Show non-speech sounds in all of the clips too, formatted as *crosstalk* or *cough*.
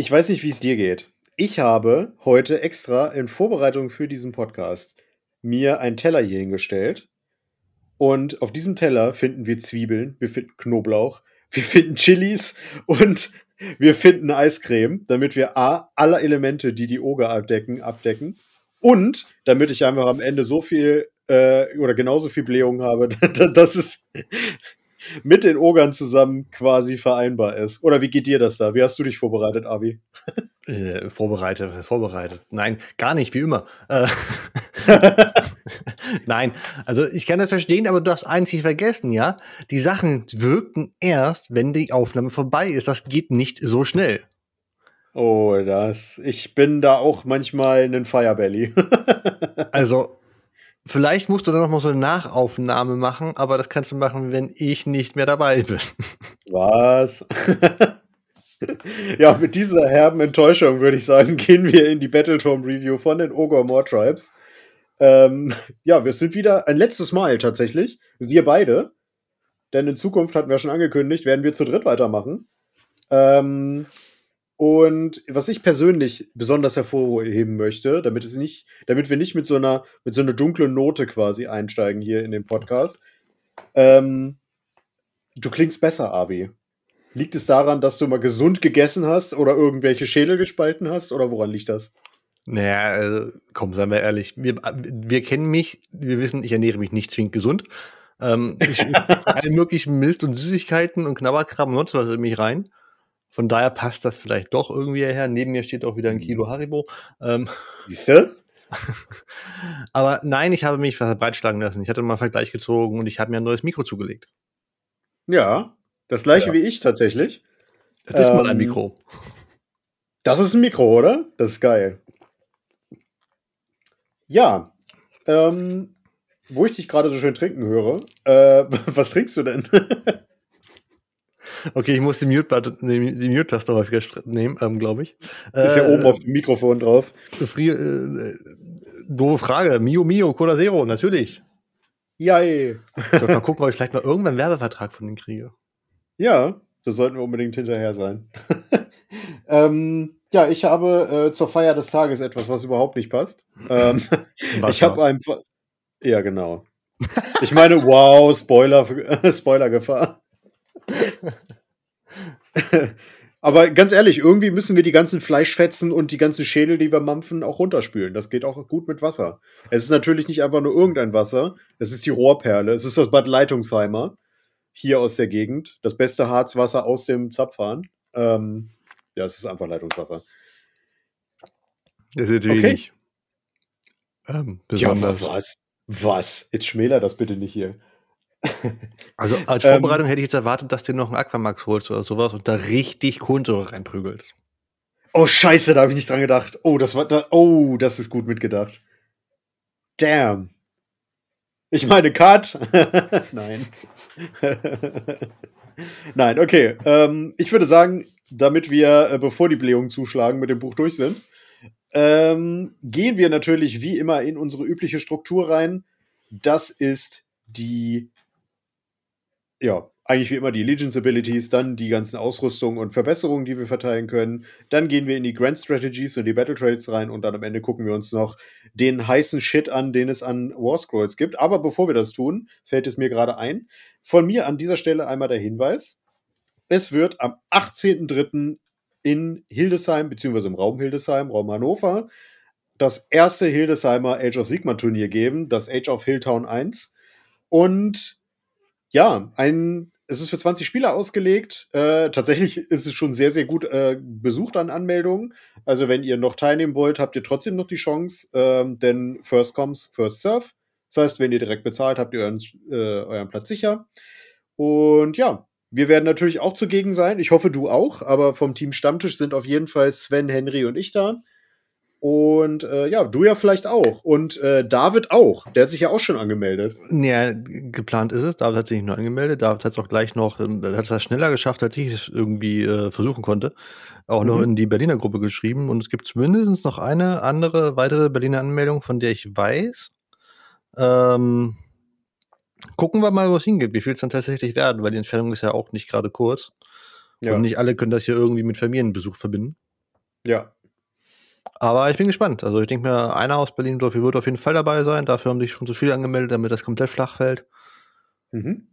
Ich weiß nicht, wie es dir geht. Ich habe heute extra in Vorbereitung für diesen Podcast mir einen Teller hier hingestellt. Und auf diesem Teller finden wir Zwiebeln, wir finden Knoblauch, *laughs* wir finden Chilis und wir finden Eiscreme, damit wir A, alle Elemente, die die Oger abdecken, abdecken. Und damit ich einfach am Ende so viel äh, oder genauso viel Blähung habe, *laughs* dass es mit den Ogern zusammen quasi vereinbar ist. Oder wie geht dir das da? Wie hast du dich vorbereitet, Avi? Äh, vorbereitet, vorbereitet. Nein, gar nicht, wie immer. Äh, *laughs* Nein, also ich kann das verstehen, aber du darfst eins nicht vergessen, ja? Die Sachen wirken erst, wenn die Aufnahme vorbei ist. Das geht nicht so schnell. Oh, das. Ich bin da auch manchmal ein Firebelly. *laughs* also, vielleicht musst du dann noch mal so eine Nachaufnahme machen, aber das kannst du machen, wenn ich nicht mehr dabei bin. *laughs* Was? *laughs* ja, mit dieser herben Enttäuschung würde ich sagen, gehen wir in die Battletorm Review von den Ogre More Tribes. Ähm, ja, wir sind wieder ein letztes Mal tatsächlich. Wir beide. Denn in Zukunft hatten wir schon angekündigt, werden wir zu dritt weitermachen. Ähm, und was ich persönlich besonders hervorheben möchte, damit es nicht, damit wir nicht mit so einer, mit so einer dunklen Note quasi einsteigen hier in den Podcast. Ähm, du klingst besser, Avi. Liegt es daran, dass du mal gesund gegessen hast oder irgendwelche Schädel gespalten hast? Oder woran liegt das? Naja, also, komm, seien wir ehrlich. Wir, wir kennen mich, wir wissen, ich ernähre mich nicht zwingend gesund. Ähm, ich *laughs* alle möglichen Mist und Süßigkeiten und Knabberkram und sonst was in mich rein. Von daher passt das vielleicht doch irgendwie her. Neben mir steht auch wieder ein Kilo Haribo. Ähm, Siehst du? *laughs* aber nein, ich habe mich breitschlagen lassen. Ich hatte mal einen Vergleich gezogen und ich habe mir ein neues Mikro zugelegt. Ja, das gleiche ja. wie ich tatsächlich. Das ist ähm, mal ein ähm, Mikro. Das ist ein Mikro, oder? Das ist geil. Ja, ähm, wo ich dich gerade so schön trinken höre, äh, *laughs* was trinkst du denn? *laughs* okay, ich muss die Mute-Taste Mute häufiger nehmen, ähm, glaube ich. Ist ja äh, oben auf dem Mikrofon drauf. Frie, äh, doofe Frage. Mio Mio, Cola Zero, natürlich. Ja, ey. So, mal gucken, ob ich vielleicht mal irgendwann einen Werbevertrag von denen kriege. Ja, das sollten wir unbedingt hinterher sein. *laughs* ähm, ja, ich habe äh, zur Feier des Tages etwas, was überhaupt nicht passt. Ähm, *laughs* ich habe einfach. Ja, genau. Ich meine, wow, Spoiler, *laughs* Spoilergefahr. *laughs* Aber ganz ehrlich, irgendwie müssen wir die ganzen Fleischfetzen und die ganzen Schädel, die wir mampfen, auch runterspülen. Das geht auch gut mit Wasser. Es ist natürlich nicht einfach nur irgendein Wasser. Es ist die Rohrperle. Es ist das Bad Leitungsheimer hier aus der Gegend. Das beste Harzwasser aus dem Zapfhahn. Ähm, ja, es ist einfach Leitungswasser. Das ist okay. wenig. Ähm, besonders. Ja, was? Was? Jetzt schmäler das bitte nicht hier. Also *laughs* als ähm, Vorbereitung hätte ich jetzt erwartet, dass du noch einen Aquamax holst oder sowas und da richtig Kohlensäure reinprügelst. Oh Scheiße, da habe ich nicht dran gedacht. Oh, das war da, oh, das ist gut mitgedacht. Damn. Ich meine, Cut. *laughs* Nein. *laughs* Nein, okay. Ähm, ich würde sagen, damit wir, äh, bevor die Blähungen zuschlagen, mit dem Buch durch sind, ähm, gehen wir natürlich wie immer in unsere übliche Struktur rein. Das ist die, ja, eigentlich wie immer die Allegiance Abilities, dann die ganzen Ausrüstungen und Verbesserungen, die wir verteilen können. Dann gehen wir in die Grand Strategies und die Battle Trades rein und dann am Ende gucken wir uns noch den heißen Shit an, den es an War Scrolls gibt. Aber bevor wir das tun, fällt es mir gerade ein. Von mir an dieser Stelle einmal der Hinweis. Es wird am 18.03. in Hildesheim, beziehungsweise im Raum Hildesheim, Raum Hannover, das erste Hildesheimer Age of Sigma Turnier geben, das Age of Hilltown 1. Und ja, ein es ist für 20 Spieler ausgelegt. Äh, tatsächlich ist es schon sehr, sehr gut äh, besucht an Anmeldungen. Also, wenn ihr noch teilnehmen wollt, habt ihr trotzdem noch die Chance, ähm, denn First Comes, First Serve. Das heißt, wenn ihr direkt bezahlt, habt ihr euren, äh, euren Platz sicher. Und ja, wir werden natürlich auch zugegen sein. Ich hoffe, du auch. Aber vom Team Stammtisch sind auf jeden Fall Sven, Henry und ich da. Und äh, ja, du ja vielleicht auch. Und äh, David auch. Der hat sich ja auch schon angemeldet. Ja, geplant ist es. David hat sich nicht nur angemeldet. David hat es auch gleich noch, ähm, hat es schneller geschafft, als ich es irgendwie äh, versuchen konnte. Auch mhm. noch in die Berliner Gruppe geschrieben. Und es gibt zumindest noch eine andere weitere Berliner Anmeldung, von der ich weiß. Ähm, gucken wir mal, wo es hingeht, wie viel es dann tatsächlich werden, weil die Entfernung ist ja auch nicht gerade kurz. Ja. Und nicht alle können das ja irgendwie mit Familienbesuch verbinden. Ja. Aber ich bin gespannt. Also ich denke mir, einer aus Berlin wird auf jeden Fall dabei sein. Dafür haben sich schon zu viele angemeldet, damit das komplett flach fällt. Mhm.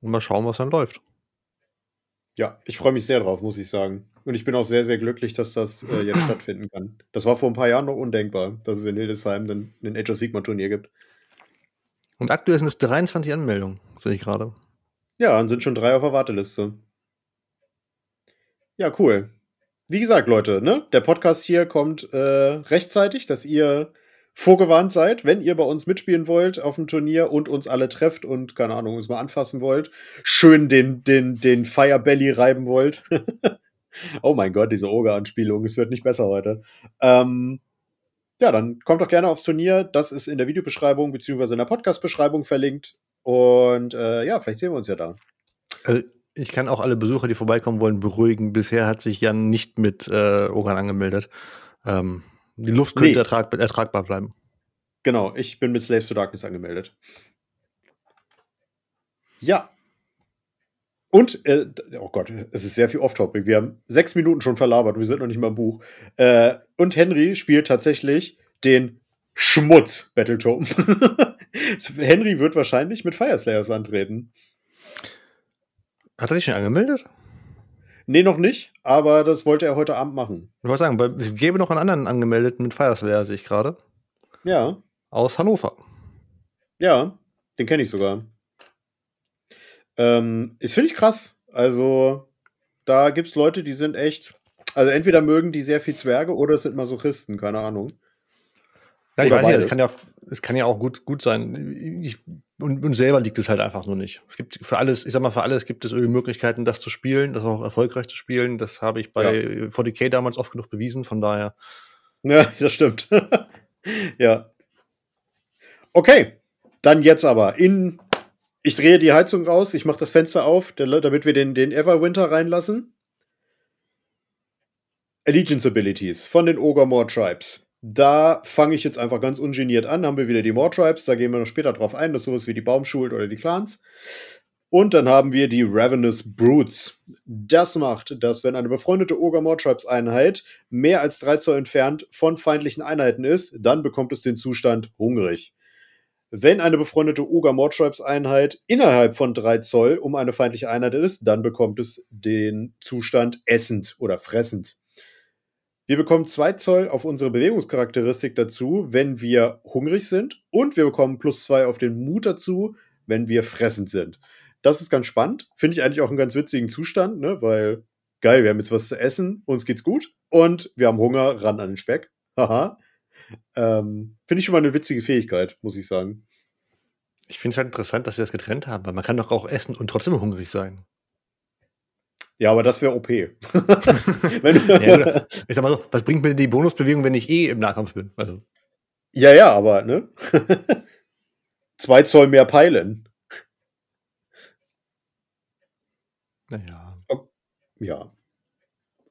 Und mal schauen, was dann läuft. Ja, ich freue mich sehr drauf, muss ich sagen. Und ich bin auch sehr, sehr glücklich, dass das äh, jetzt *clears throat* stattfinden kann. Das war vor ein paar Jahren noch undenkbar, dass es in Hildesheim einen, einen Age of Sigma Turnier gibt. Und aktuell sind es 23 Anmeldungen, sehe ich gerade. Ja, und sind schon drei auf der Warteliste. Ja, cool. Wie gesagt, Leute, ne? Der Podcast hier kommt äh, rechtzeitig, dass ihr vorgewarnt seid, wenn ihr bei uns mitspielen wollt auf dem Turnier und uns alle trefft und, keine Ahnung, uns mal anfassen wollt, schön den, den, den Firebelly reiben wollt. *laughs* oh mein Gott, diese Oger-Anspielung, es wird nicht besser heute. Ähm, ja, dann kommt doch gerne aufs Turnier. Das ist in der Videobeschreibung beziehungsweise in der Podcast-Beschreibung verlinkt. Und äh, ja, vielleicht sehen wir uns ja da. Also ich kann auch alle Besucher, die vorbeikommen wollen, beruhigen. Bisher hat sich Jan nicht mit äh, Ogern angemeldet. Ähm, die Luft könnte nee. ertrag ertragbar bleiben. Genau, ich bin mit Slaves to Darkness angemeldet. Ja. Und, äh, oh Gott, es ist sehr viel Off-Topic. Wir haben sechs Minuten schon verlabert, wir sind noch nicht mal im Buch. Äh, und Henry spielt tatsächlich den Schmutz Battletome. *laughs* Henry wird wahrscheinlich mit Fireslayers antreten. Hat er sich schon angemeldet? Nee, noch nicht, aber das wollte er heute Abend machen. Ich wollte sagen, es gäbe noch einen anderen angemeldeten mit Fireslayer, sehe ich gerade. Ja. Aus Hannover. Ja, den kenne ich sogar. Ähm, ist finde ich krass. Also, da gibt es Leute, die sind echt. Also, entweder mögen die sehr viel Zwerge oder es sind Masochisten, keine Ahnung. Ja, ich oder weiß nicht, es kann ja auch, es kann ja auch gut, gut sein. Ich und, und selber liegt es halt einfach nur nicht. Es gibt für alles, ich sag mal, für alles gibt es irgendwie Möglichkeiten, das zu spielen, das auch erfolgreich zu spielen. Das habe ich bei ja. 40k damals oft genug bewiesen, von daher. Ja, *laughs* das stimmt. *laughs* ja. Okay, dann jetzt aber in. Ich drehe die Heizung raus, ich mache das Fenster auf, damit wir den, den Everwinter reinlassen. Allegiance Abilities von den Ogre Tribes. Da fange ich jetzt einfach ganz ungeniert an. Haben wir wieder die More Tribes, da gehen wir noch später drauf ein. Das ist sowas wie die Baumschuld oder die Clans. Und dann haben wir die Ravenous Brutes. Das macht, dass wenn eine befreundete Ogre More Tribes Einheit mehr als 3 Zoll entfernt von feindlichen Einheiten ist, dann bekommt es den Zustand hungrig. Wenn eine befreundete Ogre More Tribes Einheit innerhalb von 3 Zoll um eine feindliche Einheit ist, dann bekommt es den Zustand essend oder fressend. Wir bekommen 2 Zoll auf unsere Bewegungscharakteristik dazu, wenn wir hungrig sind. Und wir bekommen plus 2 auf den Mut dazu, wenn wir fressend sind. Das ist ganz spannend. Finde ich eigentlich auch einen ganz witzigen Zustand, ne? weil geil, wir haben jetzt was zu essen, uns geht's gut und wir haben Hunger, ran an den Speck. Haha. ähm, Finde ich schon mal eine witzige Fähigkeit, muss ich sagen. Ich finde es halt interessant, dass sie das getrennt haben, weil man kann doch auch essen und trotzdem hungrig sein. Ja, aber das wäre OP. *laughs* ja, ich sag mal so, was bringt mir die Bonusbewegung, wenn ich eh im Nahkampf bin? Also. Ja, ja, aber, ne? *laughs* Zwei Zoll mehr Peilen. Naja. Ja.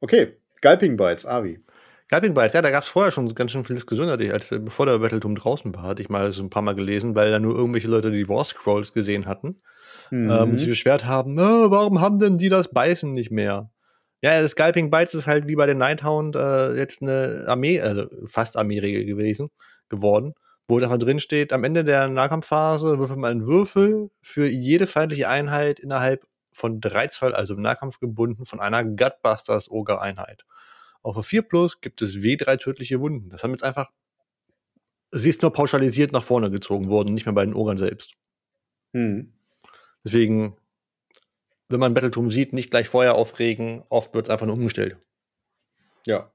Okay. Gulping Bites, Avi. Gulping Bites, ja, da gab es vorher schon ganz schön viel Diskussion, als, bevor der Battletum draußen war, hatte ich mal so ein paar Mal gelesen, weil da nur irgendwelche Leute die War Scrolls gesehen hatten mhm. ähm, und sich beschwert haben, oh, warum haben denn die das Beißen nicht mehr? Ja, das Scalping Bites ist halt wie bei den Nighthound äh, jetzt eine Armee, also fast Armeeregel gewesen, geworden, wo da drin steht, am Ende der Nahkampfphase würfelt man einen Würfel für jede feindliche Einheit innerhalb von 3 Zoll, also im Nahkampf gebunden, von einer Gutbusters Ogre Einheit. Auf der 4 Plus gibt es W3 tödliche Wunden. Das haben jetzt einfach, sie ist nur pauschalisiert nach vorne gezogen worden, nicht mehr bei den Ogern selbst. Mhm. Deswegen, wenn man Battletum sieht, nicht gleich vorher aufregen. Oft wird es einfach nur umgestellt. Ja.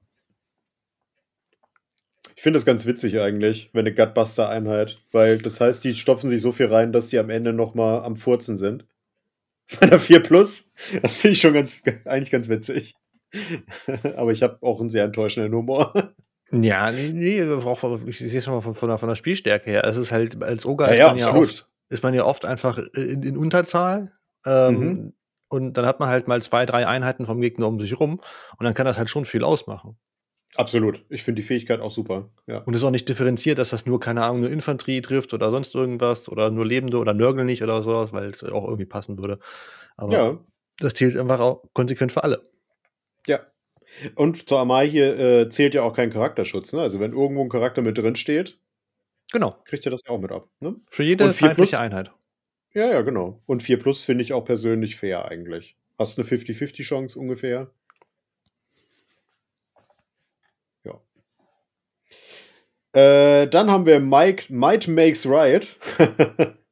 Ich finde das ganz witzig eigentlich, wenn eine Gutbuster-Einheit, weil das heißt, die stopfen sich so viel rein, dass die am Ende nochmal am Furzen sind. *laughs* Bei der 4 Plus. Das finde ich schon ganz, eigentlich ganz witzig. *laughs* Aber ich habe auch einen sehr enttäuschenden Humor. Ja, nee, nee auch, ich sehe es mal von, von, der, von der Spielstärke her. Es ist halt als Oga ja, ja, ja oft, ist man ja oft einfach in, in Unterzahl. Ähm, mhm. Und dann hat man halt mal zwei, drei Einheiten vom Gegner um sich rum. Und dann kann das halt schon viel ausmachen. Absolut. Ich finde die Fähigkeit auch super. Ja. Und es ist auch nicht differenziert, dass das nur, keine Ahnung, nur Infanterie trifft oder sonst irgendwas oder nur Lebende oder Nörgel nicht oder sowas, weil es auch irgendwie passen würde. Aber ja. das zählt einfach auch konsequent für alle. Ja. Und zur Amai hier äh, zählt ja auch kein Charakterschutz. Ne? Also wenn irgendwo ein Charakter mit drin steht, Genau. kriegt ihr das ja auch mit ab. Ne? Für jede feindliche Einheit. Ja, ja, genau. Und 4 Plus finde ich auch persönlich fair eigentlich. Hast eine 50-50 Chance ungefähr. Ja. Äh, dann haben wir Mike, Might Makes Right. *laughs*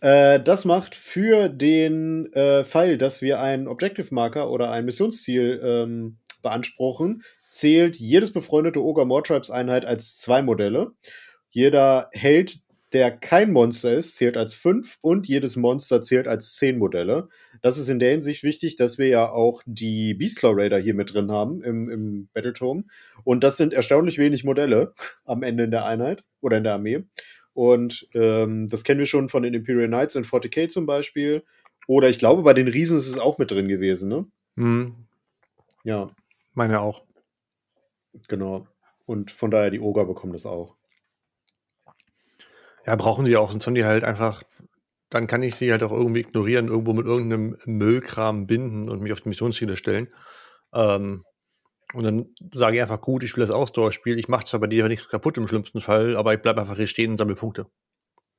äh, das macht für den äh, Fall, dass wir einen Objective Marker oder ein Missionsziel ähm, beanspruchen, zählt jedes befreundete Ogre Mortribes Einheit als zwei Modelle. Jeder Held, der kein Monster ist, zählt als fünf und jedes Monster zählt als zehn Modelle. Das ist in der Hinsicht wichtig, dass wir ja auch die Beastlaw Raider hier mit drin haben im, im Battletome. Und das sind erstaunlich wenig Modelle am Ende in der Einheit oder in der Armee. Und ähm, das kennen wir schon von den Imperial Knights in 40k zum Beispiel. Oder ich glaube, bei den Riesen ist es auch mit drin gewesen, ne? Hm, Ja, meine auch. genau. Und von daher, die Ogre bekommen das auch. Ja, brauchen sie auch, sonst haben die halt einfach, dann kann ich sie halt auch irgendwie ignorieren, irgendwo mit irgendeinem Müllkram binden und mich auf die Missionsziele stellen. Ähm, und dann sage ich einfach, gut, ich spiele das Ausdauerspiel, ich mache zwar bei dir nichts kaputt im schlimmsten Fall, aber ich bleibe einfach hier stehen und sammle Punkte.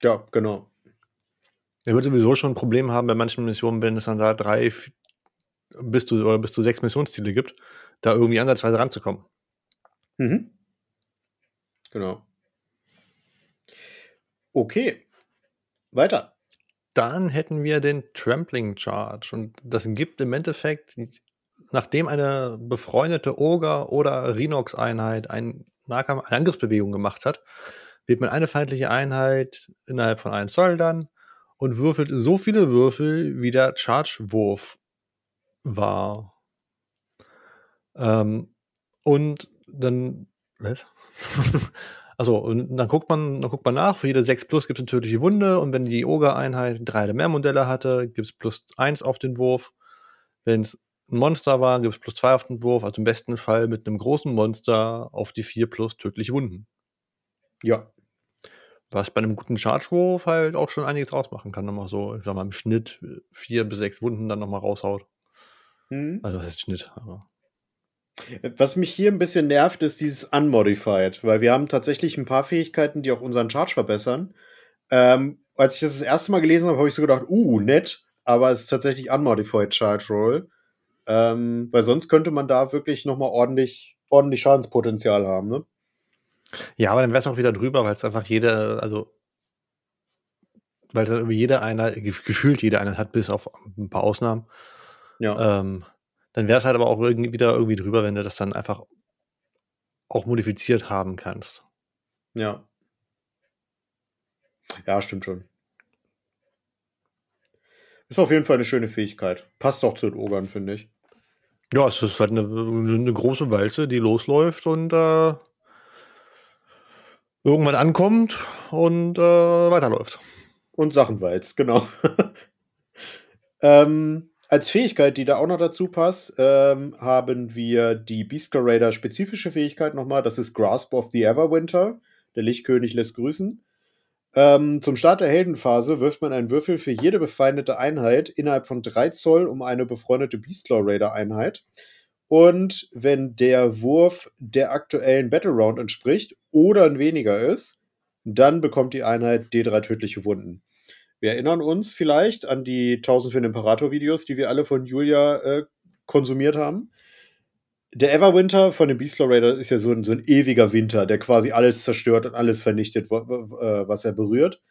Ja, genau. Er wird sowieso schon ein Problem haben bei manchen Missionen, wenn es dann da drei bis zu, oder bis zu sechs Missionsziele gibt, da irgendwie ansatzweise ranzukommen. Mhm. Genau. Okay. Weiter. Dann hätten wir den Trampling Charge. Und das gibt im Endeffekt, nachdem eine befreundete Ogre- oder Rhinox-Einheit ein Nahkampf, eine Angriffsbewegung gemacht hat, wählt man eine feindliche Einheit innerhalb von einem Zoll dann und würfelt so viele Würfel, wie der Charge-Wurf war. Ähm, und dann. Was? *laughs* also, und dann guckt man, dann guckt man nach. Für jede 6 plus gibt es eine tödliche Wunde. Und wenn die Ogre-Einheit drei oder mehr Modelle hatte, gibt es plus 1 auf den Wurf. Wenn es ein Monster war, gibt es plus 2 auf den Wurf. Also im besten Fall mit einem großen Monster auf die 4 plus tödliche Wunden. Ja. Was bei einem guten Charge-Wurf halt auch schon einiges ausmachen kann. Nochmal so, ich sag mal, im Schnitt 4 bis 6 Wunden dann nochmal raushaut. Mhm. Also das ist Schnitt, aber. Was mich hier ein bisschen nervt, ist dieses Unmodified, weil wir haben tatsächlich ein paar Fähigkeiten, die auch unseren Charge verbessern. Ähm, als ich das das erste Mal gelesen habe, habe ich so gedacht, uh, nett, aber es ist tatsächlich Unmodified Charge Roll. Ähm, weil sonst könnte man da wirklich nochmal ordentlich, ordentlich Schadenspotenzial haben, ne? Ja, aber dann wäre es auch wieder drüber, weil es einfach jede, also weil es irgendwie jede Einheit, gef- gefühlt jede Einheit hat, bis auf ein paar Ausnahmen. Ja. Ähm, dann wäre es halt aber auch irgendwie wieder irgendwie drüber, wenn du das dann einfach auch modifiziert haben kannst. Ja. Ja, stimmt schon. Ist auf jeden Fall eine schöne Fähigkeit. Passt auch zu den Ogern, finde ich. Ja, es ist halt eine, eine große Walze, die losläuft und äh, irgendwann ankommt und äh, weiterläuft. Und Sachenwalz, genau. *laughs* ähm, als Fähigkeit, die da auch noch dazu passt, ähm, haben wir die Beastcar Raider spezifische Fähigkeit nochmal. Das ist Grasp of the Everwinter. Der Lichtkönig lässt grüßen. Ähm, zum Start der Heldenphase wirft man einen Würfel für jede befeindete Einheit innerhalb von 3 Zoll um eine befreundete Beastlaw Raider Einheit. Und wenn der Wurf der aktuellen Battle Round entspricht oder ein weniger ist, dann bekommt die Einheit D3 tödliche Wunden. Wir erinnern uns vielleicht an die 1000 für den Imperator-Videos, die wir alle von Julia äh, konsumiert haben. Der Everwinter von den Beastlaw Raider ist ja so ein, so ein ewiger Winter, der quasi alles zerstört und alles vernichtet, äh, was er berührt.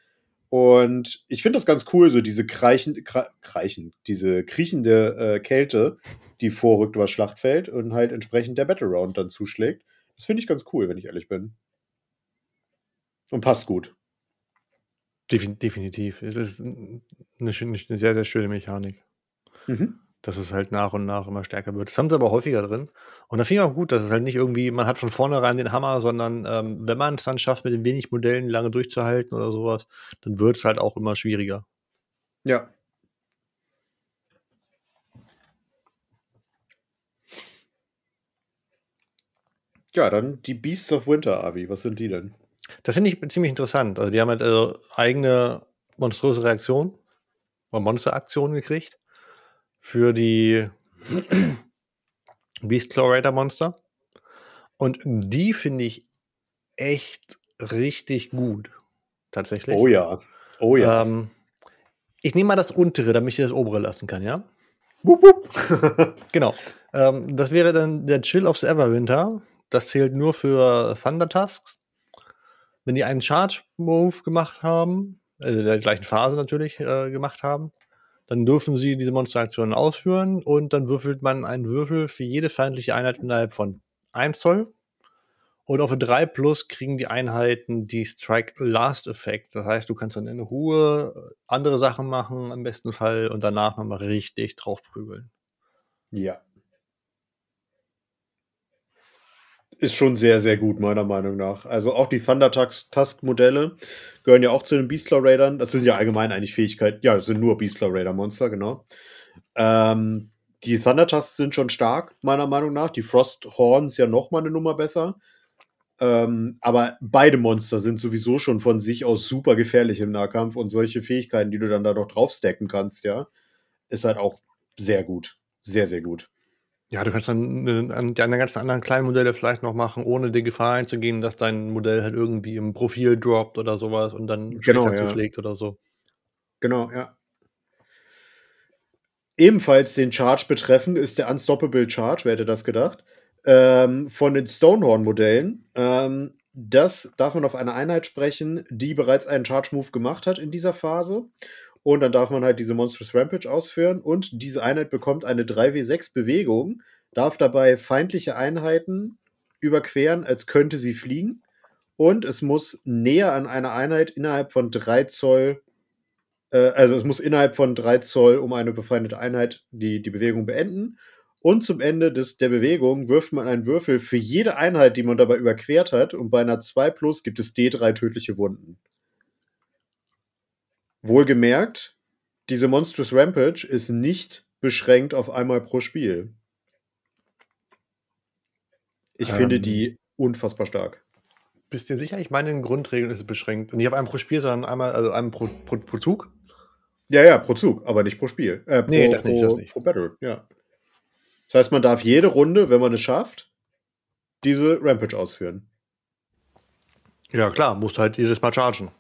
Und ich finde das ganz cool, so diese kreichen, kreichen, diese kriechende äh, Kälte, die vorrückt über das Schlachtfeld und halt entsprechend der Battle Round dann zuschlägt. Das finde ich ganz cool, wenn ich ehrlich bin. Und passt gut. Defin definitiv. Es ist eine, eine sehr, sehr schöne Mechanik. Mhm. Dass es halt nach und nach immer stärker wird. Das haben sie aber häufiger drin. Und da finde ich auch gut, dass es halt nicht irgendwie, man hat von vornherein den Hammer, sondern ähm, wenn man es dann schafft, mit den wenig Modellen lange durchzuhalten oder sowas, dann wird es halt auch immer schwieriger. Ja. Ja, dann die Beasts of Winter, Avi. Was sind die denn? Das finde ich ziemlich interessant. Also die haben halt äh, eigene monströse Reaktionen oder Monsteraktionen gekriegt für die *clears throat* Beast Chloraider Monster. Und die finde ich echt richtig gut. Tatsächlich. Oh ja. Oh ja. Ähm, ich nehme mal das untere, damit ich das obere lassen kann, ja? Wupp, wupp. *laughs* Genau. Ähm, das wäre dann der Chill of the Everwinter. Das zählt nur für Thunder Tusks. Wenn die einen Charge-Move gemacht haben, also in der gleichen Phase natürlich äh, gemacht haben, dann dürfen sie diese Monsteraktionen ausführen und dann würfelt man einen Würfel für jede feindliche Einheit innerhalb von 1 Zoll. Und auf eine 3 plus kriegen die Einheiten die Strike Last Effekt. Das heißt, du kannst dann in Ruhe andere Sachen machen, im besten Fall, und danach nochmal richtig drauf prügeln. Ja. Ist schon sehr, sehr gut, meiner Meinung nach. Also auch die Thunder Tusk-Modelle gehören ja auch zu den Beastlaw Raidern. Das sind ja allgemein eigentlich Fähigkeiten. Ja, das sind nur Beastlaw Raider Monster, genau. Ähm, die Thunder Tusks sind schon stark, meiner Meinung nach. Die Frost Horns ja noch mal eine Nummer besser. Ähm, aber beide Monster sind sowieso schon von sich aus super gefährlich im Nahkampf und solche Fähigkeiten, die du dann da doch draufstacken kannst, ja, ist halt auch sehr gut. Sehr, sehr gut. Ja, du kannst dann äh, an die ganzen anderen kleinen Modelle vielleicht noch machen, ohne die Gefahr einzugehen, dass dein Modell halt irgendwie im Profil droppt oder sowas und dann Genau, ja. zuschlägt oder so. Genau, ja. Ebenfalls den Charge betreffend ist der Unstoppable Charge, wer hätte das gedacht, ähm, von den Stonehorn-Modellen. Ähm, das darf man auf eine Einheit sprechen, die bereits einen Charge-Move gemacht hat in dieser Phase. Und dann darf man halt diese Monstrous Rampage ausführen. Und diese Einheit bekommt eine 3W6-Bewegung, darf dabei feindliche Einheiten überqueren, als könnte sie fliegen. Und es muss näher an einer Einheit innerhalb von 3 Zoll äh, also es muss innerhalb von 3 Zoll um eine befeindete Einheit die, die Bewegung beenden. Und zum Ende des, der Bewegung wirft man einen Würfel für jede Einheit, die man dabei überquert hat. Und bei einer 2 plus gibt es D3 tödliche Wunden. Wohlgemerkt, diese Monstrous Rampage ist nicht beschränkt auf einmal pro Spiel. Ich finde Ähm. die unfassbar stark. Bist du dir sicher? Ich meine, in Grundregeln ist es beschränkt. Und nicht auf einem pro Spiel, sondern einmal, also einem pro, pro, pro Zug. Ja, ja, pro Zug, aber nicht pro Spiel. Äh, pro, Nee, das nicht, pro, das nicht. pro Battle, ja. Das heißt, man darf jede Runde, wenn man es schafft, diese Rampage ausführen. Ja, klar, musst halt jedes Mal chargen.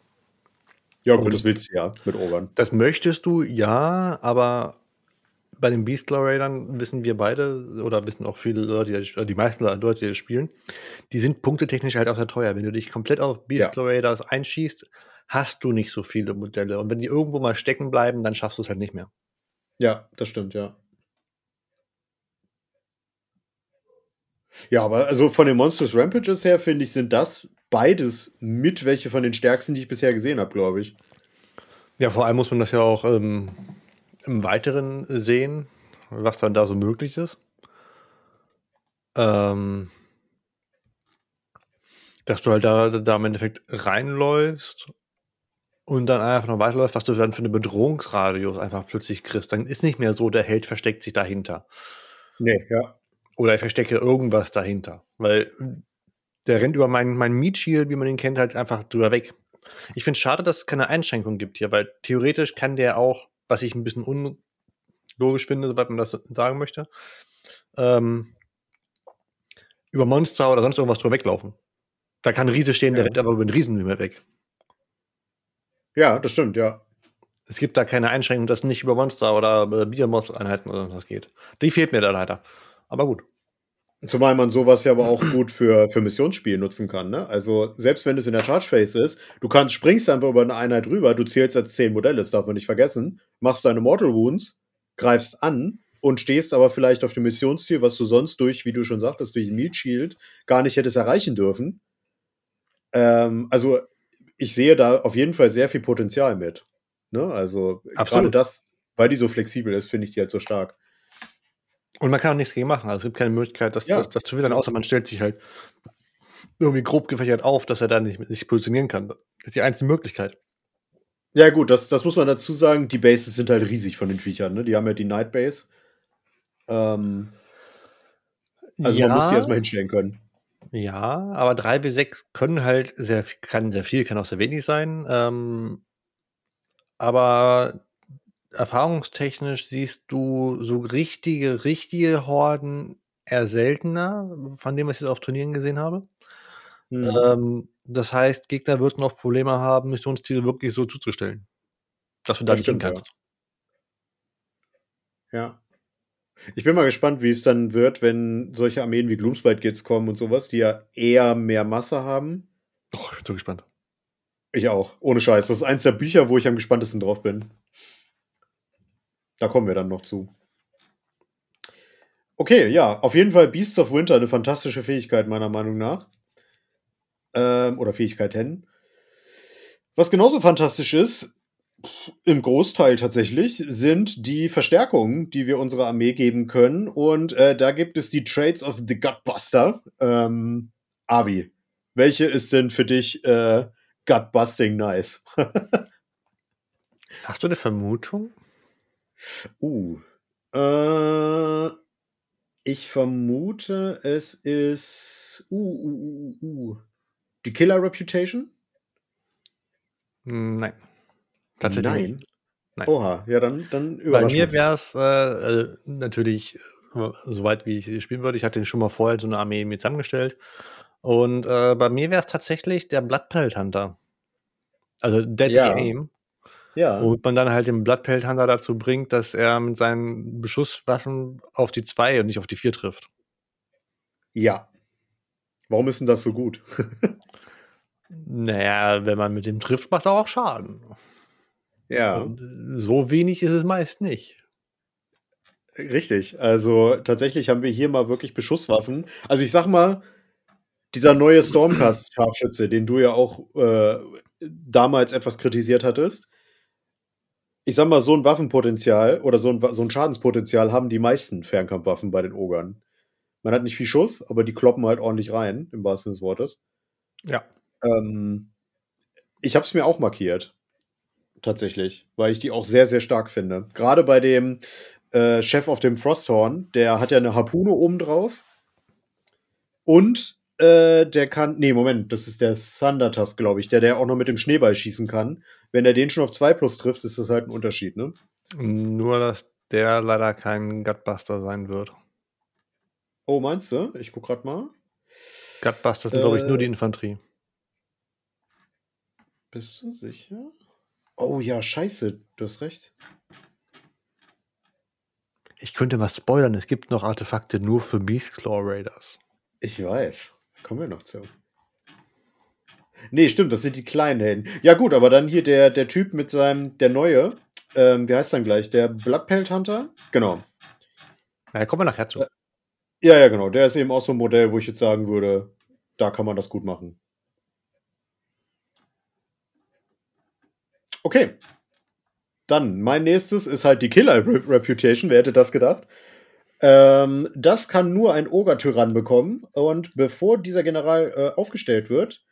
Ja, gut, das- willst du ja mit Ogern. Das möchtest du, ja, aber bei den Beastlaw Raidern wissen wir beide, oder wissen auch viele Leute, die, die meisten Leute, die das spielen, die sind punktetechnisch halt auch sehr teuer. Wenn du dich komplett auf Beastlaw Raiders einschießt, hast du nicht so viele Modelle. Und wenn die irgendwo mal stecken bleiben, dann schaffst du es halt nicht mehr. Ja, das stimmt, ja. Ja, aber also von den Monstrous Rampages her, finde ich, sind das beides mit welche von den stärksten, die ich bisher gesehen habe, glaube ich. Ja, vor allem muss man das ja auch ähm, im Weiteren sehen, was dann da so möglich ist. Ähm, dass du halt da, da im Endeffekt reinläufst und dann einfach noch weiterläufst, was du dann für eine Bedrohungsradius einfach plötzlich kriegst. Dann ist nicht mehr so, der Held versteckt sich dahinter. Nee, ja. Oder ich verstecke irgendwas dahinter. Weil der rennt über meinen mein Meat Shield, wie man ihn kennt, halt einfach drüber weg. Ich finde es schade, dass es keine Einschränkung gibt hier, weil theoretisch kann der auch, was ich ein bisschen unlogisch finde, soweit man das sagen möchte, ähm, über Monster oder sonst irgendwas drüber weglaufen. Da kann ein Riese stehen, der Ja. rennt aber über den Riesen nicht mehr weg. Ja, das stimmt, ja. Es gibt da keine Einschränkung, dass nicht über Monster oder äh, Biomonster-Einheiten oder was geht. Die fehlt mir da leider. Aber gut. Zumal man sowas ja aber auch gut für, für Missionsspiele nutzen kann. Ne? Also, selbst wenn es in der Charge Phase ist, du kannst, springst einfach über eine Einheit rüber, du zählst als 10 Modelle, das darf man nicht vergessen, machst deine Mortal Wounds, greifst an und stehst aber vielleicht auf dem Missionsziel, was du sonst durch, wie du schon sagtest, durch Meat Shield gar nicht hättest erreichen dürfen. Ähm, also, ich sehe da auf jeden Fall sehr viel Potenzial mit. Ne? Also, gerade das, weil die so flexibel ist, finde ich die halt so stark. Und man kann auch nichts gegen machen. Also es gibt keine Möglichkeit, das, Ja. das, das zu wildern, außer man stellt sich halt irgendwie grob gefächert auf, dass er da nicht sich positionieren kann. Das ist die einzige Möglichkeit. Ja, gut, das, das muss man dazu sagen. Die Bases sind halt riesig von den Viechern. Ne? Die haben ja die Night Base. Ähm, also man muss die erstmal hinstellen können. Ja, aber 3 bis 6 können halt sehr, viel- kann sehr viel, kann auch sehr wenig sein. Ähm, aber erfahrungstechnisch siehst du so richtige, richtige Horden eher seltener, von dem, was ich jetzt auf Turnieren gesehen habe. Mhm. Ähm, das heißt, Gegner würden auch Probleme haben, Missionsziele wirklich so zuzustellen, dass du da nicht hin stimmt, ja. kannst. Ja. Ich bin mal gespannt, wie es dann wird, wenn solche Armeen wie Gloomspite Kids kommen und sowas, die ja eher mehr Masse haben. Oh, ich bin so gespannt. Ich auch, ohne Scheiß. Das ist eins der Bücher, wo ich am gespanntesten drauf bin. Da kommen wir dann noch zu. Okay, ja, auf jeden Fall Beasts of Winter, eine fantastische Fähigkeit, meiner Meinung nach. Ähm, oder Fähigkeiten. Was genauso fantastisch ist, im Großteil tatsächlich, sind die Verstärkungen, die wir unserer Armee geben können. Und äh, da gibt es die Traits of the Gutbuster. Ähm, Avi, welche ist denn für dich äh, Gutbusting nice? *laughs* Hast du eine Vermutung? Uh. Äh, ich vermute, es ist. Uh, uh, uh, uh. Die Killer Reputation? Hm, Nein. Tatsächlich Nein. nicht. Nein. Oha, ja, dann, dann Bei überrasch mir mich. wäre es äh, äh, natürlich äh, soweit, wie ich spielen würde. Ich hatte schon mal vorher so eine Armee mir zusammengestellt. Und äh, bei mir wäre es tatsächlich der Bloodpelt Hunter. Also Deadly Ja. Aim. Ja. Womit man dann halt den Bloodpelt Hunter dazu bringt, dass er mit seinen Beschusswaffen auf die 2 und nicht auf die 4 trifft. Ja. Warum ist denn das so gut? *laughs* Naja, wenn man mit dem trifft, macht er auch Schaden. ja. Und äh, so wenig ist es meist nicht. Richtig. Also tatsächlich haben wir hier mal wirklich Beschusswaffen. Also ich sag mal, dieser neue Stormcast-Scharfschütze, den du ja auch äh, damals etwas kritisiert hattest, ich sag mal, so ein Waffenpotenzial oder so ein, so ein Schadenspotenzial haben die meisten Fernkampfwaffen bei den Ogern. Man hat nicht viel Schuss, aber die kloppen halt ordentlich rein, im wahrsten Sinne des Wortes. Ja. Ähm, ich habe es mir auch markiert. Tatsächlich. Weil ich die auch sehr, sehr stark finde. Gerade bei dem äh, Chef auf dem Frosthorn, der hat ja eine Harpune oben drauf. Und äh, der kann. Nee, Moment, das ist der Thunder Tusk, glaube ich, der, der auch noch mit dem Schneeball schießen kann. Wenn er den schon auf 2 plus trifft, ist das halt ein Unterschied, ne? Nur, dass der leider kein Gutbuster sein wird. Oh, meinst du? Ich guck grad mal. Gutbuster sind, glaube ich, nur Äh. die Infanterie. Bist du sicher? Oh ja, scheiße, du hast recht. Ich könnte mal spoilern, es gibt noch Artefakte nur für Beastclaw Raiders. Ich weiß. Kommen wir noch zu. Nee, stimmt, das sind die kleinen Helden. Ja, gut, aber dann hier der, der Typ mit seinem, der neue, ähm, wie heißt dann gleich? Der Bloodpelt Hunter? Genau. Ja, kommen wir nachher zu. Ja, ja, genau. Der ist eben auch so ein Modell, wo ich jetzt sagen würde, da kann man das gut machen. Okay. Dann, mein nächstes ist halt die Killer Re- Reputation. Wer hätte das gedacht? Ähm, das kann nur ein Ogre-Tyrann bekommen. Und bevor dieser General äh, aufgestellt wird,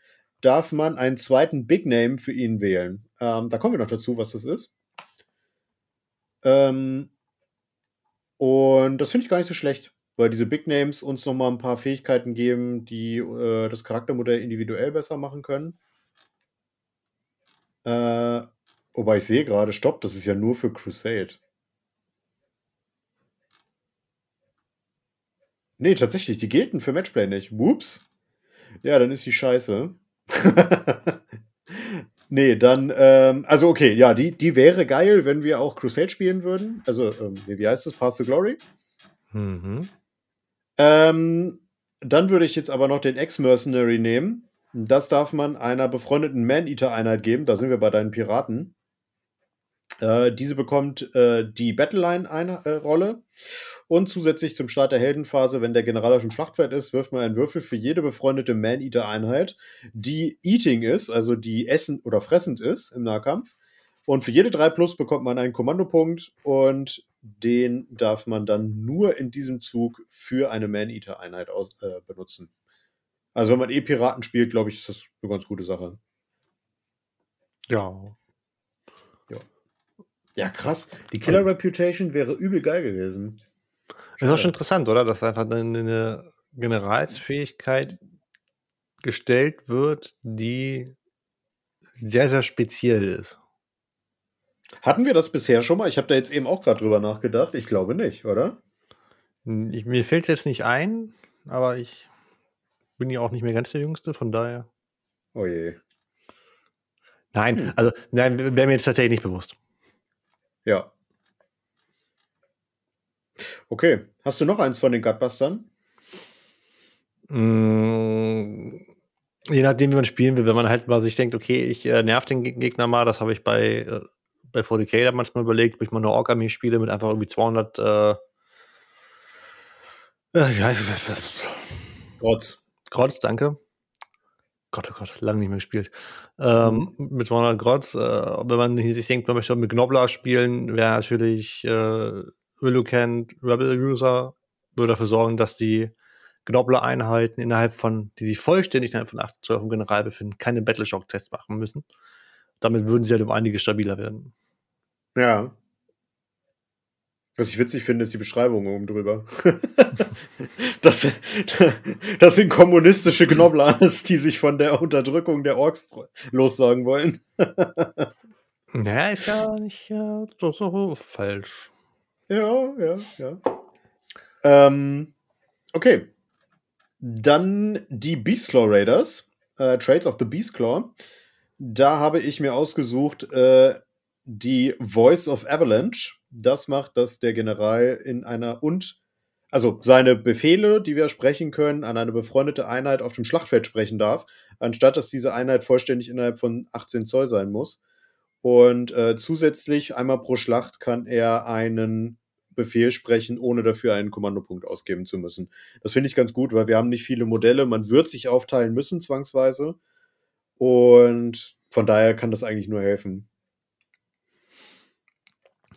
darf man einen zweiten Big Name für ihn wählen. Ähm, da kommen wir noch dazu, was das ist. Ähm, und das finde ich gar nicht so schlecht, weil diese Big Names uns noch mal ein paar Fähigkeiten geben, die äh, das Charaktermodell individuell besser machen können. Äh, wobei ich sehe gerade, stopp, das ist ja nur für Crusade. Nee, tatsächlich, die gelten für Matchplay nicht. Whoops. Ja, dann ist die scheiße. *laughs* nee, dann, ähm, also okay, ja, die, die wäre geil, wenn wir auch Crusade spielen würden. Also, ähm, wie heißt das? Path to Glory? Mhm. Ähm, dann würde ich jetzt aber noch den Ex-Mercenary nehmen. Das darf man einer befreundeten Man-Eater-Einheit geben. Da sind wir bei deinen Piraten. Äh, diese bekommt äh, die Battleline-Rolle. Und zusätzlich zum Start der Heldenphase, wenn der General auf dem Schlachtfeld ist, wirft man einen Würfel für jede befreundete Man-Eater-Einheit, die Eating ist, also die essen oder fressend ist im Nahkampf. Und für jede 3 Plus bekommt man einen Kommandopunkt und den darf man dann nur in diesem Zug für eine Man-Eater-Einheit äh, benutzen. Also wenn man eh Piraten spielt, glaube ich, ist das eine ganz gute Sache. Ja. Ja, krass. Die Killer Reputation wäre übel geil gewesen. Das ist auch schon interessant, oder? Dass einfach eine, Generalsfähigkeit gestellt wird, die sehr, sehr speziell ist. Hatten wir das bisher schon mal? Ich habe da jetzt eben auch gerade drüber nachgedacht. Ich glaube nicht, oder? Ich, mir fällt jetzt nicht ein, aber ich bin ja auch nicht mehr ganz der Jüngste, von daher. Oh je. Nein, hm. also nein, wäre mir jetzt tatsächlich nicht bewusst. Ja. Okay. Hast du noch eins von den Gutbustern? Mmh, je nachdem, wie man spielen will, wenn man halt mal sich denkt, okay, ich äh, nerv den Gegner mal, das habe ich bei, äh, bei 40k da manchmal überlegt, ob ich mal eine Ork-Armee spiele mit einfach irgendwie 200 äh, äh, ja, Grotz. Grotz, danke. Gott, oh Gott, lange nicht mehr gespielt. Ähm, mhm. Mit 200 Grotz, äh, wenn man sich denkt, man möchte mit Gnobler spielen, wäre natürlich äh, Willowcant Rebel User, würde dafür sorgen, dass die Gnobler-Einheiten innerhalb von, die sich vollständig innerhalb von 8 12 im General befinden, keine Battleshock-Tests machen müssen. Damit würden sie halt um einige stabiler werden. Ja. Was ich witzig finde, ist die Beschreibung oben drüber. *laughs* das, das sind kommunistische Gnoblers, *laughs* die sich von der Unterdrückung der Orks lossagen wollen. *laughs* naja, ist ja nicht äh, so, so falsch. Ja, ja, ja. Ähm, okay. Dann die Beastclaw Raiders, äh, Trades of the Beastclaw. Da habe ich mir ausgesucht äh, die Voice of Avalanche. Das macht, dass der General in einer und also seine Befehle, die wir sprechen können, an eine befreundete Einheit auf dem Schlachtfeld sprechen darf, anstatt dass diese Einheit vollständig innerhalb von 18 Zoll sein muss. Und äh, zusätzlich einmal pro Schlacht kann er einen Befehl sprechen, ohne dafür einen Kommandopunkt ausgeben zu müssen. Das finde ich ganz gut, weil wir haben nicht viele Modelle. Man wird sich aufteilen müssen, zwangsweise. Und von daher kann das eigentlich nur helfen.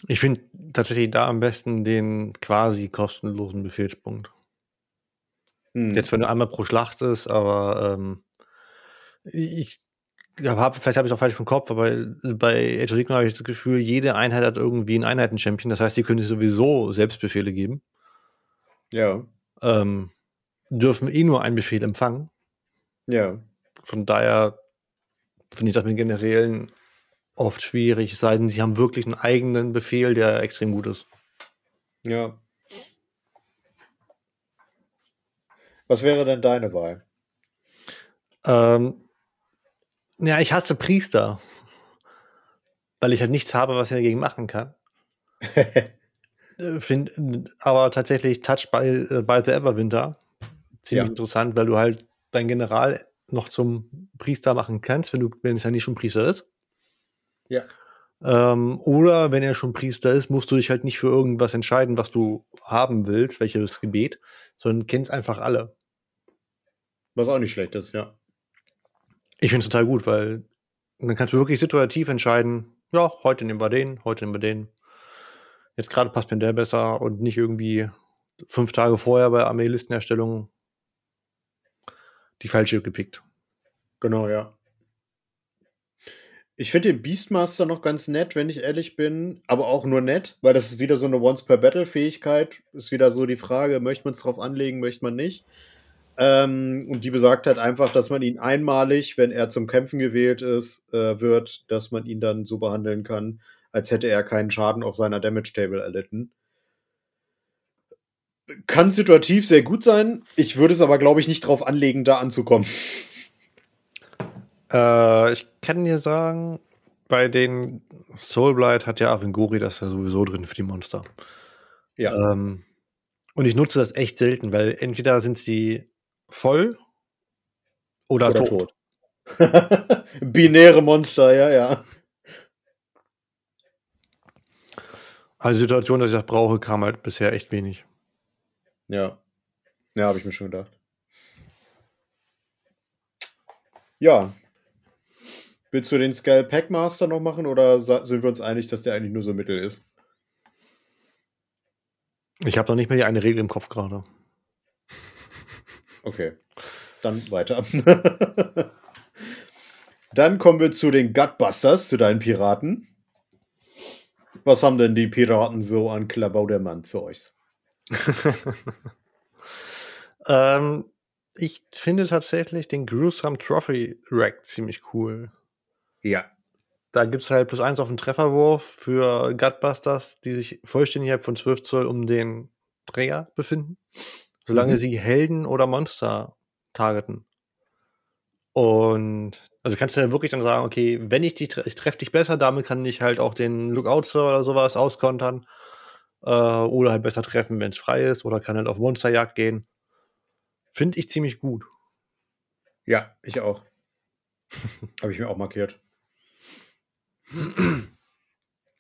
Ich finde tatsächlich da am besten den quasi kostenlosen Befehlspunkt. Hm. Jetzt, wenn du einmal pro Schlacht ist, aber ähm, ich hab, vielleicht habe ich es auch falsch im Kopf, aber bei Age of Sigma habe ich das Gefühl, jede Einheit hat irgendwie einen Einheiten-Champion. Das heißt, die können sich sowieso Selbstbefehle geben. Ja. Ähm, dürfen eh nur einen Befehl empfangen. Ja. Von daher finde ich das mit generellen oft schwierig, es sei denn, sie haben wirklich einen eigenen Befehl, der extrem gut ist. Ja. Was wäre denn deine Wahl? Ähm, ja, ich hasse Priester. Weil ich halt nichts habe, was er dagegen machen kann. *laughs* Äh, find, aber tatsächlich Touch by, äh, by the Everwinter ziemlich ja. interessant, weil du halt dein General noch zum Priester machen kannst, wenn du, wenn es ja nicht schon Priester ist. Ja. Ähm, oder wenn er schon Priester ist, musst du dich halt nicht für irgendwas entscheiden, was du haben willst, welches Gebet, sondern kennst einfach alle. Was auch nicht schlecht ist, ja. Ich finde es total gut, weil dann kannst du wirklich situativ entscheiden, ja, heute nehmen wir den, heute nehmen wir den. Jetzt gerade passt mir der besser und nicht irgendwie fünf Tage vorher bei Armeelistenerstellung die falsche gepickt. Genau, ja. Ich finde den Beastmaster noch ganz nett, wenn ich ehrlich bin, aber auch nur nett, weil das ist wieder so eine Once-per-Battle-Fähigkeit. Ist wieder so die Frage, möchte man es drauf anlegen, möchte man nicht. Ähm, und die besagt halt einfach, dass man ihn einmalig, wenn er zum Kämpfen gewählt ist, äh, wird, dass man ihn dann so behandeln kann, als hätte er keinen Schaden auf seiner Damage-Table erlitten. Kann situativ sehr gut sein. Ich würde es aber, glaube ich, nicht drauf anlegen, da anzukommen. Äh, ich kann dir sagen, bei den Soulblight hat ja Avengori das ja sowieso drin für die Monster. Ja. Ähm, und ich nutze das echt selten, weil entweder sind sie voll oder, oder tot. tot. *laughs* Binäre Monster, ja, ja. Also die Situation, dass ich das brauche, kam halt bisher echt wenig. Ja. Ja, habe ich mir schon gedacht. Ja, Willst du den Skull Packmaster noch machen oder sind wir uns einig, dass der eigentlich nur so Mittel ist? Ich habe noch nicht mehr die eine Regel im Kopf gerade. Okay, dann weiter. *laughs* dann kommen wir zu den Gutbusters, zu deinen Piraten. Was haben denn die Piraten so an Klabaudermann zu euch? *laughs* ähm, ich finde tatsächlich den Gruesome Trophy Rack ziemlich cool. Ja. Da gibt es halt plus eins auf den Trefferwurf für Gutbusters, die sich vollständig von 12 Zoll um den Träger befinden, solange Mhm. sie Helden oder Monster targeten. Und also kannst du dann wirklich dann sagen, okay, wenn ich dich ich treffe dich besser, damit kann ich halt auch den Lookout Sir oder sowas auskontern. Äh, oder halt besser treffen, wenn es frei ist, oder kann halt auf Monsterjagd gehen. Finde ich ziemlich gut. Ja, ich auch. *laughs* Habe ich mir auch markiert.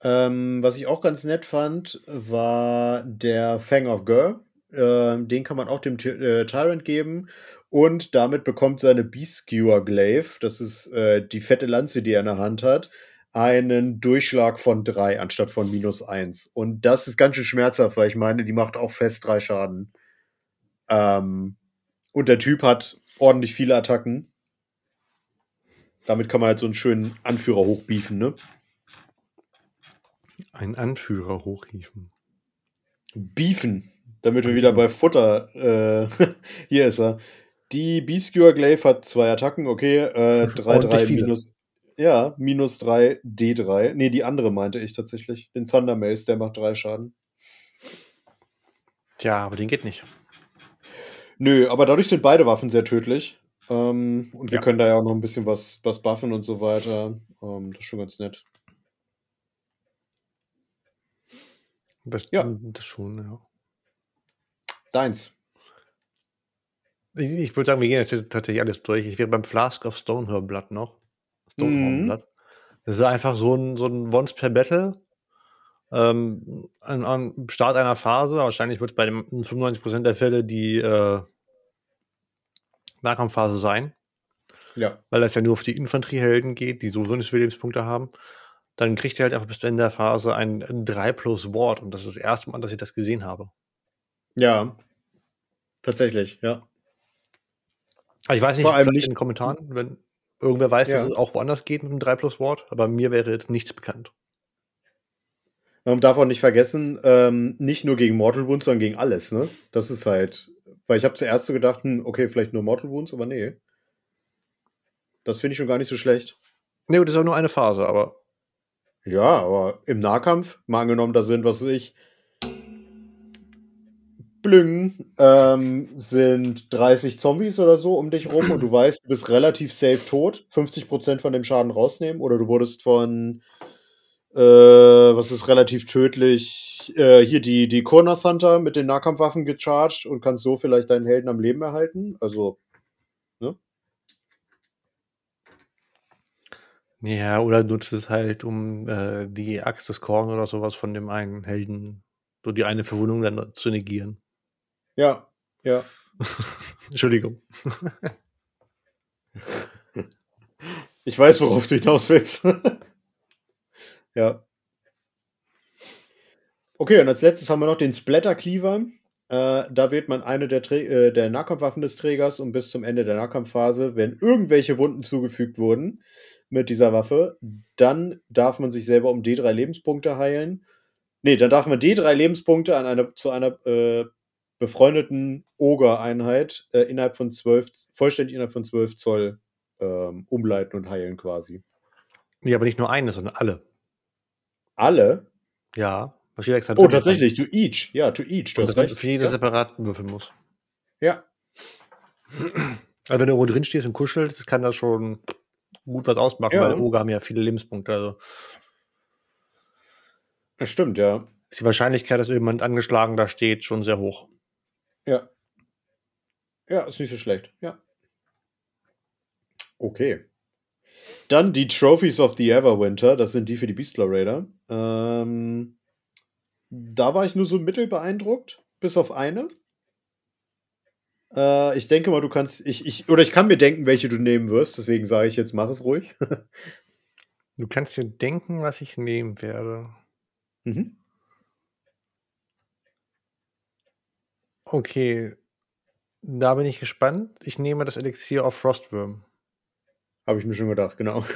ähm, was ich auch ganz nett fand, war der Fang of Gur. Ähm, den kann man auch dem äh, Tyrant geben. Und damit bekommt seine Beast Skewer Glaive, das ist äh, die fette Lanze, die er in der Hand hat, einen Durchschlag von 3 anstatt von minus 1. Und das ist ganz schön schmerzhaft, weil ich meine, die macht auch fest 3 Schaden. Ähm, und der Typ hat ordentlich viele Attacken. Damit kann man halt so einen schönen Anführer hochbiefen, ne? Ein Anführer hochhieven. Beefen. Damit wir wieder bei Futter. Äh, *laughs* hier ist er. Die Beaskewer Glaive hat zwei Attacken, okay. Äh, *laughs* 3, 3 Ordentlich viele. minus. Ja, minus 3, D3. Nee, die andere meinte ich tatsächlich. Den Thunder Mace, der macht 3 Schaden. Tja, aber den geht nicht. Nö, aber dadurch sind beide Waffen sehr tödlich. Ähm, und wir Ja. können da ja auch noch ein bisschen was, was buffen und so weiter. Ähm, das ist schon ganz nett. Das, Ja. das schon, ja. Deins. Ich, ich würde sagen, wir gehen jetzt tatsächlich alles durch. Ich wäre beim Flask of Stonehornblood noch. Mhm. Stonehornblood. Das ist einfach so ein, so ein Once per Battle. Ähm, am Start einer Phase, wahrscheinlich wird es bei dem in 95% der Fälle die äh, Nahkampfphase sein, Ja. weil das ja nur auf die Infanteriehelden geht, die sowieso nicht Lebenspunkte haben. Dann kriegt ihr halt einfach bis zu Ende der Phase ein, ein 3 plus Ward und das ist das erste Mal, dass ich das gesehen habe. Ja. Tatsächlich, ja. Aber ich weiß nicht, Vor allem nicht- in den Kommentaren, wenn irgendwer weiß, dass Ja. es auch woanders geht mit dem 3 plus Ward, aber mir wäre jetzt nichts bekannt. Man darf auch nicht vergessen, ähm, nicht nur gegen Mortal Wounds, sondern gegen alles, ne? Das ist halt. Weil ich habe zuerst so gedacht, hm, okay, vielleicht nur Mortal Wounds, aber nee. Das finde ich schon gar nicht so schlecht. Ne, das ist auch nur eine Phase, aber Ja, aber im Nahkampf, mal angenommen, da sind, was weiß ich, Blüngen, ähm, sind 30 Zombies oder so um dich rum und du weißt, du bist relativ safe tot, 50% von dem Schaden rausnehmen oder du wurdest von, äh, was ist relativ tödlich, äh, hier die, die Corner Thunder mit den Nahkampfwaffen gecharged und kannst so vielleicht deinen Helden am Leben erhalten. Also, ja, oder nutzt es halt, um äh, die Axt des Korn oder sowas von dem einen Helden, so die eine Verwundung dann zu negieren. Ja, ja. *laughs* Entschuldigung. *laughs* Ich weiß, worauf du hinaus willst. *laughs* ja. Okay, und als letztes haben wir noch den Splatter Cleaver. Äh, da wählt man eine der, äh, der Nahkampfwaffen des Trägers und bis zum Ende der Nahkampfphase, wenn irgendwelche Wunden zugefügt wurden mit dieser Waffe, dann darf man sich selber um D3 Lebenspunkte heilen. Nee, dann darf man D3 Lebenspunkte an eine, zu einer äh, befreundeten Ogre-Einheit äh, innerhalb von 12, vollständig innerhalb von 12 Zoll ähm, umleiten und heilen quasi. Nee, aber nicht nur eine, sondern alle. Alle? Ja. Was steht extra Oh, tatsächlich, to each. Ja, to each. Du Und hast recht. für jede Ja. separat würfeln muss. ja. Also wenn du irgendwo drin stehst und kuschelst, kann das schon gut was ausmachen, Ja. weil Oger haben ja viele Lebenspunkte. Also Das stimmt, ja. ist die Wahrscheinlichkeit, dass jemand angeschlagen da steht, schon sehr hoch. Ja. Ja, ist nicht so schlecht. Ja. Okay. Dann die Trophies of the Everwinter. Das sind die für die Beastler Raider. Ähm, da war ich nur so mittel beeindruckt, bis auf eine. Äh, ich denke mal, du kannst. Ich, ich, oder ich kann mir denken, welche du nehmen wirst. Deswegen sage ich jetzt, mach es ruhig. *laughs* Du kannst dir denken, was ich nehmen werde. mhm. Okay. Da bin ich gespannt. Ich nehme das Elixier auf Frostworm. Habe ich mir schon gedacht, genau. *laughs* *laughs*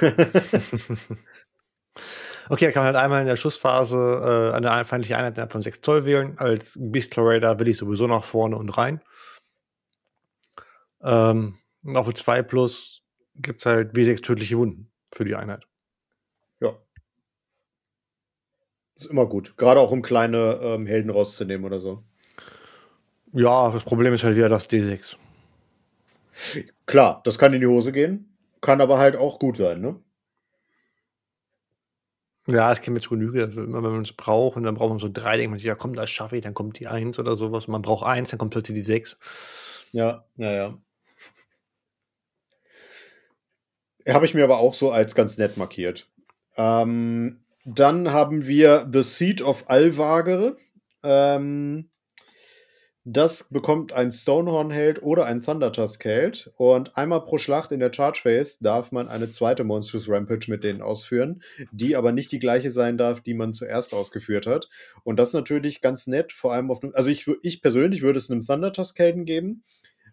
Okay, da kann man halt einmal in der Schussphase äh, eine feindliche Einheit innerhalb von 6 Zoll wählen. Als Beast Raider will ich sowieso nach vorne und rein. Ähm, und auf 2 plus gibt es halt W6 tödliche Wunden für die Einheit. ja. Ist immer gut. Gerade auch um kleine ähm, Helden rauszunehmen oder so. Ja, das Problem ist halt wieder das D6. Klar, das kann in die Hose gehen, kann aber halt auch gut sein, ne? Ja, es käme zu Genüge. Also immer wenn man es braucht und dann braucht man so drei, denkt man sich, ja komm, das schaffe ich, dann kommt die Eins oder sowas. Und man braucht eins, dann kommt plötzlich die Sechs. Ja, ja, ja. Habe ich mir aber auch so als ganz nett markiert. Ähm, dann haben wir The Seed of Alvagere. Ähm, das bekommt ein Stonehorn-Held oder ein Thundertusk-Held. Und einmal pro Schlacht in der Charge Phase darf man eine zweite Monstrous Rampage mit denen ausführen, die aber nicht die gleiche sein darf, die man zuerst ausgeführt hat. Und das ist natürlich ganz nett, vor allem auf. Also, ich, ich persönlich würde es einem Thundertusk-Helden geben,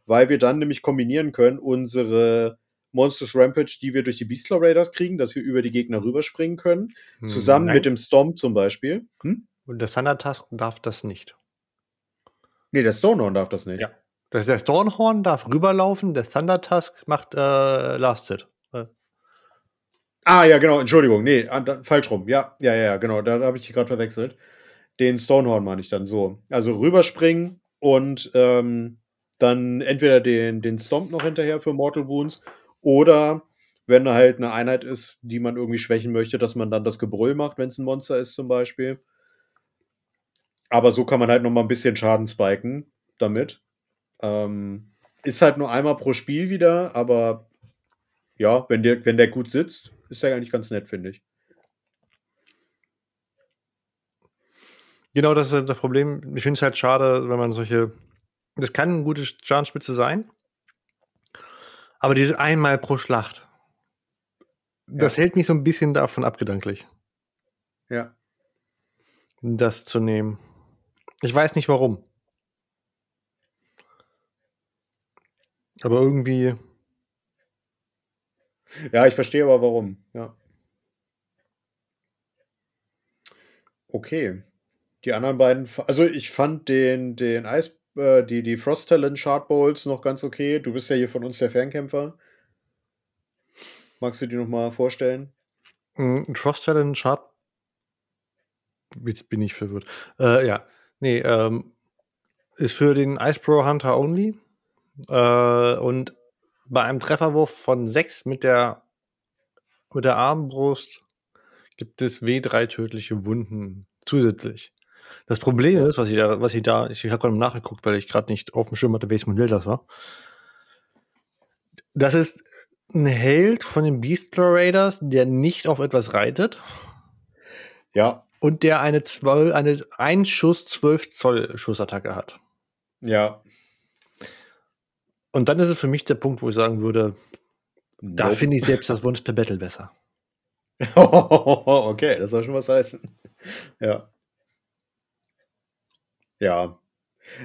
weil wir dann nämlich kombinieren können, unsere Monstrous Rampage, die wir durch die Beastlaw Raiders kriegen, dass wir über die Gegner rüberspringen können, hm, zusammen nein. mit dem Stomp zum Beispiel. Hm? Und der Thundertusk darf das nicht. Nee, der Stonehorn darf das nicht. Ja. Das, der Stonehorn darf rüberlaufen, der Thunder Tusk macht äh, Last Hit. Äh. Ah, ja, genau, Entschuldigung. Nee, ah, falsch rum. Ja, ja, ja, genau. Da, da habe ich dich gerade verwechselt. Den Stonehorn meine ich dann so. Also rüberspringen und ähm, dann entweder den, den Stomp noch hinterher für Mortal Wounds oder wenn halt eine Einheit ist, die man irgendwie schwächen möchte, dass man dann das Gebrüll macht, wenn es ein Monster ist zum Beispiel. Aber so kann man halt noch mal ein bisschen Schaden spiken damit. Ähm, ist halt nur einmal pro Spiel wieder, aber ja, wenn der, wenn der gut sitzt, ist er eigentlich ganz nett, finde ich. Genau, das ist das Problem. Ich finde es halt schade, wenn man solche. Das kann eine gute Schadenspitze sein. Aber dieses einmal pro Schlacht, das ja. hält mich so ein bisschen davon ab, gedanklich. Ja. Das zu nehmen. Ich weiß nicht warum. Aber irgendwie. Ja, ich verstehe aber warum. Ja. Okay. Die anderen beiden, also ich fand den, den Eis, äh, die, die Frost Talent Shard Bowls noch ganz okay. Du bist ja hier von uns der Fernkämpfer. Magst du die nochmal vorstellen? Mm, Frost Talent Shard. Jetzt bin ich verwirrt. Äh, ja. Nee, ähm, ist für den Ice Pro Hunter only. Äh, und bei einem Trefferwurf von 6 mit der, mit der Armbrust gibt es W3 tödliche Wunden zusätzlich. Das Problem ist, was ich da, was ich da, ich habe gerade nachgeguckt, weil ich gerade nicht auf dem Schirm hatte, welches Modell das war. Das ist ein Held von den Beastler Raiders, der nicht auf etwas reitet. Ja und der eine, 12, eine ein Schuss 12 Zoll Schussattacke hat. Ja. Und dann ist es für mich der Punkt, wo ich sagen würde, nope. da finde ich selbst das Wunsch per Battle besser. *laughs* okay, das soll schon was heißen. Ja. Ja.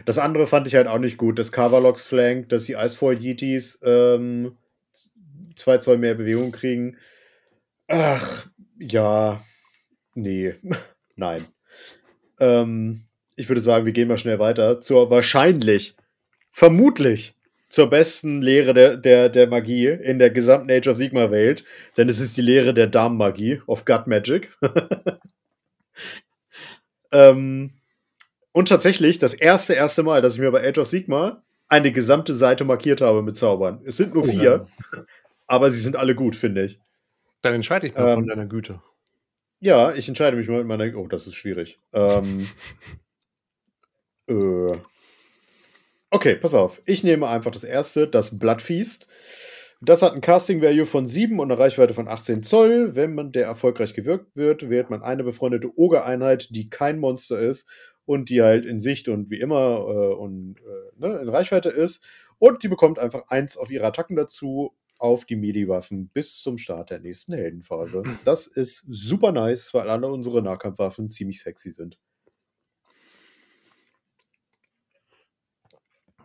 Das andere fand ich halt auch nicht gut. Das Carvalox Flank, dass die Icefall Yetis ähm, zwei Zoll mehr Bewegung kriegen. Ach, ja. Nee, *laughs* nein. Ähm, ich würde sagen, wir gehen mal schnell weiter zur wahrscheinlich, vermutlich zur besten Lehre der, der, der Magie in der gesamten Age of Sigma Welt, denn es ist die Lehre der Darmmagie of God Magic. *laughs* ähm, und tatsächlich das erste, erste Mal, dass ich mir bei Age of Sigma eine gesamte Seite markiert habe mit Zaubern. Es sind nur oh, vier, ja. aber sie sind alle gut, finde ich. Dann entscheide ich mal ähm, von deiner Güte. Ja, ich entscheide mich mal mit meiner. Oh, das ist schwierig. Ähm, *laughs* äh, okay, pass auf. Ich nehme einfach das erste, das Bloodfeast. Das hat ein Casting Value von 7 und eine Reichweite von 18 Zoll. Wenn man der erfolgreich gewirkt wird, wählt man eine befreundete Ogre-Einheit, die kein Monster ist und die halt in Sicht und wie immer äh, und äh, ne, in Reichweite ist. Und die bekommt einfach eins auf ihre Attacken dazu auf die Midi-Waffen bis zum Start der nächsten Heldenphase. *clears throat* Das ist super nice, weil alle unsere Nahkampfwaffen ziemlich sexy sind.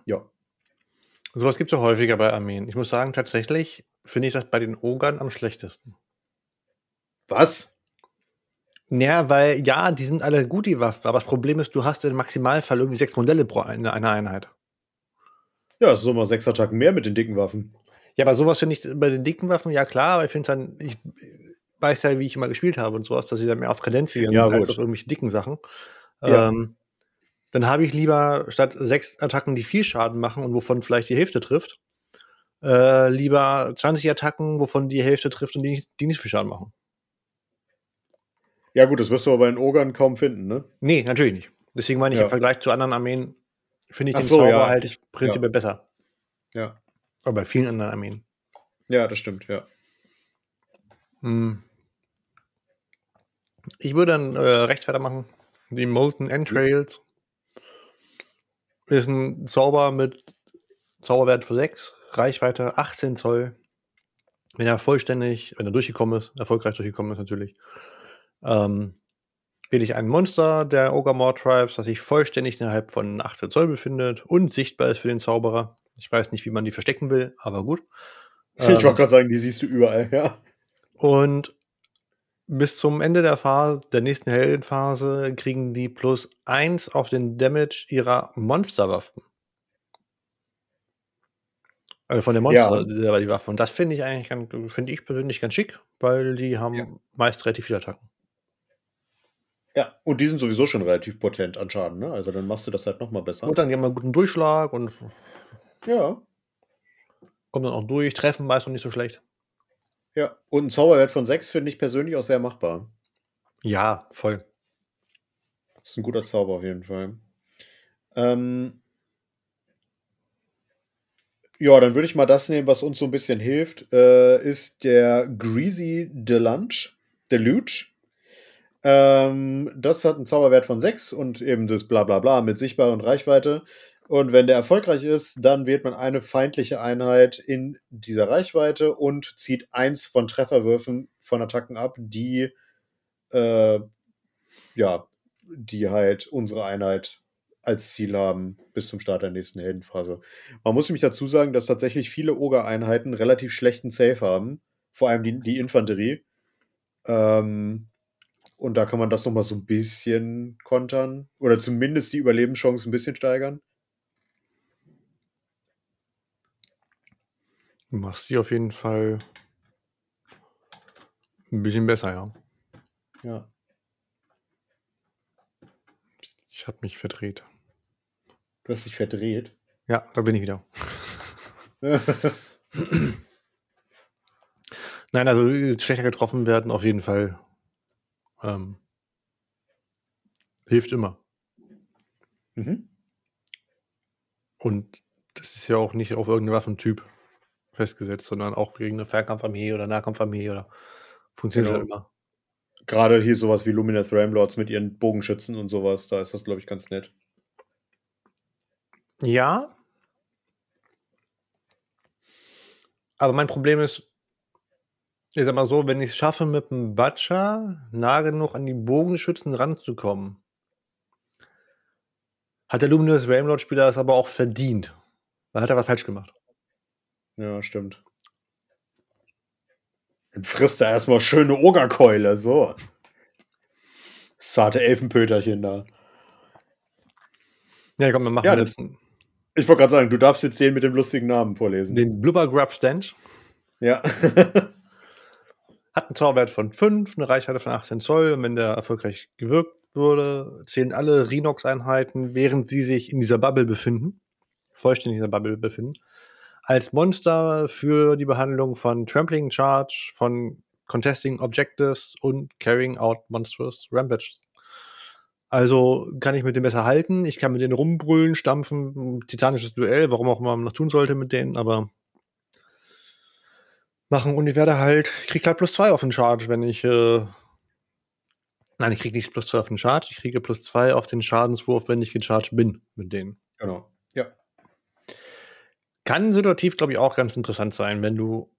Ja. Sowas gibt es ja häufiger bei Armeen. Ich muss sagen, tatsächlich finde ich das bei den Ogern am schlechtesten. Was? Naja, weil ja, die sind alle gut, die Waffen, aber das Problem ist, du hast im Maximalfall irgendwie sechs Modelle pro eine, einer Einheit. Ja, es sind immer sechs Attacken mehr mit den dicken Waffen. Ja, aber sowas finde ich bei den dicken Waffen, ja klar, aber ich finde es dann, ich weiß ja, wie ich immer gespielt habe und sowas, dass ich dann mehr auf Kadenz gehe ja, als auf irgendwelche dicken Sachen. Ja. Ähm, Dann habe ich lieber statt sechs Attacken, die viel Schaden machen und wovon vielleicht die Hälfte trifft, äh, lieber 20 Attacken, wovon die Hälfte trifft und die nicht, die nicht viel Schaden machen. Ja, gut, das wirst du aber in Ogern kaum finden, ne? Nee, natürlich nicht. Deswegen meine ich Ja. im Vergleich zu anderen Armeen, finde ich Ach den so, Zauber ja. halt prinzipiell besser. Ja. Aber bei vielen anderen Armeen. Ja, das stimmt, ja. Hm. Ich würde dann äh, rechts weitermachen. Die Molten Entrails ist ein Zauber mit Zauberwert für 6, Reichweite 18 Zoll. Wenn er vollständig, wenn er durchgekommen ist, erfolgreich durchgekommen ist natürlich, ähm, wähle ich ein Monster der Ogre Tribes, das sich vollständig innerhalb von 18 Zoll befindet und sichtbar ist für den Zauberer. Ich weiß nicht, wie man die verstecken will, aber gut. *laughs* ich Ähm, wollte gerade sagen, die siehst du überall, ja. Und bis zum Ende der Phase, der nächsten Heldenphase, kriegen die plus 1 auf den Damage ihrer Monsterwaffen. Also von den Monster, Ja. die Waffen. Und das finde ich eigentlich finde ich persönlich ganz schick, weil die haben Ja. meist relativ viele Attacken. Ja, und die sind sowieso schon relativ potent an Schaden, ne? Also dann machst du das halt nochmal besser. Und dann haben einen guten Durchschlag und ja, kommen dann auch durch, treffen meist noch nicht so schlecht. ja. Und ein Zauberwert von 6 finde ich persönlich auch sehr machbar. Ja, voll. Das ist ein guter Zauber auf jeden Fall. Ähm, ja, dann würde ich mal das nehmen, was uns so ein bisschen hilft, äh, ist der Greasy Deluge. Deluge. Ähm, das hat einen Zauberwert von 6 und eben das Blablabla mit Sichtbar und Reichweite. Und wenn der erfolgreich ist, dann wählt man eine feindliche Einheit in dieser Reichweite und zieht eins von Trefferwürfen von Attacken ab, die äh, ja, die halt unsere Einheit als Ziel haben bis zum Start der nächsten Heldenphase. Man muss nämlich dazu sagen, dass tatsächlich viele Ogre-Einheiten relativ schlechten Save haben, vor allem die, die Infanterie. Ähm, und da kann man das nochmal so ein bisschen kontern oder zumindest die Überlebenschance ein bisschen steigern. Du machst die auf jeden Fall ein bisschen besser, ja. Ja. Ich habe mich verdreht. Du hast dich verdreht. Ja, da bin ich wieder. *laughs* Nein, also äh, schlechter getroffen werden auf jeden Fall ähm, hilft immer. mhm. Und das ist ja auch nicht auf irgendeinen Waffentyp festgesetzt, sondern auch gegen eine Fernkampfarmee oder Nahkampfarmee oder funktioniert Genau. immer. Gerade hier sowas wie Luminous Ramlords mit ihren Bogenschützen und sowas, da ist das, glaube ich, ganz nett. Ja. Aber mein Problem ist, ich sag mal so, wenn ich es schaffe, mit dem Butcher nah genug an die Bogenschützen ranzukommen, hat der Luminous Ramlord-Spieler es aber auch verdient. Weil hat er was falsch gemacht. Ja, stimmt. Dann frisst er erstmal schöne Ogerkeule, so. Zarte Elfenpöterchen da. Ja, komm, wir machen Ja, das- Ich wollte gerade sagen, du darfst jetzt den mit dem lustigen Namen vorlesen. den Blubber Grub Stench. Ja. *laughs* Hat einen Zauberwert von 5, eine Reichweite von 18 Zoll. Und wenn der erfolgreich gewirkt wurde, zählen alle Rhinox-Einheiten, während sie sich in dieser Bubble befinden, vollständig in dieser Bubble befinden, als Monster für die Behandlung von Trampling Charge, von Contesting Objectives und Carrying Out Monstrous Rampages. Also kann ich mit denen besser halten, ich kann mit denen rumbrüllen, stampfen, titanisches Duell, warum auch immer man das tun sollte mit denen, aber machen und ich werde halt, ich krieg halt plus zwei auf den Charge, wenn ich, äh, nein, ich krieg nicht plus zwei auf den Charge, ich kriege plus zwei auf den Schadenswurf, wenn ich gecharged bin mit denen. genau. Kann situativ, glaube ich, auch ganz interessant sein, wenn du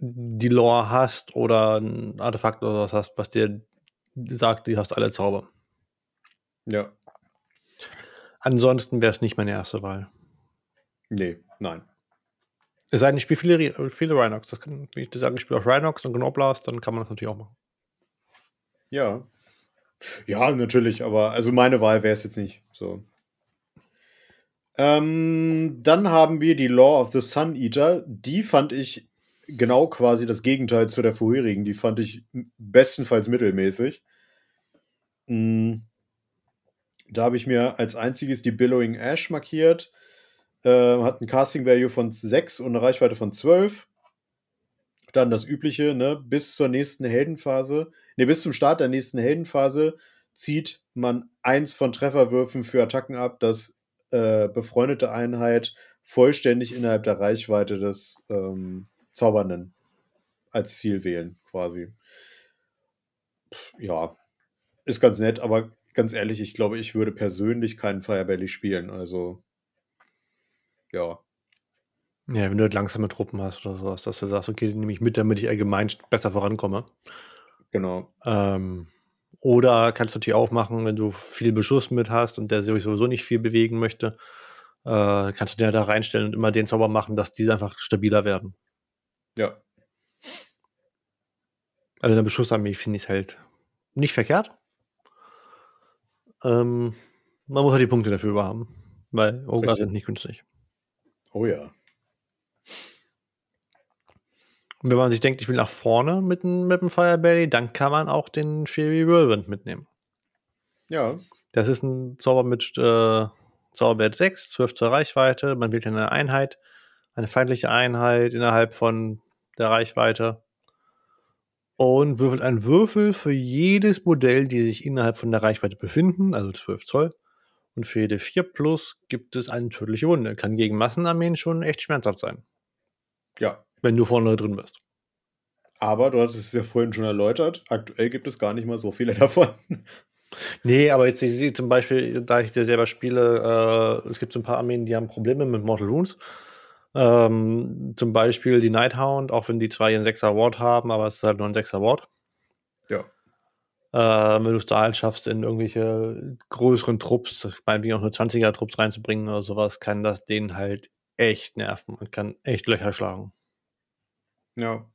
die Lore hast oder ein Artefakt oder was hast, was dir sagt, du hast alle Zauber. Ja. Ansonsten wäre es nicht meine erste Wahl. Nee, nein. Es sei denn, ich spiele viele, viele Rhinox. Das kann, wenn ich sagen, ich spiele auch Rhinox und Gnoblast, dann kann man das natürlich auch machen. Ja. Ja, natürlich, aber also meine Wahl wäre es jetzt nicht. So. Ähm, dann haben wir die Law of the Sun Eater. Die fand ich genau quasi das Gegenteil zu der vorherigen. Die fand ich bestenfalls mittelmäßig. Mm. Da habe ich mir als einziges die Billowing Ash markiert. Äh, hat ein Casting Value von 6 und eine Reichweite von 12. Dann das übliche, ne, bis zur nächsten Heldenphase, ne, bis zum Start der nächsten Heldenphase zieht man eins von Trefferwürfen für Attacken ab, das äh, befreundete Einheit vollständig innerhalb der Reichweite des ähm, Zaubernden als Ziel wählen, quasi. Ja, ist ganz nett, aber ganz ehrlich, ich glaube, ich würde persönlich keinen Firebelly spielen. Also, ja. Ja, wenn du halt langsame Truppen hast oder sowas, dass du sagst, okay, die nehme ich mit, damit ich allgemein besser vorankomme. Genau. Ähm, oder kannst du natürlich auch machen, wenn du viel Beschuss mit hast und der sich sowieso nicht viel bewegen möchte, äh, kannst du den da reinstellen und immer den Zauber machen, dass die einfach stabiler werden. Ja. Also eine Beschussarmee finde ich halt nicht verkehrt. Ähm, man muss halt die Punkte dafür über haben, weil Ogre sind nicht günstig. Oh ja. Und wenn man sich denkt, ich will nach vorne mit, mit dem Firebelly, dann kann man auch den Fury Whirlwind mitnehmen. Ja. Das ist ein Zauber mit äh, Zauberwert 6, 12 zur Reichweite. Man wählt eine Einheit, eine feindliche Einheit innerhalb von der Reichweite und würfelt einen Würfel für jedes Modell, die sich innerhalb von der Reichweite befinden, also 12 Zoll. Und für jede 4 Plus gibt es eine tödliche Wunde. Kann gegen Massenarmeen schon echt schmerzhaft sein. Ja. Wenn du vorne drin bist. Aber du hattest es ja vorhin schon erläutert, aktuell gibt es gar nicht mal so viele *laughs* davon. Nee, aber jetzt zum Beispiel, da ich sehr selber spiele, äh, es gibt so ein paar Armeen, die haben Probleme mit Mortal Wounds. Ähm, zum Beispiel die Nighthound, auch wenn die zwar ihren 6er Award haben, aber es ist halt nur ein 6er Award. Ja. Äh, wenn du es da halt schaffst, in irgendwelche größeren Trupps, meinetwegen auch nur 20er Trupps reinzubringen oder sowas, kann das denen halt echt nerven und kann echt Löcher schlagen. Ja.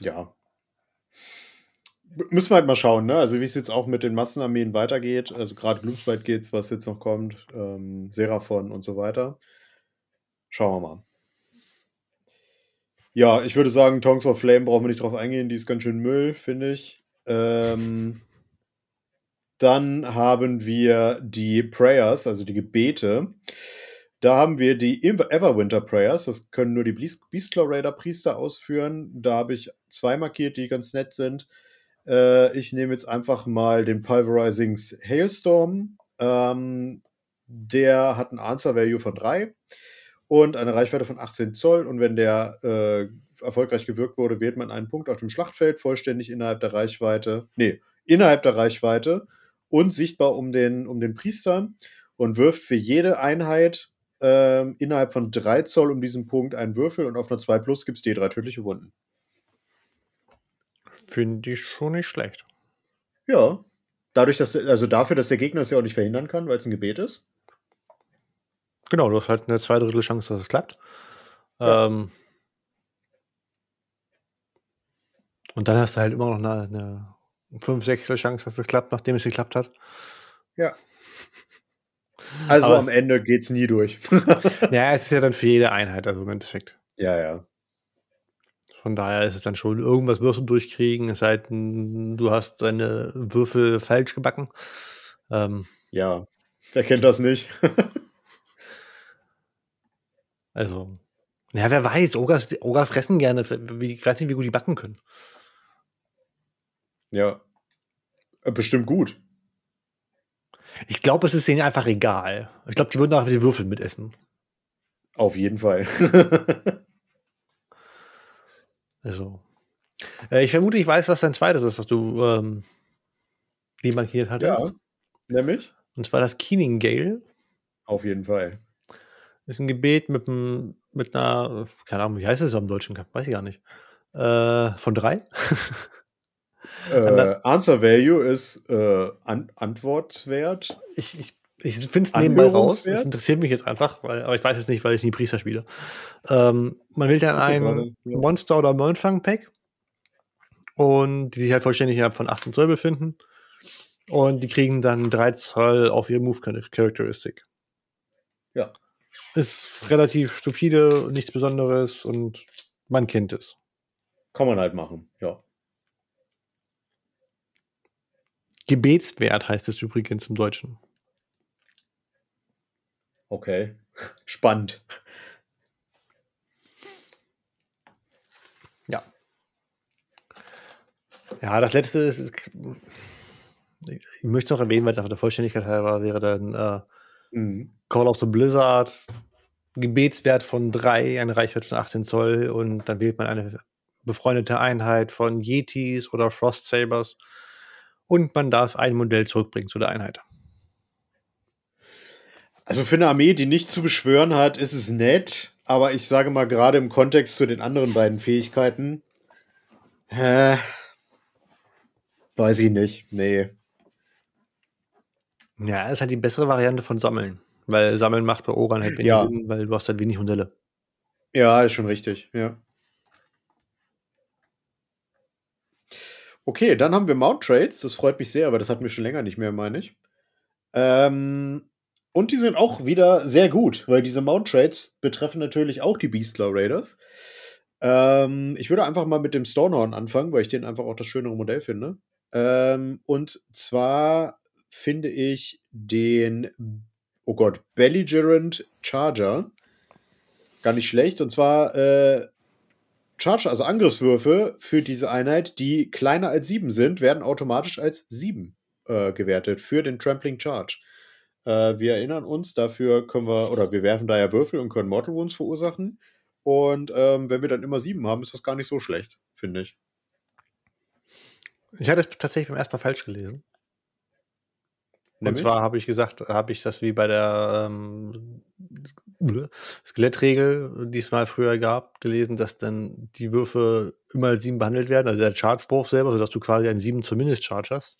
Ja. Müssen wir halt mal schauen, ne? Also wie es jetzt auch mit den Massenarmeen weitergeht. Also gerade Gloomspite geht's, was jetzt noch kommt, ähm, Seraphon und so weiter. Schauen wir mal. Ja, ich würde sagen, Tongues of Flame brauchen wir nicht drauf eingehen, die ist ganz schön Müll, finde ich. Ähm, dann haben wir die Prayers, also die Gebete. Da haben wir die Everwinter Prayers. Das können nur die Beastclaw Raider Priester ausführen. Da habe ich zwei markiert, die ganz nett sind. Äh, ich nehme jetzt einfach mal den Pulverizings Hailstorm. Ähm, der hat ein Answer Value von 3 und eine Reichweite von 18 Zoll. Und wenn der äh, erfolgreich gewirkt wurde, wählt man einen Punkt auf dem Schlachtfeld vollständig innerhalb der Reichweite. Nee, innerhalb der Reichweite und sichtbar um den, um den Priester und wirft für jede Einheit äh, innerhalb von 3 Zoll um diesen Punkt einen Würfel und auf einer 2 Plus gibt es die drei tödliche Wunden. Finde ich schon nicht schlecht. Ja. Dadurch, dass, also dafür, dass der Gegner es ja auch nicht verhindern kann, weil es ein Gebet ist. Genau, du hast halt eine zwei Drittel Chance, dass es klappt. Ja. Ähm, und dann hast du halt immer noch eine, eine 5 Sechstel Chance, dass es klappt, nachdem es geklappt hat. Ja. Also Aber am Ende geht es nie durch. *laughs* ja, es ist ja dann für jede Einheit, also im Endeffekt. Ja, ja. Von daher ist es dann schon, irgendwas wirst du durchkriegen, es sei denn, du hast deine Würfel falsch gebacken. Ähm, ja, wer kennt das nicht? *laughs* also, ja, wer weiß, Ogers, Oger fressen gerne, ich weiß nicht, wie gut die backen können. Ja, äh, bestimmt gut. Ich glaube, es ist ihnen einfach egal. Ich glaube, die würden auch die Würfel mitessen. Auf jeden Fall. *laughs* Also. Äh, ich vermute, ich weiß, was dein zweites ist, was du ähm, demarkiert hattest. Ja, nämlich? Und zwar das Keening Gale. Auf jeden Fall. Ist ein Gebet mit, einem, mit einer, keine Ahnung, wie heißt es im Deutschen? Weiß ich gar nicht. Äh, von drei? *laughs* äh, Answer Value ist äh, An Antwortwert. Ich, ich ich finde es nebenbei raus. Das interessiert mich jetzt einfach, weil, aber ich weiß es nicht, weil ich nie Priester spiele. Ähm, man wählt dann ein ja. Monster- oder Mönfang-Pack und die sich halt vollständig innerhalb von 18 Zoll befinden. Und die kriegen dann 3 Zoll auf ihre Move-Charakteristik. Ja. Ist relativ stupide, nichts Besonderes und man kennt es. Kann man halt machen, ja. Gebetswert heißt es übrigens im Deutschen. Okay. *laughs* Spannend. Ja. Ja, das letzte ist, ist ich möchte noch erwähnen, weil es einfach der Vollständigkeit halber wäre dann äh, mhm. Call of the Blizzard, Gebetswert von 3, eine Reichweite von 18 Zoll und dann wählt man eine befreundete Einheit von Yetis oder Frost Sabers und man darf ein Modell zurückbringen zu der Einheit. Also für eine Armee, die nichts zu beschwören hat, ist es nett, aber ich sage mal gerade im Kontext zu den anderen beiden Fähigkeiten, äh, weiß ich nicht, nee. Ja, ist halt die bessere Variante von Sammeln. Weil Sammeln macht bei Oran halt wenig ja. Sinn, weil du hast halt wenig Modelle. Ja, ist schon richtig, ja. Okay, dann haben wir Mount Trades. Das freut mich sehr, aber das hatten wir schon länger nicht mehr, meine ich. Ähm, und die sind auch wieder sehr gut, weil diese Mount Trades betreffen natürlich auch die Beastlaw Raiders. Ähm, ich würde einfach mal mit dem Stonehorn anfangen, weil ich den einfach auch das schönere Modell finde. Ähm, und zwar finde ich den, oh Gott, Belligerent Charger gar nicht schlecht. Und zwar äh, Charger, also Angriffswürfe für diese Einheit, die kleiner als 7 sind, werden automatisch als 7 äh, gewertet für den Trampling Charge. Äh, wir erinnern uns, dafür können wir, oder wir werfen da ja Würfel und können Mortal Wounds verursachen. Und ähm, wenn wir dann immer 7 haben, ist das gar nicht so schlecht, finde ich. Ich hatte es tatsächlich beim ersten Mal falsch gelesen. Und zwar habe ich gesagt, habe ich das wie bei der ähm, Skelettregel, die es mal früher gab, gelesen, dass dann die Würfe immer als sieben behandelt werden, also der Charge-Wurf selber, sodass du quasi einen sieben zumindest Charge hast.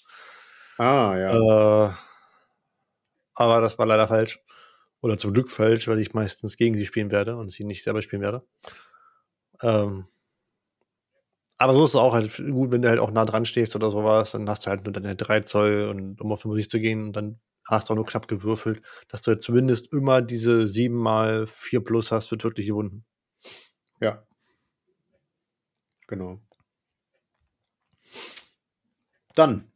Ah, ja. Äh, aber das war leider falsch. Oder zum Glück falsch, weil ich meistens gegen sie spielen werde und sie nicht selber spielen werde. Ähm, aber so ist es auch halt gut, wenn du halt auch nah dran stehst oder sowas, dann hast du halt nur deine 3 Zoll und um auf 50 zu gehen und dann hast du auch nur knapp gewürfelt, dass du zumindest immer diese 7 mal 4 plus hast für tödliche Wunden. Ja. Genau. Dann.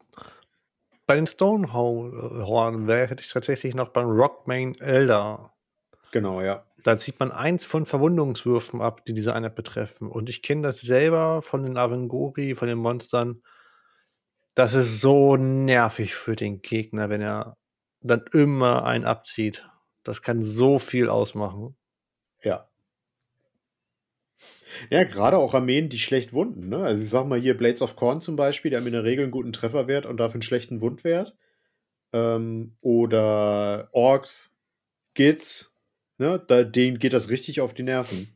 Bei den Stonehorn wäre hätte ich tatsächlich noch beim Rockmain Elder. Genau, ja. Da zieht man eins von Verwundungswürfen ab, die diese Einheit betreffen. Und ich kenne das selber von den Avengori, von den Monstern. Das ist so nervig für den Gegner, wenn er dann immer einen abzieht. Das kann so viel ausmachen. Ja. Ja, gerade auch Armeen, die schlecht wunden. Ne? Also ich sag mal hier Blades of Corn zum Beispiel, die haben in der Regel einen guten Trefferwert und dafür einen schlechten Wundwert. Ähm, oder Orks, Gits, Ne? Da, denen geht das richtig auf die Nerven.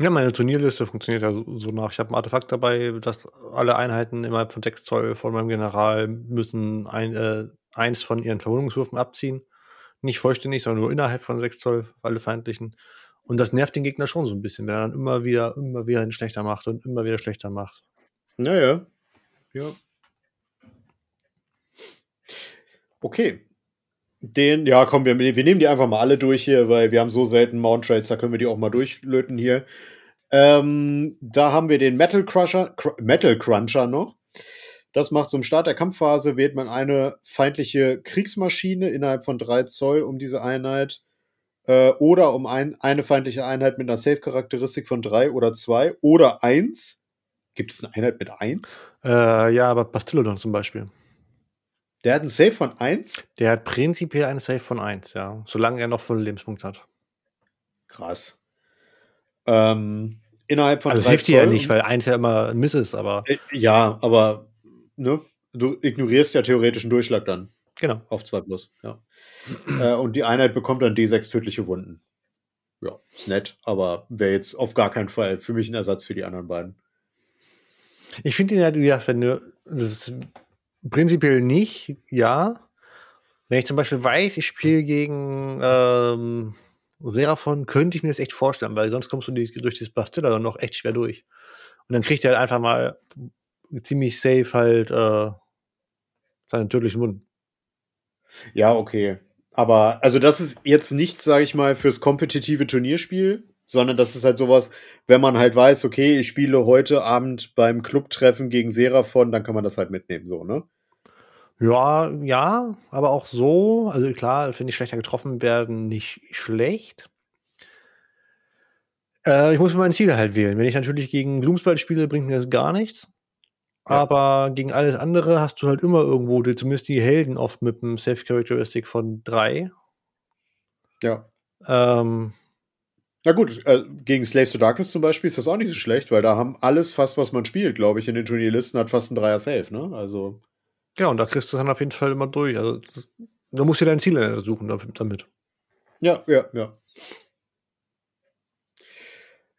Ja, meine Turnierliste funktioniert ja so, so nach. Ich habe ein Artefakt dabei, dass alle Einheiten innerhalb von 6 Zoll von meinem General müssen ein, äh, eins von ihren Verwundungswürfen abziehen. Nicht vollständig, sondern nur innerhalb von 6 Zoll, alle feindlichen. Und das nervt den Gegner schon so ein bisschen, wenn er dann immer wieder, immer wieder schlechter macht und immer wieder schlechter macht. Naja. Ja. Okay. Den, ja, komm, wir, wir nehmen die einfach mal alle durch hier, weil wir haben so selten Mount Trades, da können wir die auch mal durchlöten hier. Ähm, da haben wir den Metal Crusher, Cr Metal Cruncher noch. Das macht zum Start der Kampfphase, wählt man eine feindliche Kriegsmaschine innerhalb von 3 Zoll um diese Einheit äh, oder um ein, eine feindliche Einheit mit einer Safe-Charakteristik von 3 oder 2 oder 1. Gibt es eine Einheit mit 1? Äh, ja, aber Bastillodon zum Beispiel. Der hat einen Save von 1? Der hat prinzipiell einen Save von 1, ja. Solange er noch volle Lebenspunkte hat. Krass. Ähm, innerhalb von Also hilft dir ja nicht, weil 1 ja immer ein Miss ist, aber. Äh, ja, aber ne, du ignorierst ja theoretischen Durchschlag dann. Genau. Auf 2 plus, ja. äh, und die Einheit bekommt dann D6 tödliche Wunden. Ja, ist nett, aber wäre jetzt auf gar keinen Fall für mich ein Ersatz für die anderen beiden. Ich finde ihn ja, ja, wenn du, das ist Prinzipiell nicht, ja. Wenn ich zum Beispiel weiß, ich spiele gegen ähm, Seraphon, könnte ich mir das echt vorstellen, weil sonst kommst du durch dieses Bastilla dann noch echt schwer durch. Und dann kriegt er halt einfach mal ziemlich safe halt äh, seinen tödlichen Mund. Ja, okay. Aber also das ist jetzt nicht, sage ich mal, fürs kompetitive Turnierspiel Sondern das ist halt sowas, wenn man halt weiß, okay, ich spiele heute Abend beim Clubtreffen gegen Seraphon, dann kann man das halt mitnehmen, so, ne? Ja, ja, aber auch so, also klar, finde ich schlechter getroffen werden nicht schlecht. Äh, ich muss mir meine Ziele halt wählen. Wenn ich natürlich gegen Gloomspite spiele, bringt mir das gar nichts. Ja. Aber gegen alles andere hast du halt immer irgendwo, die, zumindest die Helden oft mit einem Safe Characteristic von 3. Ja. Ähm, Na gut, äh, gegen Slaves to Darkness zum Beispiel ist das auch nicht so schlecht, weil da haben alles fast, was man spielt, glaube ich, in den Turnierlisten hat fast ein Dreier Safe, ne? Also. Ja, und da kriegst du dann auf jeden Fall immer durch. Also, das, da musst du dein Ziel suchen damit. Ja, ja, ja.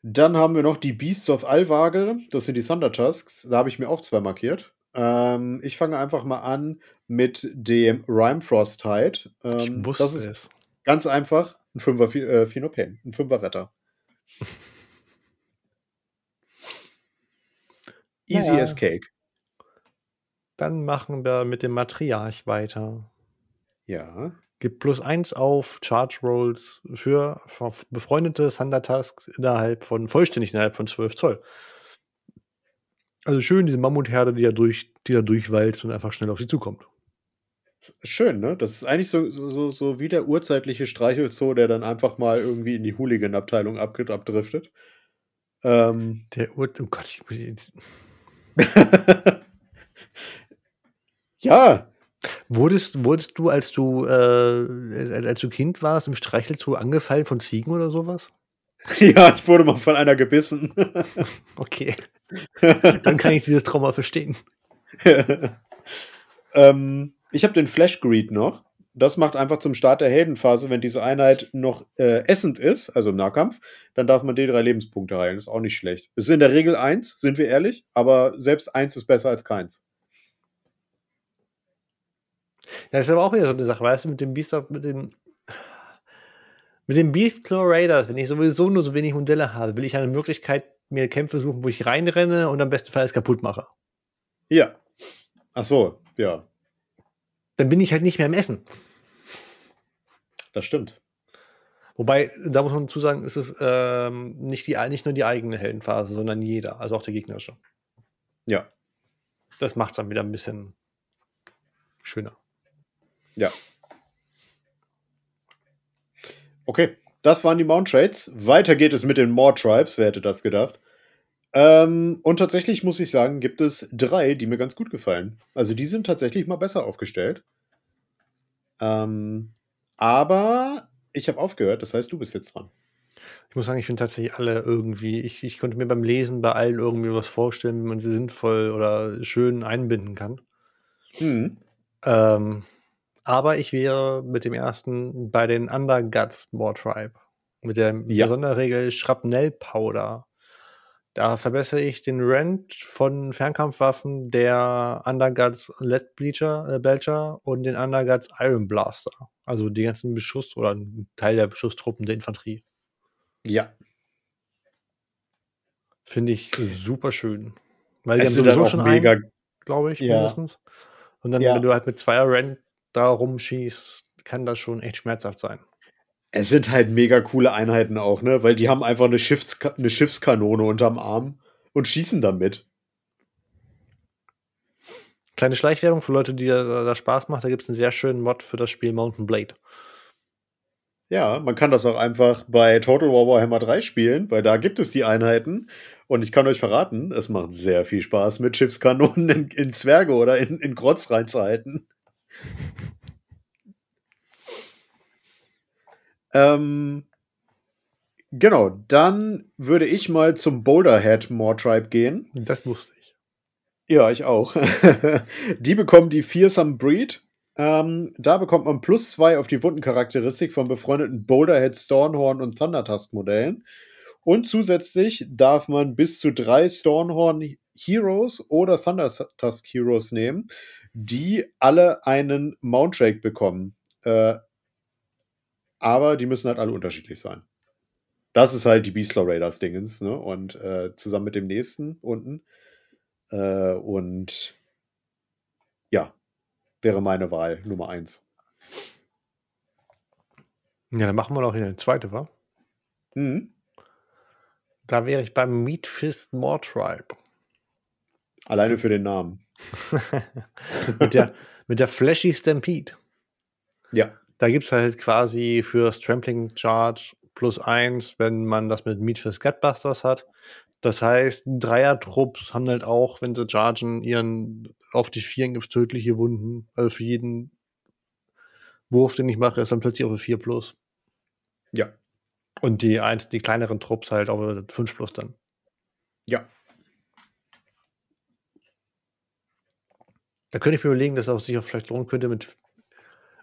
Dann haben wir noch die Beasts of Alvage. Das sind die Thunder Tusks. Da habe ich mir auch zwei markiert. Ähm, ich fange einfach mal an mit dem Rhyme Frost Tide. Ähm, ich wusste das ist es. ganz einfach ein Fünfer äh, Phenopen, ein Fünfer Retter. *laughs* Easy naja. as Cake. Dann machen wir mit dem Matriarch weiter. Ja. Gibt plus eins auf Charge Rolls für befreundete Thunder Tasks innerhalb von, vollständig innerhalb von 12 Zoll. Also schön, diese Mammutherde, die da, durch, die da durchwalzt und einfach schnell auf sie zukommt. Schön, ne? Das ist eigentlich so, so, so wie der urzeitliche Streichelzoo, der dann einfach mal irgendwie in die Hooligan-Abteilung abdriftet. Ähm, der Ur... Oh Gott, ich muss jetzt... *laughs* ja, Wurdest, wurdest du, als du, äh, als du Kind warst, im Streichelzoo angefallen von Ziegen oder sowas? *laughs* Ja, ich wurde mal von einer gebissen. *laughs* okay. Dann kann ich dieses Trauma verstehen. *laughs* ähm, ich habe den Flash Greed noch. Das macht einfach zum Start der Heldenphase, wenn diese Einheit noch äh, essend ist, also im Nahkampf, dann darf man D3 Lebenspunkte heilen. Ist auch nicht schlecht. Es ist in der Regel eins, sind wir ehrlich, aber selbst eins ist besser als keins. Das ist aber auch wieder so eine Sache, weißt du, mit dem Beast of, mit dem mit dem Beast Claw Raiders, wenn ich sowieso nur so wenig Modelle habe, will ich eine Möglichkeit, mir Kämpfe suchen, wo ich reinrenne und am besten Fall es kaputt mache. Ja. Ach so, ja. Dann bin ich halt nicht mehr im Essen. Das stimmt. Wobei, da muss man zu sagen, ist es ähm, nicht, die, nicht nur die eigene Heldenphase, sondern jeder, also auch der gegnerische. Ja. Das macht es dann wieder ein bisschen schöner. Ja. Okay, das waren die Mount Trades. Weiter geht es mit den More Tribes, wer hätte das gedacht? Ähm, und tatsächlich muss ich sagen, gibt es drei, die mir ganz gut gefallen. Also die sind tatsächlich mal besser aufgestellt. Ähm, aber ich habe aufgehört, das heißt, du bist jetzt dran. Ich muss sagen, ich finde tatsächlich alle irgendwie, ich, ich konnte mir beim Lesen bei allen irgendwie was vorstellen, wie man sie sinnvoll oder schön einbinden kann. Mhm. Ähm, aber ich wäre mit dem ersten bei den Underguts More Tribe. Mit der ja. Sonderregel Schrapnellpowder. Da verbessere ich den Rent von Fernkampfwaffen der Underguts Lead Bleacher, äh, Belcher und den Underguts Iron Blaster. Also die ganzen Beschuss- oder ein Teil der Beschusstruppen der Infanterie. Ja. Finde ich super schön. Weil die haben sowieso schon mega, glaube ich, ja. mindestens. Und dann, ja. wenn du halt mit zweier Rent da rumschießt, kann das schon echt schmerzhaft sein. Es sind halt mega coole Einheiten auch, ne? Weil die haben einfach eine, Schiffs eine Schiffskanone unterm Arm und schießen damit. Kleine Schleichwerbung für Leute, die da, da Spaß macht. Da gibt es einen sehr schönen Mod für das Spiel Mountain Blade. Ja, man kann das auch einfach bei Total War Warhammer 3 spielen, weil da gibt es die Einheiten. Und ich kann euch verraten, es macht sehr viel Spaß, mit Schiffskanonen in, in Zwerge oder in, in Grotz reinzuhalten. *laughs* ähm, genau, dann würde ich mal zum Boulderhead More Tribe gehen. Das wusste ich. Ja, ich auch. *laughs* die bekommen die Fearsome Breed. Ähm, da bekommt man plus zwei auf die Wundencharakteristik von befreundeten Boulderhead, Stornhorn und Thundertusk Modellen. Und zusätzlich darf man bis zu drei Stornhorn Heroes oder Thundertusk Heroes nehmen, die alle einen Mount Drake bekommen. Äh, aber die müssen halt alle unterschiedlich sein. Das ist halt die Beastlaw Raiders Dingens, ne? Und äh, zusammen mit dem nächsten unten. Äh, und ja, wäre meine Wahl Nummer eins. Ja, dann machen wir noch eine zweite, wa? Mhm. Da wäre ich beim Meat Fist More Tribe. Alleine für den Namen. Mit, der, mit der Flashy Stampede. Ja. Da gibt es halt quasi für Trampling Charge plus eins, wenn man das mit Meat Fist Gutbusters hat. Das heißt, Dreier-Trupps haben halt auch, wenn sie chargen, ihren auf die Vieren gibt es tödliche Wunden. Also für jeden Wurf, den ich mache, ist dann plötzlich auf eine 4 plus. Ja. Und die, eins, die kleineren Trupps halt auf eine 5 plus dann. Ja. Da könnte ich mir überlegen, dass es auch sich auch vielleicht lohnen könnte, mit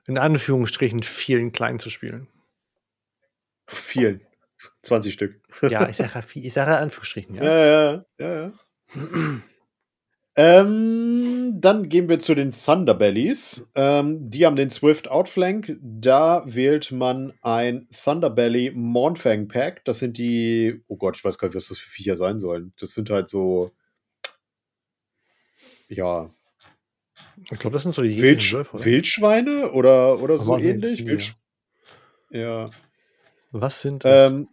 in Anführungsstrichen vielen kleinen zu spielen. Vielen. 20 Stück. Ja, ich sage ich sage Anführungsstrichen, ja. Ja, ja, ja, ja. ähm, dann gehen wir zu den Thunderbellies. Ähm, die haben den Swift Outflank. Da wählt man ein Thunderbelly Mornfang Pack. Das sind die, oh Gott, ich weiß gar nicht, was das für Viecher sein sollen. Das sind halt so, ja. Ich glaube, das sind so die Wildsch Wölfe, oder? Wildschweine oder, oder so ähnlich. Wildsch ja. Was sind das? Ähm,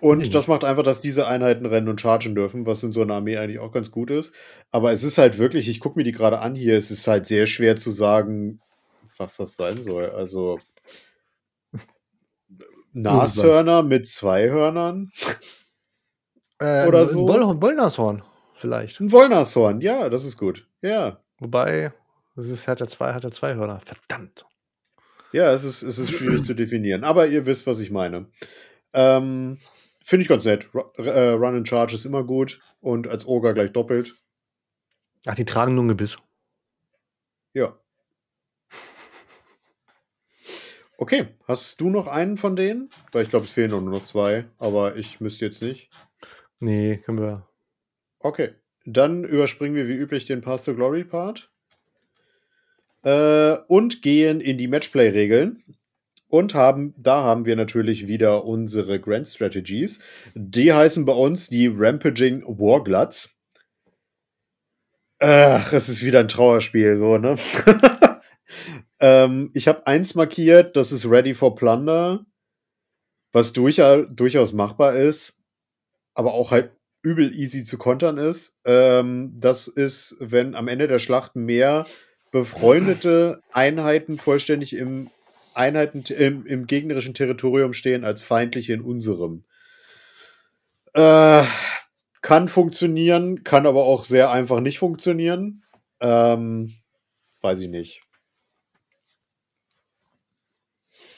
und das macht einfach, dass diese Einheiten rennen und chargen dürfen, was in so einer Armee eigentlich auch ganz gut ist. Aber es ist halt wirklich, ich gucke mir die gerade an hier, es ist halt sehr schwer zu sagen, was das sein soll. Also *laughs* Nashörner mit zwei Hörnern. Äh, Oder ein so. Woll Wollnashorn vielleicht. Ein Wollnashorn, ja, das ist gut. Ja. Wobei, das ist, hat er zwei, hat er zwei Hörner. Verdammt. Ja, es ist, es ist schwierig zu definieren. Aber ihr wisst, was ich meine. Ähm, Finde ich ganz nett. Ru äh, Run and Charge ist immer gut und als Ogre gleich doppelt. Ach, die tragen nur ein Gebiss. Ja. Okay, hast du noch einen von denen? Weil ich glaube, es fehlen nur noch zwei, aber ich müsste jetzt nicht. Nee, können wir. Okay, dann überspringen wir wie üblich den Path to Glory Part. Äh, und gehen in die Matchplay-Regeln. Und haben, da haben wir natürlich wieder unsere Grand Strategies. Die heißen bei uns die Rampaging Wargluts. Ach, es ist wieder ein Trauerspiel, so, ne? *laughs* ähm, ich habe eins markiert, das ist Ready for Plunder, was durch, durchaus machbar ist, aber auch halt übel easy zu kontern ist. Ähm, das ist, wenn am Ende der Schlacht mehr befreundete Einheiten vollständig im Einheiten im, im gegnerischen Territorium stehen als feindliche in unserem. Äh, kann funktionieren, kann aber auch sehr einfach nicht funktionieren. Ähm, weiß ich nicht.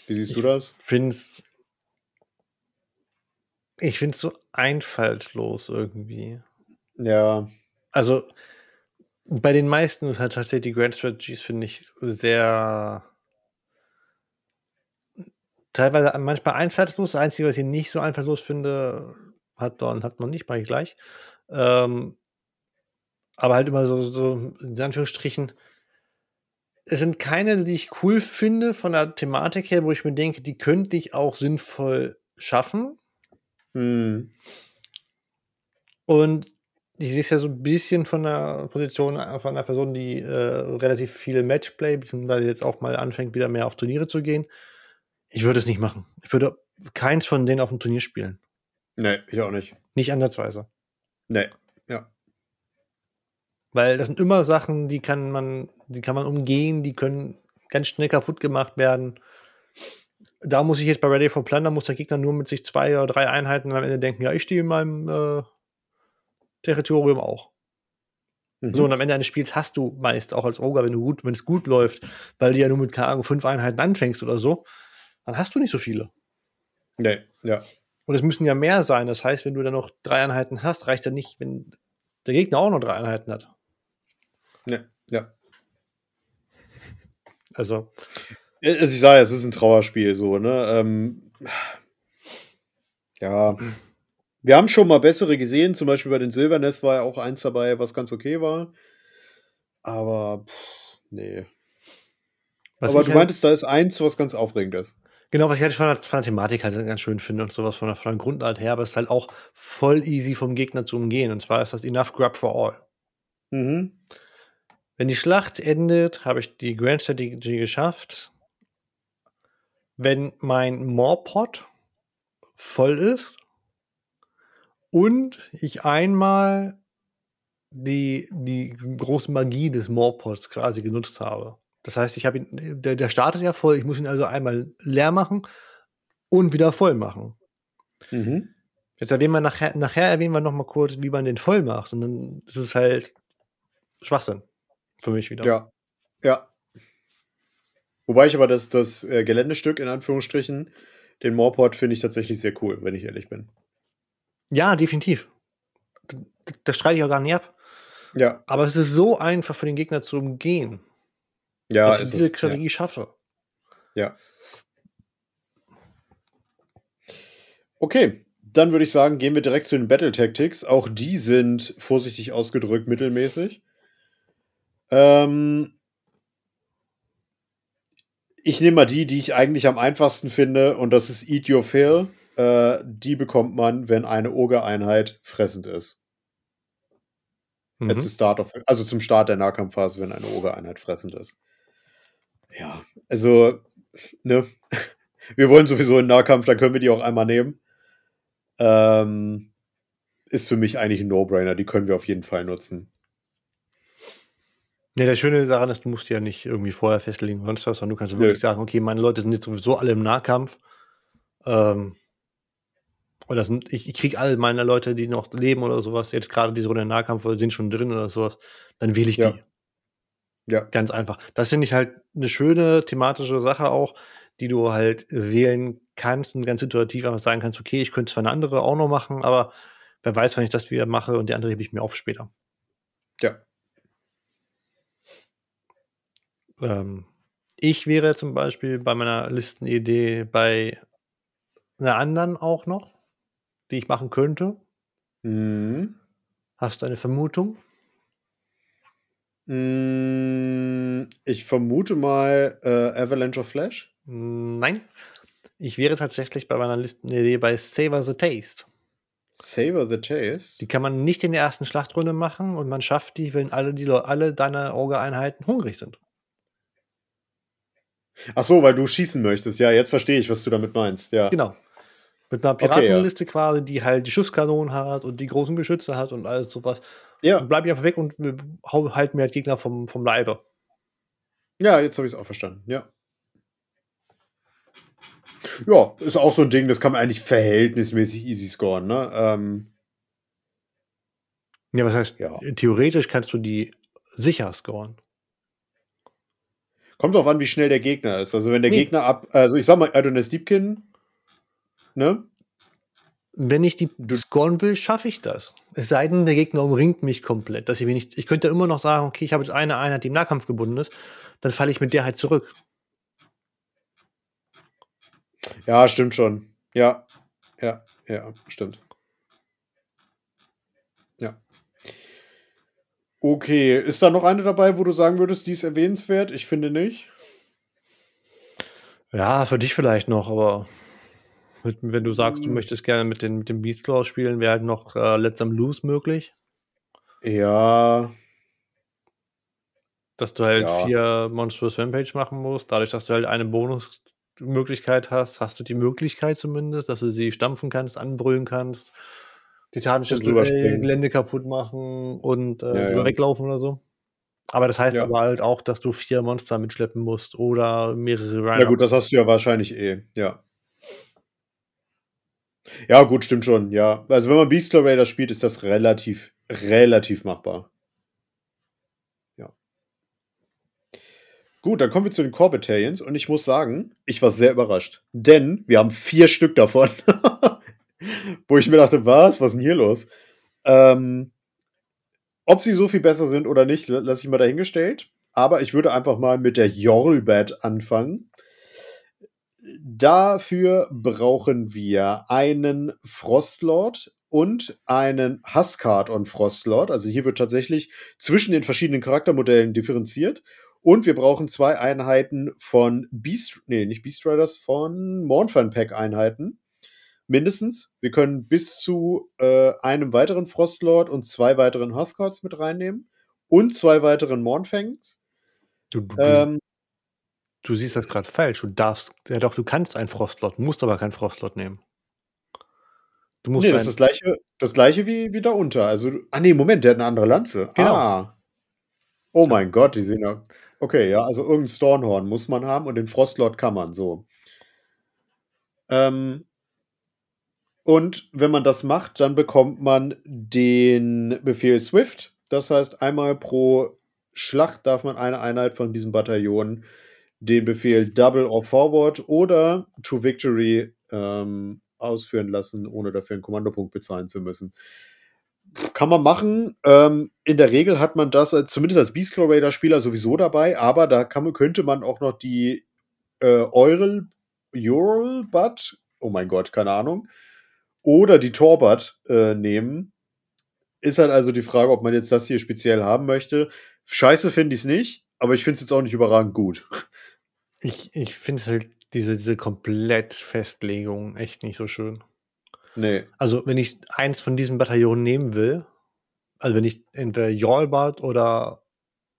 Wie siehst ich du das? Find's, ich finde es so einfallslos irgendwie. Ja. Also bei den meisten halt tatsächlich die Grand Strategies finde ich sehr teilweise manchmal einfallslos. Das Einzige, was ich nicht so einfallslos finde, hat Dorn, hat man nicht, mache ich gleich. Ähm, aber halt immer so, so, in Anführungsstrichen, es sind keine, die ich cool finde von der Thematik her, wo ich mir denke, die könnte ich auch sinnvoll schaffen. Hm. Und ich sehe es ja so ein bisschen von der Position von einer Person, die äh, relativ viel Matchplay, beziehungsweise jetzt auch mal anfängt, wieder mehr auf Turniere zu gehen. Ich würde es nicht machen. Ich würde keins von denen auf dem Turnier spielen. Nee, ich auch nicht. Nicht ansatzweise. Nee, ja. Weil das sind immer Sachen, die kann man, die kann man umgehen, die können ganz schnell kaputt gemacht werden. Da muss ich jetzt bei Ready for Plunder, muss der Gegner nur mit sich zwei oder drei Einheiten am Ende denken, ja, ich stehe in meinem äh, Territorium auch. Mhm. So, und am Ende eines Spiels hast du meist auch als Ogre, wenn du gut, wenn es gut läuft, weil du ja nur mit keine fünf Einheiten anfängst oder so, dann hast du nicht so viele. Nee, ja. Und es müssen ja mehr sein. Das heißt, wenn du dann noch drei Einheiten hast, reicht ja nicht, wenn der Gegner auch noch drei Einheiten hat. Nee, ja. Also. Also ich sage, es ist ein Trauerspiel, so, ne? Ähm, ja. Wir haben schon mal bessere gesehen, zum Beispiel bei den Silvernest war ja auch eins dabei, was ganz okay war. Aber, pff, nee. Was Aber du halt- meintest, da ist eins, was ganz aufregend ist. Genau, was ich halt von der, von der Thematik halt ganz schön finde und sowas von der, von der Grundart her, aber es ist halt auch voll easy vom Gegner zu umgehen. Und zwar ist das Enough Grab for All. Mhm. Wenn die Schlacht endet, habe ich die Grand Strategy geschafft. Wenn mein Morpot voll ist, Und ich einmal die, die große Magie des Morpods quasi genutzt habe. Das heißt, ich habe ihn, der, der startet ja voll, ich muss ihn also einmal leer machen und wieder voll machen. Mhm. Jetzt erwähnen wir nachher, nachher erwähnen wir noch mal kurz, wie man den voll macht. Und dann ist es halt Schwachsinn. Für mich wieder. Ja. Ja. Wobei ich aber das, das äh, Geländestück in Anführungsstrichen, den Morpod, finde ich tatsächlich sehr cool, wenn ich ehrlich bin. Ja, definitiv. Das, das streite ich auch gar nicht ab. Ja. Aber es ist so einfach für den Gegner zu umgehen, Ja, dass ich diese es, Strategie schaffe. Ja. Okay, dann würde ich sagen, gehen wir direkt zu den Battle Tactics. Auch die sind vorsichtig ausgedrückt mittelmäßig. Ähm, ich nehme mal die, die ich eigentlich am einfachsten finde, und das ist Eat Your Fill. Äh, die bekommt man, wenn eine Ogre-Einheit fressend ist. Mhm. At the start of the, also zum Start der Nahkampfphase, wenn eine Ogre-Einheit fressend ist. Ja, also, ne? *laughs* Wir wollen sowieso in Nahkampf, dann können wir die auch einmal nehmen. Ähm, ist für mich eigentlich ein No-Brainer. Die können wir auf jeden Fall nutzen. Ja, das Schöne daran ist, du musst ja nicht irgendwie vorher festlegen sonst was, sondern du kannst Nö. wirklich sagen, okay, meine Leute sind jetzt sowieso alle im Nahkampf. Ähm, und das sind, ich, ich kriege alle meine Leute, die noch leben oder sowas, jetzt gerade diese Runde im Nahkampf oder sind schon drin oder sowas, dann wähle ich Ja. die. Ja. Ganz einfach. Das finde ich halt eine schöne thematische Sache auch, die du halt wählen kannst und ganz situativ einfach sagen kannst, okay, ich könnte zwar eine andere auch noch machen, aber wer weiß, wann ich das wieder mache und die andere hebe ich mir auf später. Ja. Ähm, ich wäre zum Beispiel bei meiner Listenidee bei einer anderen auch noch, die ich machen könnte. Mhm. Hast du eine Vermutung? Mm, Ich vermute mal äh, Avalanche of Flash. Nein. Ich wäre tatsächlich bei meiner Listenidee bei Savor the Taste. Savor the Taste. Die kann man nicht in der ersten Schlachtrunde machen und man schafft die, wenn alle, die, alle deine Auge-Einheiten hungrig sind. Ach so, weil du schießen möchtest. Ja, jetzt verstehe ich, was du damit meinst. Ja. Genau. Mit einer Okay, ja. Piratenliste quasi, die halt die Schusskanonen hat und die großen Geschütze hat und alles sowas. Ja, Dann bleib ich einfach weg und halten mir halt Gegner vom, vom Leibe. ja jetzt habe ich es auch verstanden. Ja. Ja, ist auch so ein Ding, das kann man eigentlich verhältnismäßig easy scoren, ne? Ähm, Ja, was heißt, Ja. theoretisch kannst du die sicher scoren. Kommt drauf an, wie schnell der Gegner ist. Also wenn der Nee. Gegner ab, also ich sag mal, Adonis Deepkin, ne? Wenn ich die scoren will, schaffe ich das. Es sei denn, der Gegner umringt mich komplett. Dass ich, mir nicht, ich könnte immer noch sagen, okay, ich habe jetzt eine Einheit, die im Nahkampf gebunden ist, dann falle ich mit der halt zurück. Ja, stimmt schon. Ja, ja, ja, stimmt. Okay, ist da noch eine dabei, wo du sagen würdest, die ist erwähnenswert? Ich finde nicht. Ja, für dich vielleicht noch, aber mit, wenn du sagst, du Hm. möchtest gerne mit, den, mit dem Beastlaw spielen, wäre halt noch äh, Let's Am Lose möglich. Ja, Dass du halt Ja. vier Monstrous Rampage machen musst. Dadurch, dass du halt eine Bonusmöglichkeit hast, hast du die Möglichkeit zumindest, dass du sie stampfen kannst, anbrüllen kannst, titanisches Duell, springen. Gelände kaputt machen und äh, Ja, ja. weglaufen oder so. Aber das heißt Ja. aber halt auch, dass du vier Monster mitschleppen musst oder mehrere na Rhino. gut, das hast du ja wahrscheinlich eh. Ja. Ja, gut, stimmt schon. Ja, also wenn man Beastlaw Raider spielt, ist das relativ, relativ machbar. Ja. Gut, dann kommen wir zu den Core Battalions und ich muss sagen, ich war sehr überrascht. Denn wir haben vier Stück davon. *laughs* Wo ich mir dachte, was? Was ist denn hier los? Ähm, ob sie so viel besser sind oder nicht, lasse ich mal dahingestellt. Aber ich würde einfach mal mit der Jorlbat anfangen. Dafür brauchen wir einen Frostlord und einen Huskard on Frostlord. Also hier wird tatsächlich zwischen den verschiedenen Charaktermodellen differenziert. Und wir brauchen zwei Einheiten von Beast, nee, nicht Beast Riders, von Mornfan Pack Einheiten. Mindestens. Wir können bis zu äh, einem weiteren Frostlord und zwei weiteren Huskards mit reinnehmen. Und zwei weiteren Mornfangs. Du, du, Ähm, du siehst das gerade falsch. Du darfst, ja doch, du kannst einen Frostlord, musst aber keinen Frostlord nehmen. Du musst nee, das ist das gleiche, das gleiche wie, wie da unter. Also, ah nee, Moment, der hat eine andere Lanze. Genau. Ah. Oh mein Gott, die sehen ja. Okay, ja, also irgendein Stornhorn muss man haben und den Frostlord kann man so. Ähm, und wenn man das macht, dann bekommt man den Befehl Swift. Das heißt, einmal pro Schlacht darf man eine Einheit von diesem Bataillon den Befehl Double or Forward oder To Victory ähm, ausführen lassen, ohne dafür einen Kommandopunkt bezahlen zu müssen. Kann man machen. Ähm, in der Regel hat man das zumindest als Beastclaw Raider Spieler sowieso dabei, aber da kann, könnte man auch noch die äh, Eurel, Ural Butt, oh mein Gott, keine Ahnung, oder die Torbat äh, nehmen. Ist halt also die Frage, ob man jetzt das hier speziell haben möchte. Scheiße finde ich es nicht, aber ich finde es jetzt auch nicht überragend gut. Ich, ich finde es halt diese, diese Komplettfestlegung echt nicht so schön. Nee. Also, wenn ich eins von diesen Bataillonen nehmen will, also wenn ich entweder Jorlbad oder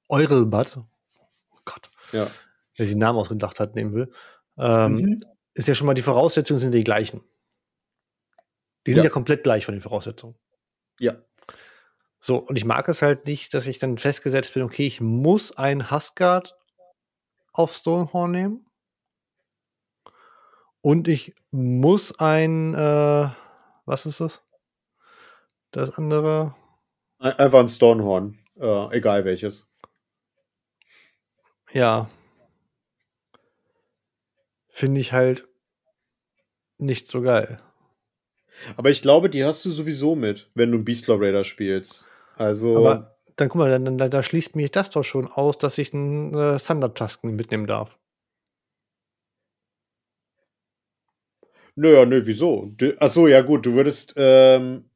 Eurelbad, oh Gott, ja. wer sich den Namen ausgedacht hat, nehmen will, ähm, mhm. ist ja schon mal die Voraussetzungen sind die gleichen. Die sind ja. ja komplett gleich von den Voraussetzungen. Ja. So, und ich mag es halt nicht, dass ich dann festgesetzt bin, okay, ich muss ein Huskard auf Stonehorn nehmen. Und ich muss ein, äh, was ist das? Das andere? Einfach ein Stonehorn, äh, egal welches. Ja. Finde ich halt nicht so geil. Aber ich glaube, die hast du sowieso mit, wenn du ein Beastlaw Raider spielst. Also. Aber dann guck mal, dann, dann, da schließt mich das doch schon aus, dass ich einen äh, Thunder-Tasken mitnehmen darf. Naja, nö, wieso? Achso, ja gut, du würdest, ähm,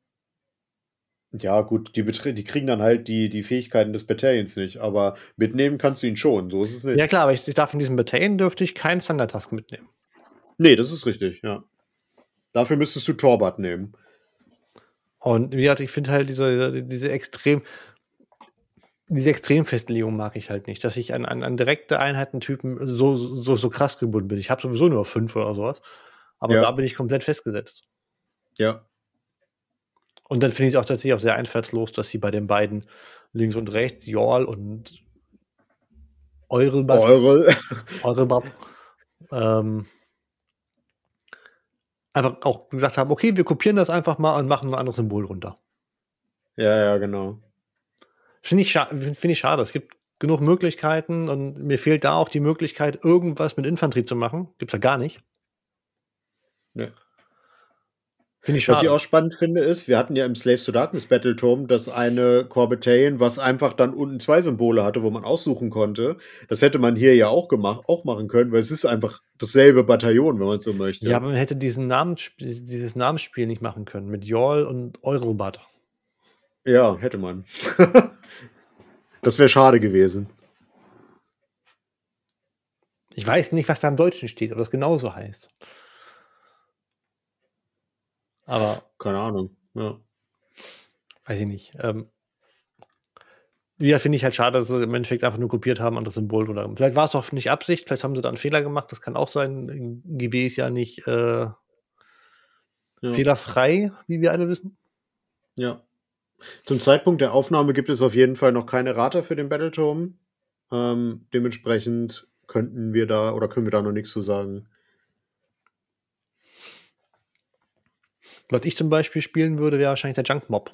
ja gut, die, die kriegen dann halt die, die Fähigkeiten des Battalions nicht, aber mitnehmen kannst du ihn schon, so ist es nicht. Ja klar, aber ich, ich darf von diesem Battalion dürfte ich keinen Thunder-Task mitnehmen. Nee, das ist richtig, ja. Dafür müsstest du Torbat nehmen. Und wie gesagt, ich finde halt diese, diese extrem, diese Extremfestlegung mag ich halt nicht, dass ich an, an, an direkte Einheitentypen so, so, so krass gebunden bin. Ich habe sowieso nur fünf oder sowas. Aber ja. da bin ich komplett festgesetzt. Ja. Und dann finde ich es auch tatsächlich auch sehr einfallslos, dass sie bei den beiden links und rechts, Jorl und Eurelbad, Eurel. Eurelbad ähm, einfach auch gesagt haben, okay, wir kopieren das einfach mal und machen ein anderes Symbol runter. Ja, ja, genau. Finde ich, find ich schade. Es gibt genug Möglichkeiten und mir fehlt da auch die Möglichkeit, irgendwas mit Infanterie zu machen. Gibt es ja gar nicht. Ne. Finde ich schade. Was ich auch spannend finde, ist, wir hatten ja im Slaves to Darkness Battleturm das eine Core was einfach dann unten zwei Symbole hatte, wo man aussuchen konnte. Das hätte man hier ja auch gemacht, auch machen können, weil es ist einfach dasselbe Bataillon, wenn man so möchte. Ja, aber man hätte diesen Namen, dieses Namensspiel nicht machen können mit Jol und Eurobad. Ja, hätte man. *laughs* das wäre schade gewesen. Ich weiß nicht, was da im Deutschen steht, oder das genauso heißt. Aber. Keine Ahnung, ja. Weiß ich nicht. Ähm, ja, finde ich halt schade, dass sie im Endeffekt einfach nur kopiert haben, anderes Symbol oder. Vielleicht war es auch nicht Absicht, vielleicht haben sie da einen Fehler gemacht, das kann auch sein. GW ist ja nicht äh, ja. fehlerfrei, wie wir alle wissen. Ja. Zum Zeitpunkt der Aufnahme gibt es auf jeden Fall noch keine Rate für den Battleturm. Ähm, dementsprechend könnten wir da oder können wir da noch nichts zu sagen. Was ich zum Beispiel spielen würde, wäre wahrscheinlich der Junk Mob.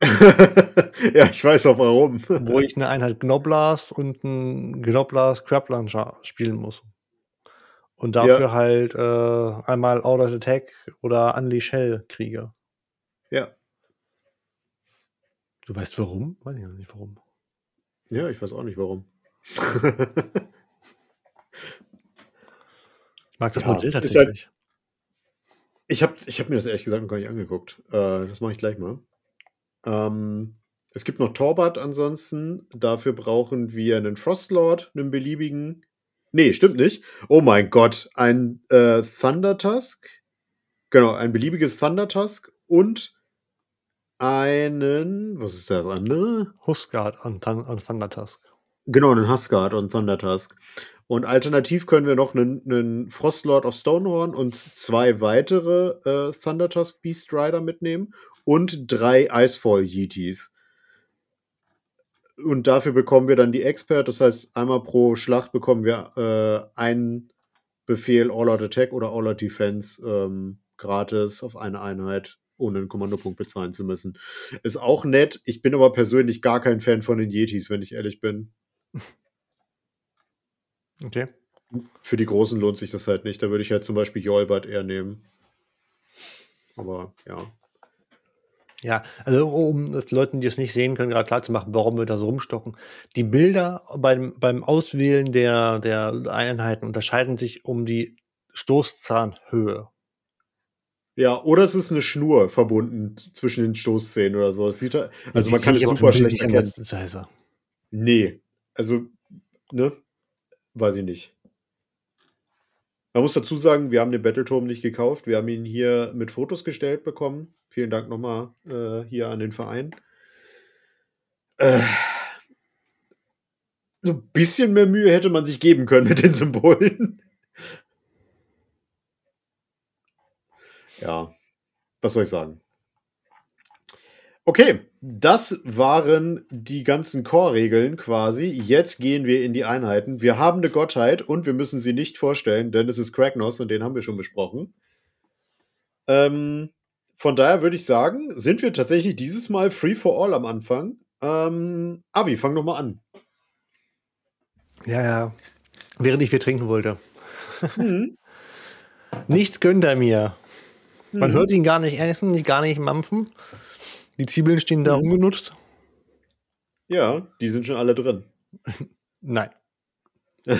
*laughs* ja, ich weiß auch warum. *laughs* Wo ich eine Einheit Gnoblast und einen Gnoblast Crab Launcher spielen muss. Und dafür ja. halt äh, einmal Out of Attack oder Unleash Hell kriege. Ja. Du weißt warum? Weiß ich noch nicht warum. Ja, ich weiß auch nicht warum. *laughs* ich mag das ja, Modell halt tatsächlich. Ich habe ich hab mir das ehrlich gesagt noch gar nicht angeguckt. Äh, das mache ich gleich mal. Ähm, es gibt noch Torbat ansonsten. Dafür brauchen wir einen Frostlord, einen beliebigen. Nee, stimmt nicht. Oh mein Gott, ein äh, Thunder Tusk. Genau, ein beliebiges Thunder Tusk und einen. Was ist das andere? Huskard und, und Thunder Tusk. Genau, einen Huskard und Thunder Tusk. Und alternativ können wir noch einen, einen Frostlord of Stonehorn und zwei weitere äh, Thundertusk Beast Rider mitnehmen und drei Icefall Yeeties. Und dafür bekommen wir dann die Expert. Das heißt, einmal pro Schlacht bekommen wir äh, einen Befehl All-Out Attack oder All-Out Defense ähm, gratis auf eine Einheit, ohne einen Kommandopunkt bezahlen zu müssen. Ist auch nett. Ich bin aber persönlich gar kein Fan von den Yetis, wenn ich ehrlich bin. *laughs* Okay. Für die Großen lohnt sich das halt nicht. Da würde ich halt zum Beispiel Jolbert eher nehmen. Aber ja. Ja, also um das Leuten, die es nicht sehen können, gerade klar zu machen, warum wir da so rumstocken. Die Bilder beim, beim Auswählen der, der Einheiten unterscheiden sich um die Stoßzahnhöhe. Ja, oder es ist eine Schnur verbunden zwischen den Stoßzähnen oder so. Es sieht, also man kann es super schlecht erkennen. Nee, also, ne, weiß ich nicht. Man muss dazu sagen, wir haben den Battleturm nicht gekauft. Wir haben ihn hier mit Fotos gestellt bekommen. Vielen Dank nochmal äh, hier an den Verein. Äh, so ein bisschen mehr Mühe hätte man sich geben können mit den Symbolen. ja, was soll ich sagen? Okay, das waren die ganzen Core-Regeln quasi. Jetzt gehen wir in die Einheiten. Wir haben eine Gottheit und wir müssen sie nicht vorstellen, denn es ist Kragnos und den haben wir schon besprochen. Ähm, von daher würde ich sagen, sind wir tatsächlich dieses Mal free for all am Anfang. Ähm, Avi, fang doch mal an. Ja, ja. Während ich viel trinken wollte. Mhm. *laughs* Nichts gönnt er mir. Man mhm. hört ihn gar nicht essen, gar nicht mampfen. Die Zwiebeln stehen da mhm. ungenutzt. Ja, die sind schon alle drin. *laughs* Nein. *laughs*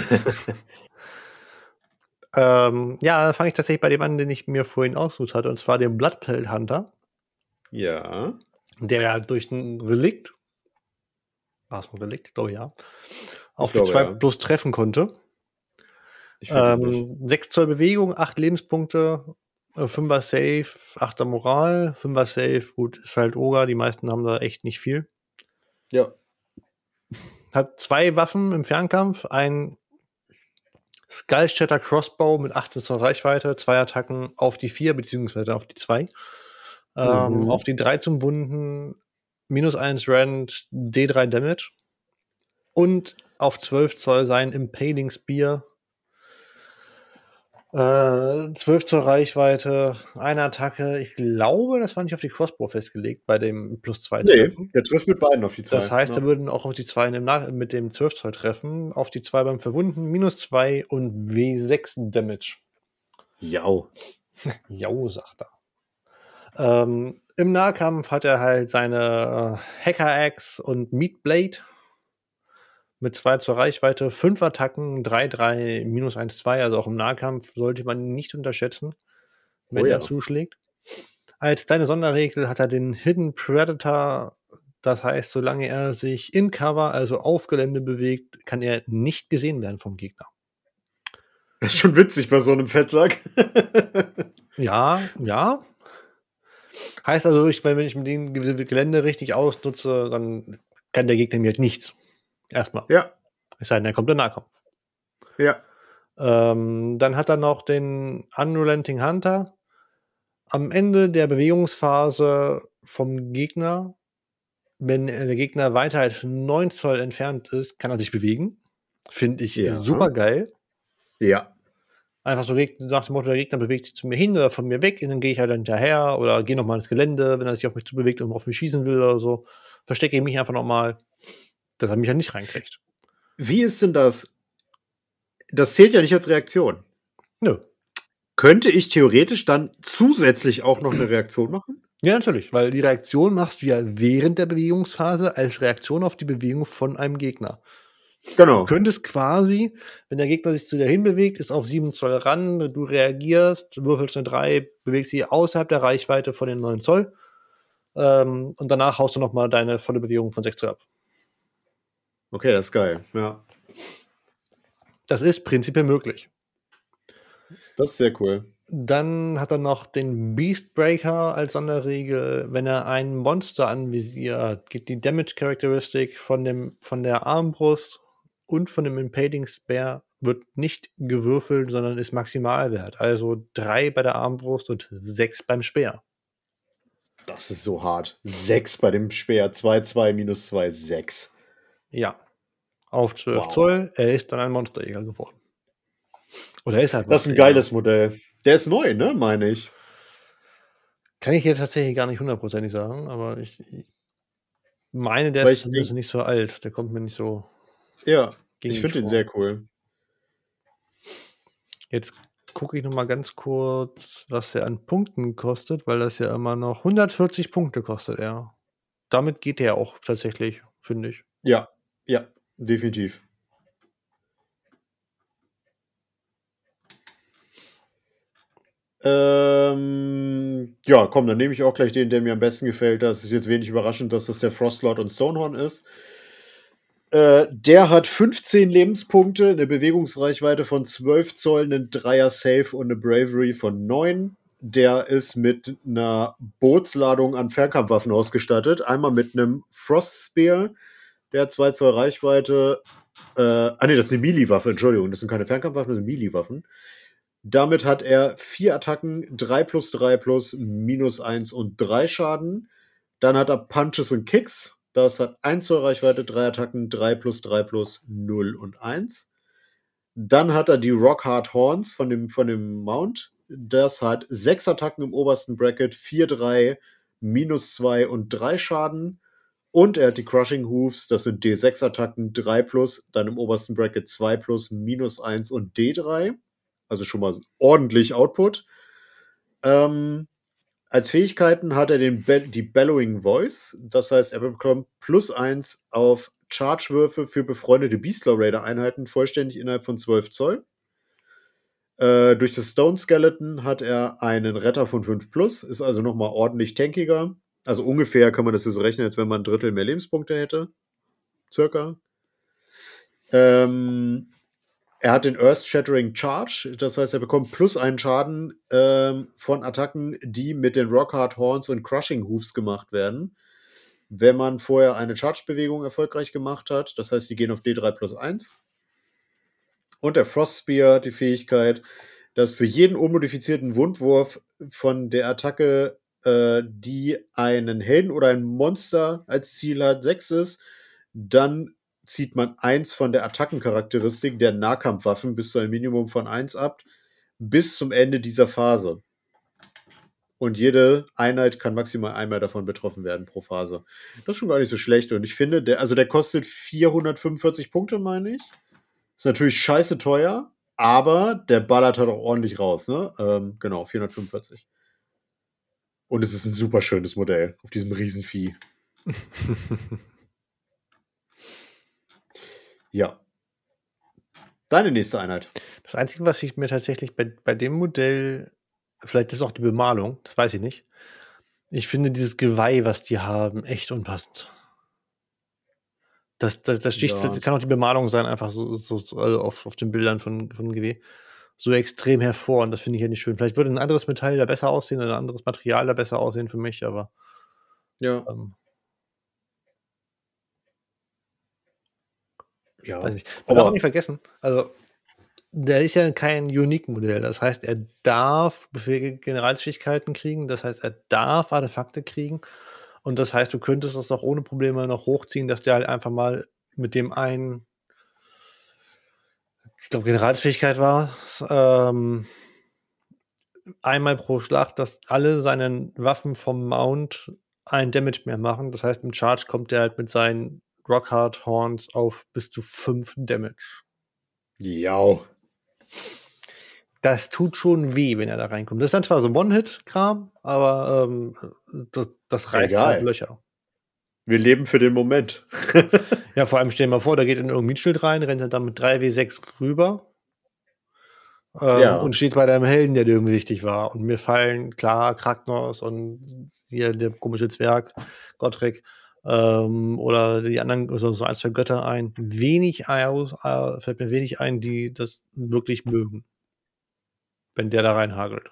ähm, ja, dann fange ich tatsächlich bei dem an, den ich mir vorhin ausgesucht hatte, und zwar dem Bloodpelt Hunter. Ja. Der ja durch ein Relikt, war es ein Relikt? Doch, ja. Auf ich die 2 ja. plus treffen konnte. Ähm, 6 Zoll Bewegung, 8 Lebenspunkte, Fünfer Safe, Achter Moral, Fünfer Safe, gut, ist halt Oga, die meisten haben da echt nicht viel. Ja. Hat zwei Waffen im Fernkampf, ein Skullshatter Crossbow mit 18 zur Reichweite, zwei Attacken auf die 4 beziehungsweise auf die 2. Ähm, mhm. Auf die 3 zum Wunden, minus 1 Rand, D3 Damage. Und auf 12 Zoll sein Impaling Spear äh, 12 zur Reichweite, eine Attacke. Ich glaube, das war nicht auf die Crossbow festgelegt bei dem plus 2 Nee, der trifft mit beiden auf die 2. Das heißt, ja. er würden auch auf die 2 mit dem 12 Zoll treffen. Auf die 2 beim Verwunden, minus 2 und W6 Damage. Jau. *laughs* Jau, sagt er. Ähm, Im Nahkampf hat er halt seine Hacker Axe und Meat Blade mit 2 zur Reichweite, 5 Attacken, 3-3, minus 1-2, also auch im Nahkampf sollte man ihn nicht unterschätzen, wenn oh ja. er zuschlägt. Als kleine Sonderregel hat er den Hidden Predator, das heißt, solange er sich in Cover, also auf Gelände bewegt, kann er nicht gesehen werden vom Gegner. Das ist schon witzig bei so einem Fettsack. *laughs* ja, ja. Heißt also, ich, wenn ich mit dem Gelände richtig ausnutze, dann kann der Gegner mir halt nichts. Erstmal. Ja. Es sei denn, er kommt im Nahkampf. Ja. Ähm, dann hat er noch den Unrelenting Hunter. Am Ende der Bewegungsphase vom Gegner, wenn der Gegner weiter als 9 Zoll entfernt ist, kann er sich bewegen. Finde ich ja. super geil. Ja. Einfach so nach dem Motto, der Gegner bewegt sich zu mir hin oder von mir weg, und dann gehe ich halt hinterher oder gehe nochmal ins Gelände, wenn er sich auf mich zubewegt und auf mich schießen will oder so. Verstecke ich mich einfach nochmal dass er mich ja nicht reinkriegt. Wie ist denn das? Das zählt ja nicht als Reaktion. Nö. Könnte ich theoretisch dann zusätzlich auch noch eine Reaktion machen? Ja, natürlich, weil die Reaktion machst du ja während der Bewegungsphase als Reaktion auf die Bewegung von einem Gegner. Genau. Du könntest quasi, wenn der Gegner sich zu dir hinbewegt, ist auf 7 Zoll ran, du reagierst, würfelst eine 3, bewegst sie außerhalb der Reichweite von den 9 Zoll ähm, und danach haust du nochmal deine volle Bewegung von 6 Zoll ab. Okay, das ist geil, ja. Das ist prinzipiell möglich. Das ist sehr cool. Dann hat er noch den Beastbreaker als Sonderregel. Wenn er ein Monster anvisiert, geht die Damage Characteristic von, dem, von der Armbrust und von dem Impeding Spare wird nicht gewürfelt, sondern ist Maximalwert. Also drei bei der Armbrust und sechs beim Speer. Das ist so hart. Sechs bei dem Speer. 2, 2, minus 2, 6. Ja. Auf 12 Wow. Zoll. Er ist dann ein Monsterjäger geworden. Oder er ist halt Das ist ein geiles Modell. Der ist neu, ne, meine ich. Kann ich hier tatsächlich gar nicht hundertprozentig sagen, aber ich, ich meine, der Weil ist ich zumindest nicht so alt. Der kommt mir nicht so Ja, ich finde den sehr cool. Jetzt gucke ich noch mal ganz kurz, was er an Punkten kostet, weil das ja immer noch 140 Punkte kostet er. Damit geht er auch tatsächlich, finde ich. Ja, ja, definitiv. Ähm, ja, komm, dann nehme ich auch gleich den, der mir am besten gefällt. Das ist jetzt wenig überraschend, dass das der Frostlord und Stonehorn ist. Äh, der hat 15 Lebenspunkte, eine Bewegungsreichweite von 12 Zoll, einen Dreier Safe und eine Bravery von 9. Der ist mit einer Bootsladung an Fernkampfwaffen ausgestattet. Einmal mit einem Frost Spear, der hat 2 Zoll Reichweite. Äh, ah, nee, das ist eine Melee-Waffe, Entschuldigung, das sind keine Fernkampfwaffen, das sind Melee-Waffen. Damit hat er vier Attacken, 3 plus 3 plus, minus 1 und 3 Schaden. Dann hat er Punches und Kicks. Das hat 1 zur Reichweite, 3 Attacken, 3 plus 3 plus, 0 und 1. Dann hat er die Rockhard Horns von dem, von dem Mount. Das hat 6 Attacken im obersten Bracket, 4, 3, minus 2 und 3 Schaden. Und er hat die Crushing Hooves, das sind D6-Attacken, 3 plus, dann im obersten Bracket 2 plus, minus 1 und D3. Also schon mal ordentlich Output. Ähm, als Fähigkeiten hat er den Be die Bellowing Voice. Das heißt, er bekommt plus 1 auf Charge-Würfe für befreundete Beastlaw Raider-Einheiten vollständig innerhalb von 12 Zoll. Äh, durch das Stone Skeleton hat er einen Retter von 5 plus, ist also nochmal ordentlich tankiger. Also ungefähr kann man das so rechnen, als wenn man ein Drittel mehr Lebenspunkte hätte. Circa. Ähm, er hat den Earth Shattering Charge, das heißt, er bekommt plus einen Schaden ähm, von Attacken, die mit den Rockhard Horns und Crushing Hooves gemacht werden. Wenn man vorher eine Charge-Bewegung erfolgreich gemacht hat, das heißt, die gehen auf D3 plus 1. Und der Frost Spear hat die Fähigkeit, dass für jeden unmodifizierten Wundwurf von der Attacke, äh, die einen Helden oder ein Monster als Ziel hat, 6 ist, dann zieht man eins von der Attackencharakteristik der Nahkampfwaffen bis zu einem Minimum von 1 ab, bis zum Ende dieser Phase. Und jede Einheit kann maximal einmal davon betroffen werden pro Phase. Das ist schon gar nicht so schlecht. Und ich finde, der, also der kostet 445 Punkte, meine ich. Ist natürlich scheiße teuer, aber der ballert halt auch ordentlich raus, ne? Ähm, genau, 445. Und es ist ein super schönes Modell auf diesem Riesenvieh. *laughs* Ja. Deine nächste Einheit. Das Einzige, was ich mir tatsächlich bei, bei dem Modell, vielleicht ist auch die Bemalung, das weiß ich nicht. Ich finde dieses Geweih, was die haben, echt unpassend. Das, das, das sticht, Ja. kann auch die Bemalung sein, einfach so, so, so also auf, auf den Bildern von, von GW. So extrem hervor und das finde ich ja nicht schön. Vielleicht würde ein anderes Metall da besser aussehen oder ein anderes Material da besser aussehen für mich, aber Ja. ähm, Ja. weiß nicht. Man Aber- auch nicht vergessen, also der ist ja kein Unique-Modell. Das heißt, er darf Generalsfähigkeiten kriegen, das heißt, er darf Artefakte kriegen. Und das heißt, du könntest das auch ohne Probleme noch hochziehen, dass der halt einfach mal mit dem einen, ich glaube, Generalsfähigkeit war, ähm, einmal pro Schlacht, dass alle seine Waffen vom Mount ein Damage mehr machen. Das heißt, im Charge kommt er halt mit seinen Rockhard Horns auf bis zu 5 Damage. Ja. Das tut schon weh, wenn er da reinkommt. Das ist dann zwar so One-Hit-Kram, aber ähm, das, das reißt Egal. halt Löcher. Wir leben für den Moment. *laughs* Ja, vor allem stell dir mal vor, da geht in irgendein Mietschild rein, rennt dann mit 3W6 rüber ähm, Ja. und steht bei deinem Helden, der dir irgendwie wichtig war. Und mir fallen klar Kragnos und hier der komische Zwerg, Gottrick, ähm, oder die anderen, also so ein, zwei Götter ein. Wenig aus, äh, fällt mir wenig ein, die das wirklich mögen. Wenn der da reinhagelt.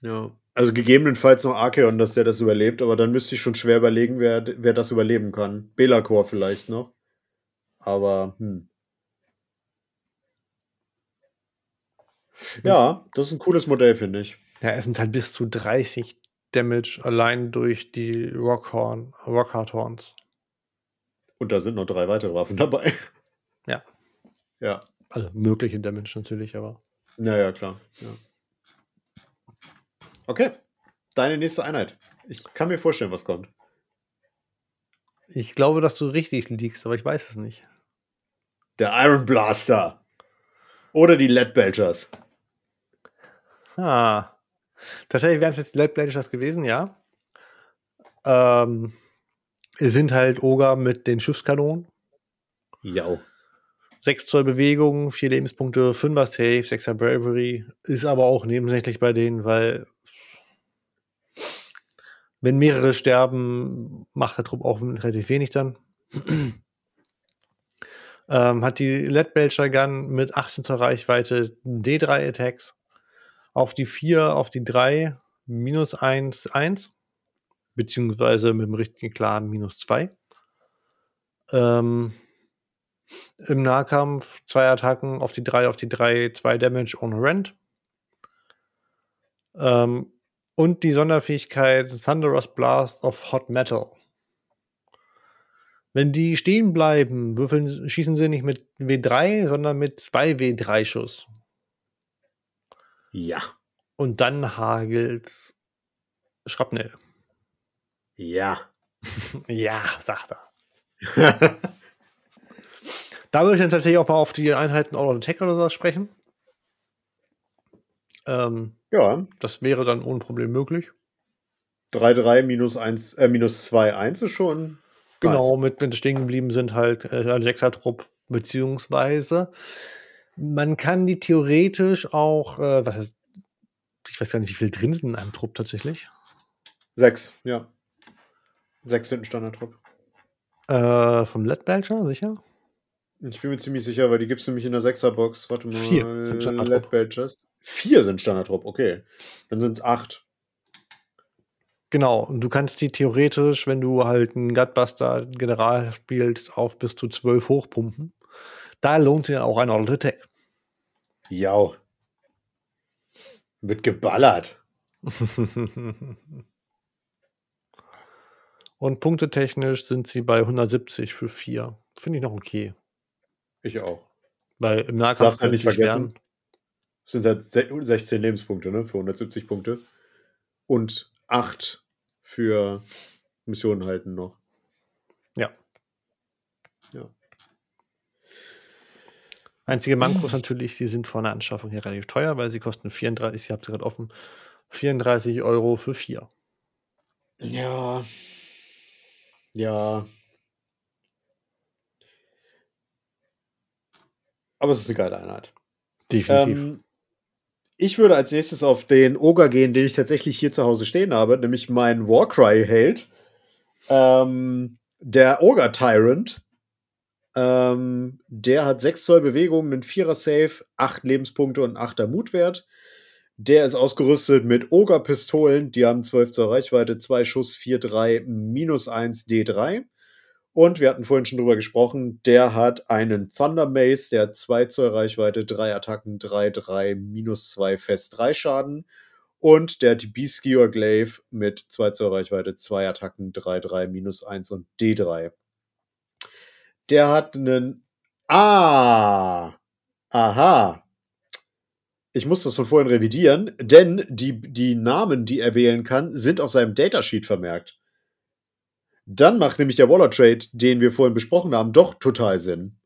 Ja. Also gegebenenfalls noch Archeon, dass der das überlebt, aber dann müsste ich schon schwer überlegen, wer, wer das überleben kann. Belakor vielleicht noch. Aber, hm. Ja, das ist ein cooles Modell, finde ich. Ja, es sind halt bis zu 30 Damage allein durch die Rockhorn, Rockhard Horns. Und da sind noch drei weitere Waffen dabei. Ja. Ja. Also mögliche Damage natürlich, aber. Naja, klar. Ja. Okay. Deine nächste Einheit. Ich kann mir vorstellen, was kommt. Ich glaube, dass du richtig liegst, aber ich weiß es nicht. Der Iron Blaster. Oder die Lead Belchers. Ah. Tatsächlich wären es jetzt die Lead Belchers gewesen, ja. Ähm, es sind halt Oger mit den Schiffskanonen. Ja. 6 Zoll Bewegung, 4 Lebenspunkte, 5er Safe, 6er Bravery. Ist aber auch nebensächlich bei denen, weil wenn mehrere sterben, macht der Trupp auch relativ wenig dann. *clears throat* ähm, hat die Lead Belcher Gun mit 18 zur Reichweite D3 Attacks. Auf die 4, auf die 3 minus 1, 1. Beziehungsweise mit dem richtigen klaren minus 2. Ähm, Im Nahkampf zwei Attacken auf die 3, auf die 3, 2 Damage ohne Rent. Ähm, und die Sonderfähigkeit Thunderous Blast of Hot Metal. Wenn die stehen bleiben, würfeln, schießen sie nicht mit W3, sondern mit 2 W3-Schuss. Ja. Und dann hagelt's Schrapnell. Ja. *laughs* ja, sagt er. *laughs* da würde ich dann tatsächlich auch mal auf die Einheiten All Attack oder sowas sprechen. Ähm, ja. Das wäre dann ohne Problem möglich. 3-3 minus 1, äh, minus 2, 1 ist schon. Genau, mit, wenn sie stehen geblieben sind, halt äh, ein Sechser-Trupp, beziehungsweise man kann die theoretisch auch, äh, was heißt, ich weiß gar nicht, wie viel drin sind in einem Trupp tatsächlich. Sechs, ja. Sechs sind ein Standardtrupp. Äh, vom Led Belcher, sicher? Ich bin mir ziemlich sicher, weil die gibt es nämlich in der Sechserbox. Warte mal. Vier sind Standardtrupp. Vier sind Standardtrupp, okay. Dann sind es acht. Genau, und du kannst die theoretisch, wenn du halt einen Gutbuster General spielst, auf bis zu zwölf hochpumpen. Da lohnt sich dann auch ein Auto Attack. Ja. Wird geballert. *laughs* und punktetechnisch sind sie bei 170 für vier. Finde ich noch okay. Ich auch. Weil im Nahkampf. Darfst halt nicht vergessen. Sind halt 16 Lebenspunkte, ne? Für 170 Punkte. Und 8 für Missionen halten noch. Ja. Ja. Einzige Manko ist natürlich, sie sind von der Anschaffung her relativ teuer, weil sie kosten 34, ihr habt sie gerade offen, 34 Euro für vier. Ja. Ja. Aber es ist eine geile Einheit. Definitiv. Ähm, ich würde als nächstes auf den Ogre gehen, den ich tatsächlich hier zu Hause stehen habe, nämlich meinen Warcry-Held. Ähm, der Ogre Tyrant. Ähm, der hat 6 Zoll Bewegung, einen 4er Save, 8 Lebenspunkte und 8er Mutwert. Der ist ausgerüstet mit Ogre-Pistolen, die haben 12 Zoll Reichweite, 2 Schuss, 4, 3, minus 1 D3. Und wir hatten vorhin schon drüber gesprochen, der hat einen Thunder Mace, der hat 2 Zoll Reichweite, 3 Attacken, 3, 3, minus 2 Fest, 3 Schaden. Und der hat die Beastgear Glaive mit 2 Zoll Reichweite, 2 Attacken, 3, 3, minus 1 und D3. Der hat einen. Ah! Aha! Ich muss das von vorhin revidieren, denn die, die Namen, die er wählen kann, sind auf seinem Datasheet vermerkt. Dann macht nämlich der Waller Trade, den wir vorhin besprochen haben, doch total Sinn.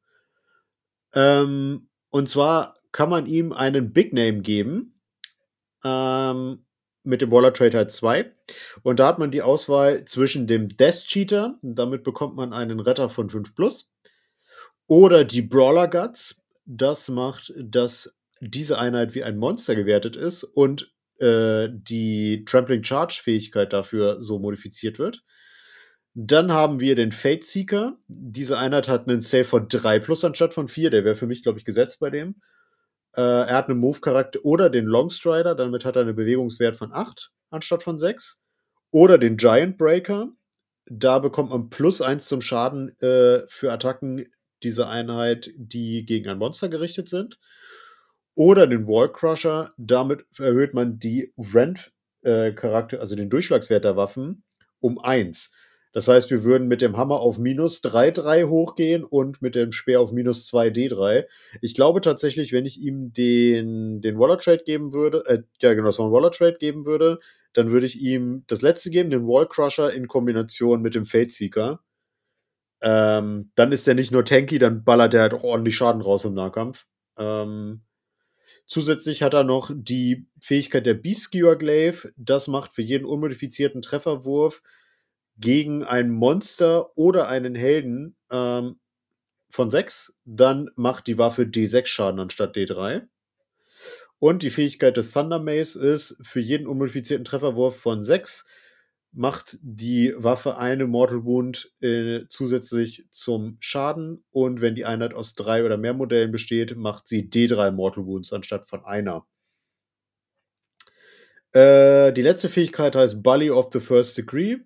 Ähm, und zwar kann man ihm einen Big Name geben. Ähm, mit dem Waller Trade halt 2. Und da hat man die Auswahl zwischen dem Death Cheater, damit bekommt man einen Retter von 5 plus, oder die Brawler Guts. Das macht, dass diese Einheit wie ein Monster gewertet ist und äh, die Trampling Charge Fähigkeit dafür so modifiziert wird. Dann haben wir den Fate Seeker. Diese Einheit hat einen Save von 3 plus anstatt von 4. Der wäre für mich, glaube ich, gesetzt bei dem. Äh, er hat einen Move-Charakter oder den Longstrider. Damit hat er einen Bewegungswert von 8 anstatt von 6. Oder den Giant Breaker. Da bekommt man plus 1 zum Schaden äh, für Attacken dieser Einheit, die gegen ein Monster gerichtet sind. oder den Wall Crusher. Damit erhöht man die Rent-Charakter, äh, also den Durchschlagswert der Waffen, um 1. Das heißt, wir würden mit dem Hammer auf minus 3-3 hochgehen und mit dem Speer auf minus 2D3. Ich glaube tatsächlich, wenn ich ihm den, den Waller Trade geben würde, äh, ja genau, das war ein Waller Trade geben würde, dann würde ich ihm das letzte geben, den Wall Crusher in Kombination mit dem Fate Seeker. Ähm, dann ist er nicht nur tanky, dann ballert er halt auch ordentlich Schaden raus im Nahkampf. Ähm, zusätzlich hat er noch die Fähigkeit der Beast Skewer Glaive. Das macht für jeden unmodifizierten Trefferwurf gegen ein Monster oder einen Helden ähm, von 6, dann macht die Waffe D6 Schaden anstatt D3. Und die Fähigkeit des Thunder Mace ist, für jeden unmodifizierten Trefferwurf von 6 macht die Waffe eine Mortal Wound äh, zusätzlich zum Schaden. Und wenn die Einheit aus drei oder mehr Modellen besteht, macht sie D3 Mortal Wounds anstatt von einer. Äh, die letzte Fähigkeit heißt Bully of the First Degree.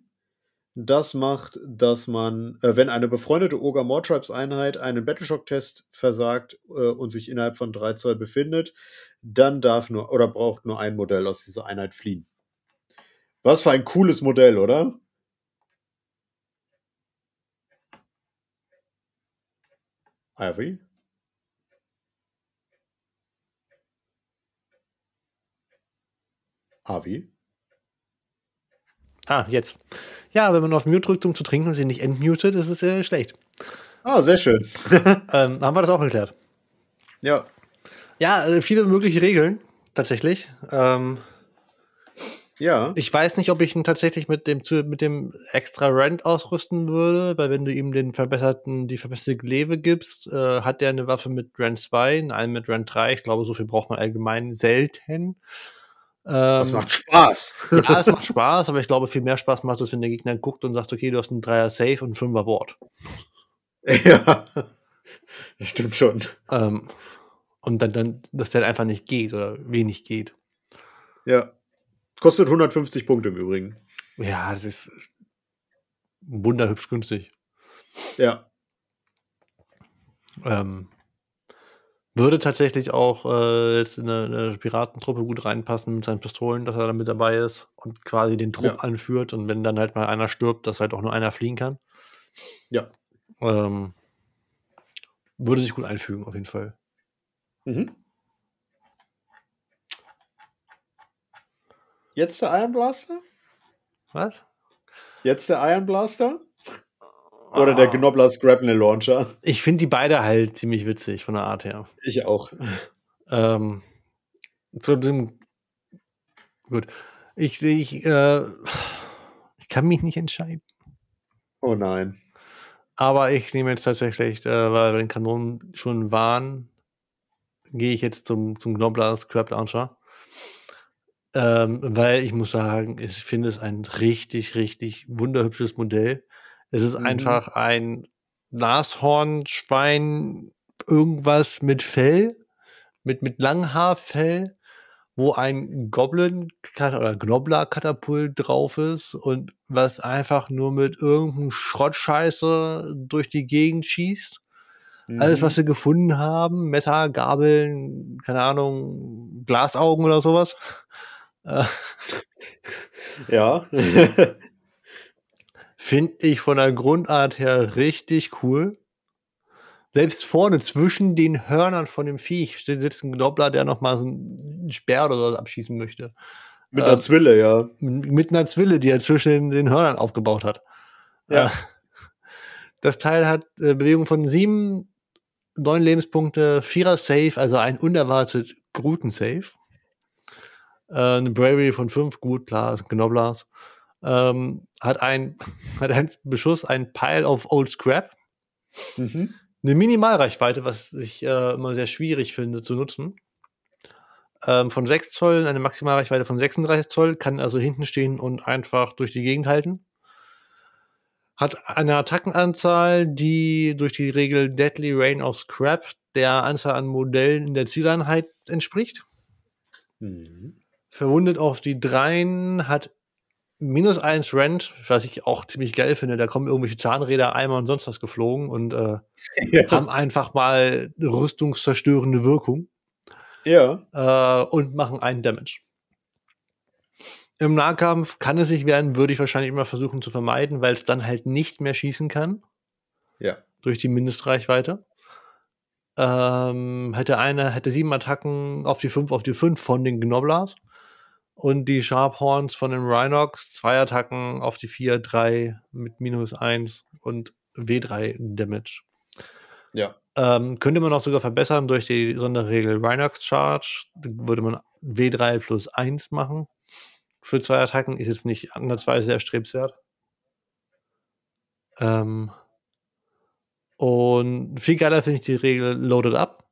Das macht, dass man, äh, wenn eine befreundete Ogre Mortribes Einheit einen Battleshock-Test versagt äh, und sich innerhalb von 3 Zoll befindet, dann darf nur oder braucht nur ein Modell aus dieser Einheit fliehen. Was für ein cooles Modell, oder? Ivy? Avi? Ah, jetzt. Ja, wenn man auf Mute drückt, um zu trinken und sie nicht entmutet, ist es äh, schlecht. Ah, sehr schön. *laughs* ähm, haben wir das auch erklärt? Ja. Ja, äh, viele mögliche Regeln, tatsächlich. Ähm, ja. Ich weiß nicht, ob ich ihn tatsächlich mit dem, mit dem extra Rent ausrüsten würde, weil wenn du ihm den verbesserten, die verbesserte Gleve gibst, äh, hat er eine Waffe mit Rent 2, eine mit Rent 3. Ich glaube, so viel braucht man allgemein selten. Das ähm, macht Spaß. ja, es macht *laughs* Spaß, aber ich glaube, viel mehr Spaß macht es, wenn der Gegner guckt und sagt, okay, du hast einen Dreier Safe und ein Fünfer Wort. Ja, das stimmt schon. Ähm, und dann, dann, dass der einfach nicht geht oder wenig geht. Ja. Kostet 150 Punkte im Übrigen. Ja, das ist wunderhübsch günstig. Ja. Ähm, würde tatsächlich auch äh, jetzt in eine, eine, Piratentruppe gut reinpassen mit seinen Pistolen, dass er da mit dabei ist und quasi den Trupp ja. anführt und wenn dann halt mal einer stirbt, dass halt auch nur einer fliegen kann. Ja. Ähm, würde sich gut einfügen, auf jeden Fall. Mhm. Jetzt der Iron Blaster? Was? Jetzt der Iron Blaster? Oder der Gnobler ah. Scrapnel Launcher? Ich finde die beide halt ziemlich witzig von der Art her. Ich auch. Ähm, zu dem. Gut. Ich, ich, äh, ich kann mich nicht entscheiden. Oh nein. Aber ich nehme jetzt tatsächlich, äh, weil wir den Kanonen schon waren, gehe ich jetzt zum, zum Gnobler Scrap Launcher. Ähm, weil ich muss sagen, ich finde es ein richtig, richtig wunderhübsches Modell. Es ist mhm. einfach ein Nashornschwein, irgendwas mit Fell, mit, mit Langhaarfell, wo ein Goblin oder Gnobler-Katapult drauf ist und was einfach nur mit irgendeinem Schrottscheiße durch die Gegend schießt. Mhm. Alles, was mhm. sie gefunden haben, Messer, Gabeln, keine Ahnung, Glasaugen oder sowas. *laughs* Äh, ja. *laughs* Finde ich von der Grundart her richtig cool. Selbst vorne zwischen den Hörnern von dem Viech sitzt ein Doppler, der noch mal so einen Speer oder so abschießen möchte. Mit einer äh, Zwille, ja. Mit einer Zwille, die er zwischen den, Hörnern aufgebaut hat. Ja. Äh, das Teil hat äh, Bewegung von sieben, neun Lebenspunkte, vierer Save, also ein unerwartet guten Save. Äh, eine Bravery von 5, gut, klar, ist ein Gnoblers. Ähm, hat ein, *laughs* hat ein Beschuss, ein Pile of Old Scrap. Mhm. Eine Minimalreichweite, was ich äh, immer sehr schwierig finde zu nutzen. Ähm, von 6 Zoll, eine Maximalreichweite von 36 Zoll, kann also hinten stehen und einfach durch die Gegend halten. Hat eine Attackenanzahl, die durch die Regel Deadly Rain of Scrap der Anzahl an Modellen in der Zieleinheit entspricht. Mhm verwundet auf die Dreien, hat minus eins Rent, was ich auch ziemlich geil finde. Da kommen irgendwelche Zahnräder, Eimer und sonst was geflogen und äh, *laughs* ja. haben einfach mal rüstungszerstörende Wirkung. Ja. Äh, und machen einen Damage. Im Nahkampf kann es sich werden, würde ich wahrscheinlich immer versuchen zu vermeiden, weil es dann halt nicht mehr schießen kann. Ja. Durch die Mindestreichweite. Ähm, hätte eine, hätte sieben Attacken auf die fünf, auf die fünf von den Gnoblars. Und die Sharphorns von den Rhinox, zwei Attacken auf die vier, drei mit minus eins und W3 Damage. Ja. Ähm, könnte man auch sogar verbessern durch die Sonderregel Rhinox Charge. Da würde man W3 plus 1 machen. Für zwei Attacken ist jetzt nicht andersweise erstrebenswert. Ähm, und viel geiler finde ich die Regel Loaded Up.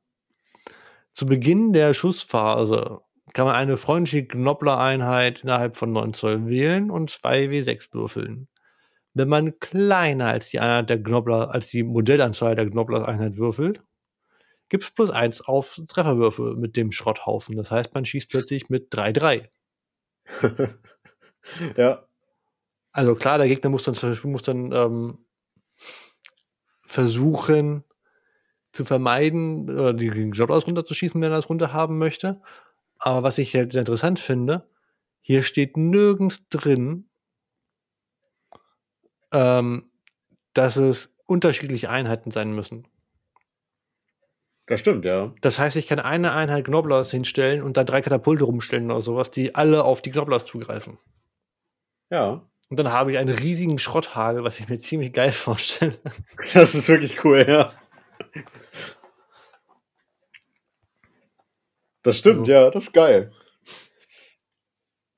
Zu Beginn der Schussphase kann man eine freundliche Knoppler-Einheit innerhalb von 9 Zoll wählen und 2W6 würfeln. Wenn man kleiner als die Einheit der Knoppler, als die Modellanzahl der Knoppler-Einheit würfelt, gibt es plus 1 auf Trefferwürfe mit dem Schrotthaufen. Das heißt, man schießt plötzlich mit 3-3. *laughs* ja. Also klar, der Gegner muss dann, muss dann ähm, versuchen zu vermeiden, oder die Knopplers runterzuschießen, wenn er das runter haben möchte. Aber was ich halt sehr interessant finde, hier steht nirgends drin, ähm, dass es unterschiedliche Einheiten sein müssen. Das stimmt, ja. Das heißt, ich kann eine Einheit Gnoblers hinstellen und da drei Katapulte rumstellen oder sowas, die alle auf die Gnoblers zugreifen. Ja. Und dann habe ich einen riesigen Schrotthagel, was ich mir ziemlich geil vorstelle. *laughs* Das ist wirklich cool, ja. Das stimmt, also. ja, das ist geil.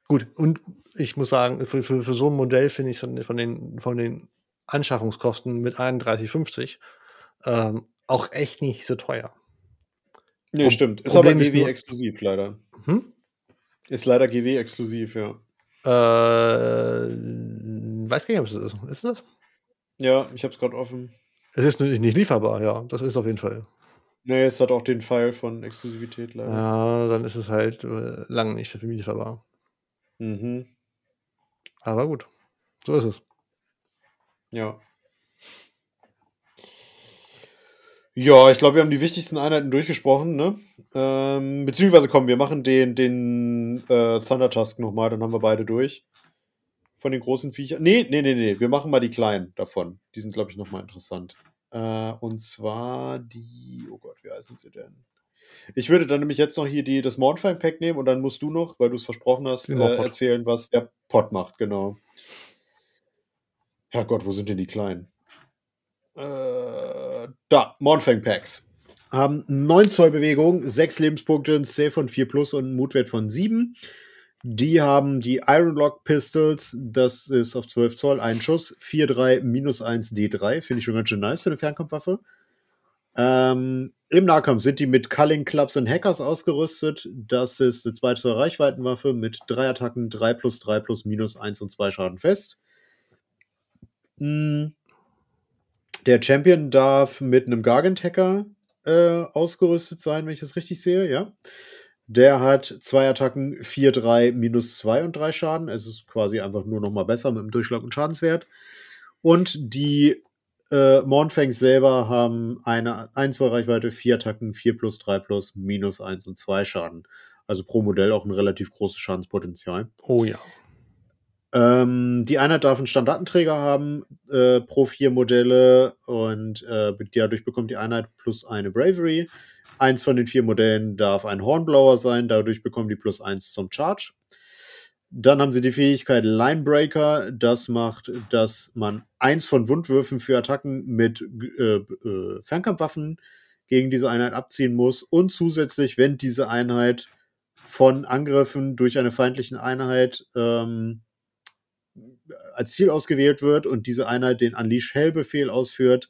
Gut, und ich muss sagen, für, für, für so ein Modell finde ich von den, von den Anschaffungskosten mit 31,50 ähm, auch echt nicht so teuer. Nee, Pro stimmt. Ist Problem aber GW-exklusiv leider. Hm? Ist leider GW-exklusiv, ja. Äh, weiß gar nicht, ob es ist. Ist es das? Ja, ich habe es gerade offen. Es ist nicht lieferbar, ja. Das ist auf jeden Fall. Nee, es hat auch den Pfeil von Exklusivität leider. Ja, dann ist es halt äh, lange nicht für mich lieferbar. Mhm. Aber gut, so ist es. Ja. Ja, ich glaube, wir haben die wichtigsten Einheiten durchgesprochen, ne? Ähm, beziehungsweise komm, wir machen den, den äh, Thunder Tusk nochmal, dann haben wir beide durch. Von den großen Viechern. Nee, nee, nee, nee. Wir machen mal die kleinen davon. Die sind, glaube ich, nochmal interessant. Äh, und zwar die. Oh Gott, wie heißen sie denn? Ich würde dann nämlich jetzt noch hier die, das Mornfang Pack nehmen und dann musst du noch, weil du es versprochen hast, äh, erzählen, was der Pot macht, genau. Herrgott, wo sind denn die kleinen? Äh, da, Mornfang Packs. Haben 9 Zoll Bewegung, 6 Lebenspunkte, ein Save von 4 plus und einen Mutwert von 7. Die haben die Iron Lock Pistols, das ist auf 12 Zoll, ein Schuss, 4-3, minus 1 D3, finde ich schon ganz schön nice für eine Fernkampfwaffe. Ähm, Im Nahkampf sind die mit Culling Clubs und Hackers ausgerüstet. Das ist eine zweite Reichweitenwaffe mit drei Attacken, 3 plus 3 plus minus 1 und 2 Schaden fest. Hm. Der Champion darf mit einem Gargant-Hacker äh, ausgerüstet sein, wenn ich das richtig sehe, ja. Der hat zwei Attacken, 4, 3, minus 2 und 3 Schaden. Es ist quasi einfach nur noch mal besser mit dem Durchschlag und Schadenswert. Und die äh, Mornfangs selber haben eine 1 Zoll Reichweite, 4 Attacken, 4 plus 3 plus, minus 1 und 2 Schaden. Also pro Modell auch ein relativ großes Schadenspotenzial. Oh ja. Ähm, die Einheit darf einen Standardenträger haben äh, pro vier Modelle und äh, dadurch bekommt die Einheit plus eine Bravery. Eins von den vier Modellen darf ein Hornblower sein, dadurch bekommen die plus eins zum Charge. Dann haben sie die Fähigkeit Linebreaker. Das macht, dass man eins von Wundwürfen für Attacken mit äh, äh, Fernkampfwaffen gegen diese Einheit abziehen muss. Und zusätzlich, wenn diese Einheit von Angriffen durch eine feindliche Einheit ähm, als Ziel ausgewählt wird und diese Einheit den Unleash Hell-Befehl ausführt,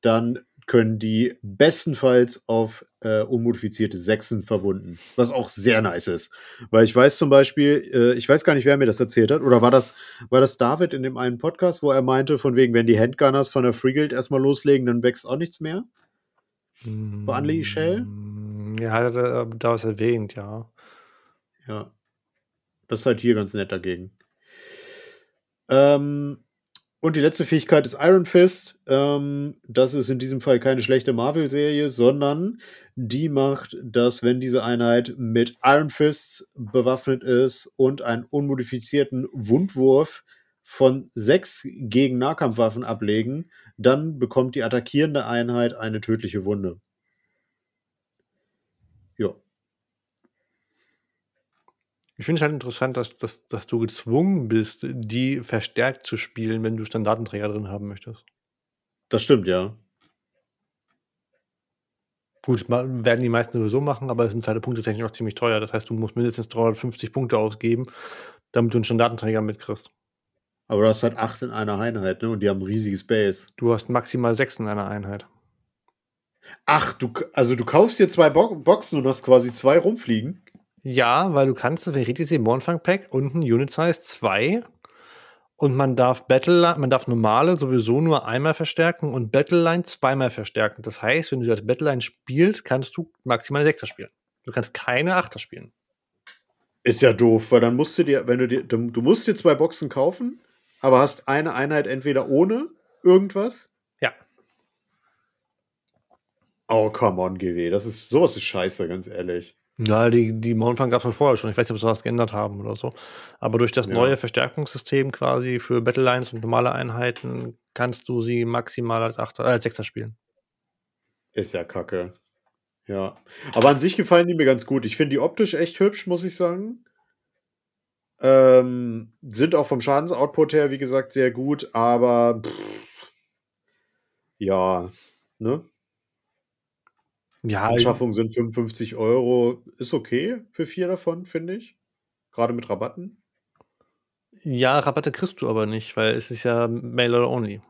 dann können die bestenfalls auf äh, unmodifizierte Sechsen verwunden. Was auch sehr nice ist. Weil ich weiß zum Beispiel, äh, ich weiß gar nicht, wer mir das erzählt hat, oder war das, war das David in dem einen Podcast, wo er meinte, von wegen, wenn die Handgunners von der Free Guild erstmal loslegen, dann wächst auch nichts mehr? Bei Unleash Shell? Ja, hat er da was erwähnt, ja. Ja. Das ist halt hier ganz nett dagegen. Ähm, Und die letzte Fähigkeit ist Iron Fist. Ähm, das ist in diesem Fall keine schlechte Marvel-Serie, sondern die macht, dass wenn diese Einheit mit Iron Fists bewaffnet ist und einen unmodifizierten Wundwurf von sechs gegen Nahkampfwaffen ablegen, dann bekommt die attackierende Einheit eine tödliche Wunde. Ja. Ich finde es halt interessant, dass, dass, dass du gezwungen bist, die verstärkt zu spielen, wenn du Standardenträger drin haben möchtest. Das stimmt, ja. Gut, werden die meisten sowieso machen, aber es sind halt punktetechnisch auch ziemlich teuer. Das heißt, du musst mindestens 350 Punkte ausgeben, damit du einen Standardenträger mitkriegst. Aber du hast halt acht in einer Einheit, ne? Und die haben ein riesiges Base. Du hast maximal sechs in einer Einheit. Ach, du, also du kaufst dir zwei Bo Boxen und hast quasi zwei rumfliegen. Ja, weil du kannst Veritas im Mornfang-Pack unten Unit Size 2 und man darf Battle, man darf normale sowieso nur einmal verstärken und Battleline zweimal verstärken. Das heißt, wenn du das Battleline spielst, kannst du maximal Sechser spielen. Du kannst keine Achter spielen. Ist ja doof, weil dann musst du dir, wenn du dir, du, du musst dir zwei Boxen kaufen, aber hast eine Einheit entweder ohne irgendwas. Ja. Oh, come on, GW. Das ist, sowas ist scheiße, ganz ehrlich. Ja, die, die Mountfang gab es schon vorher schon. Ich weiß nicht, ob sie was geändert haben oder so. Aber durch das Ja. neue Verstärkungssystem quasi für Battlelines und normale Einheiten kannst du sie maximal als, Achter, äh, als Sechser spielen. Ist ja kacke. Ja. Aber an sich gefallen die mir ganz gut. Ich finde die optisch echt hübsch, muss ich sagen. Ähm, sind auch vom Schadensoutput her, wie gesagt, sehr gut, aber pff, ja, ne? Ja, Anschaffung sind 55 Euro. Ist okay für vier davon, finde ich. Gerade mit Rabatten. ja, Rabatte kriegst du aber nicht, weil es ist ja Mail only.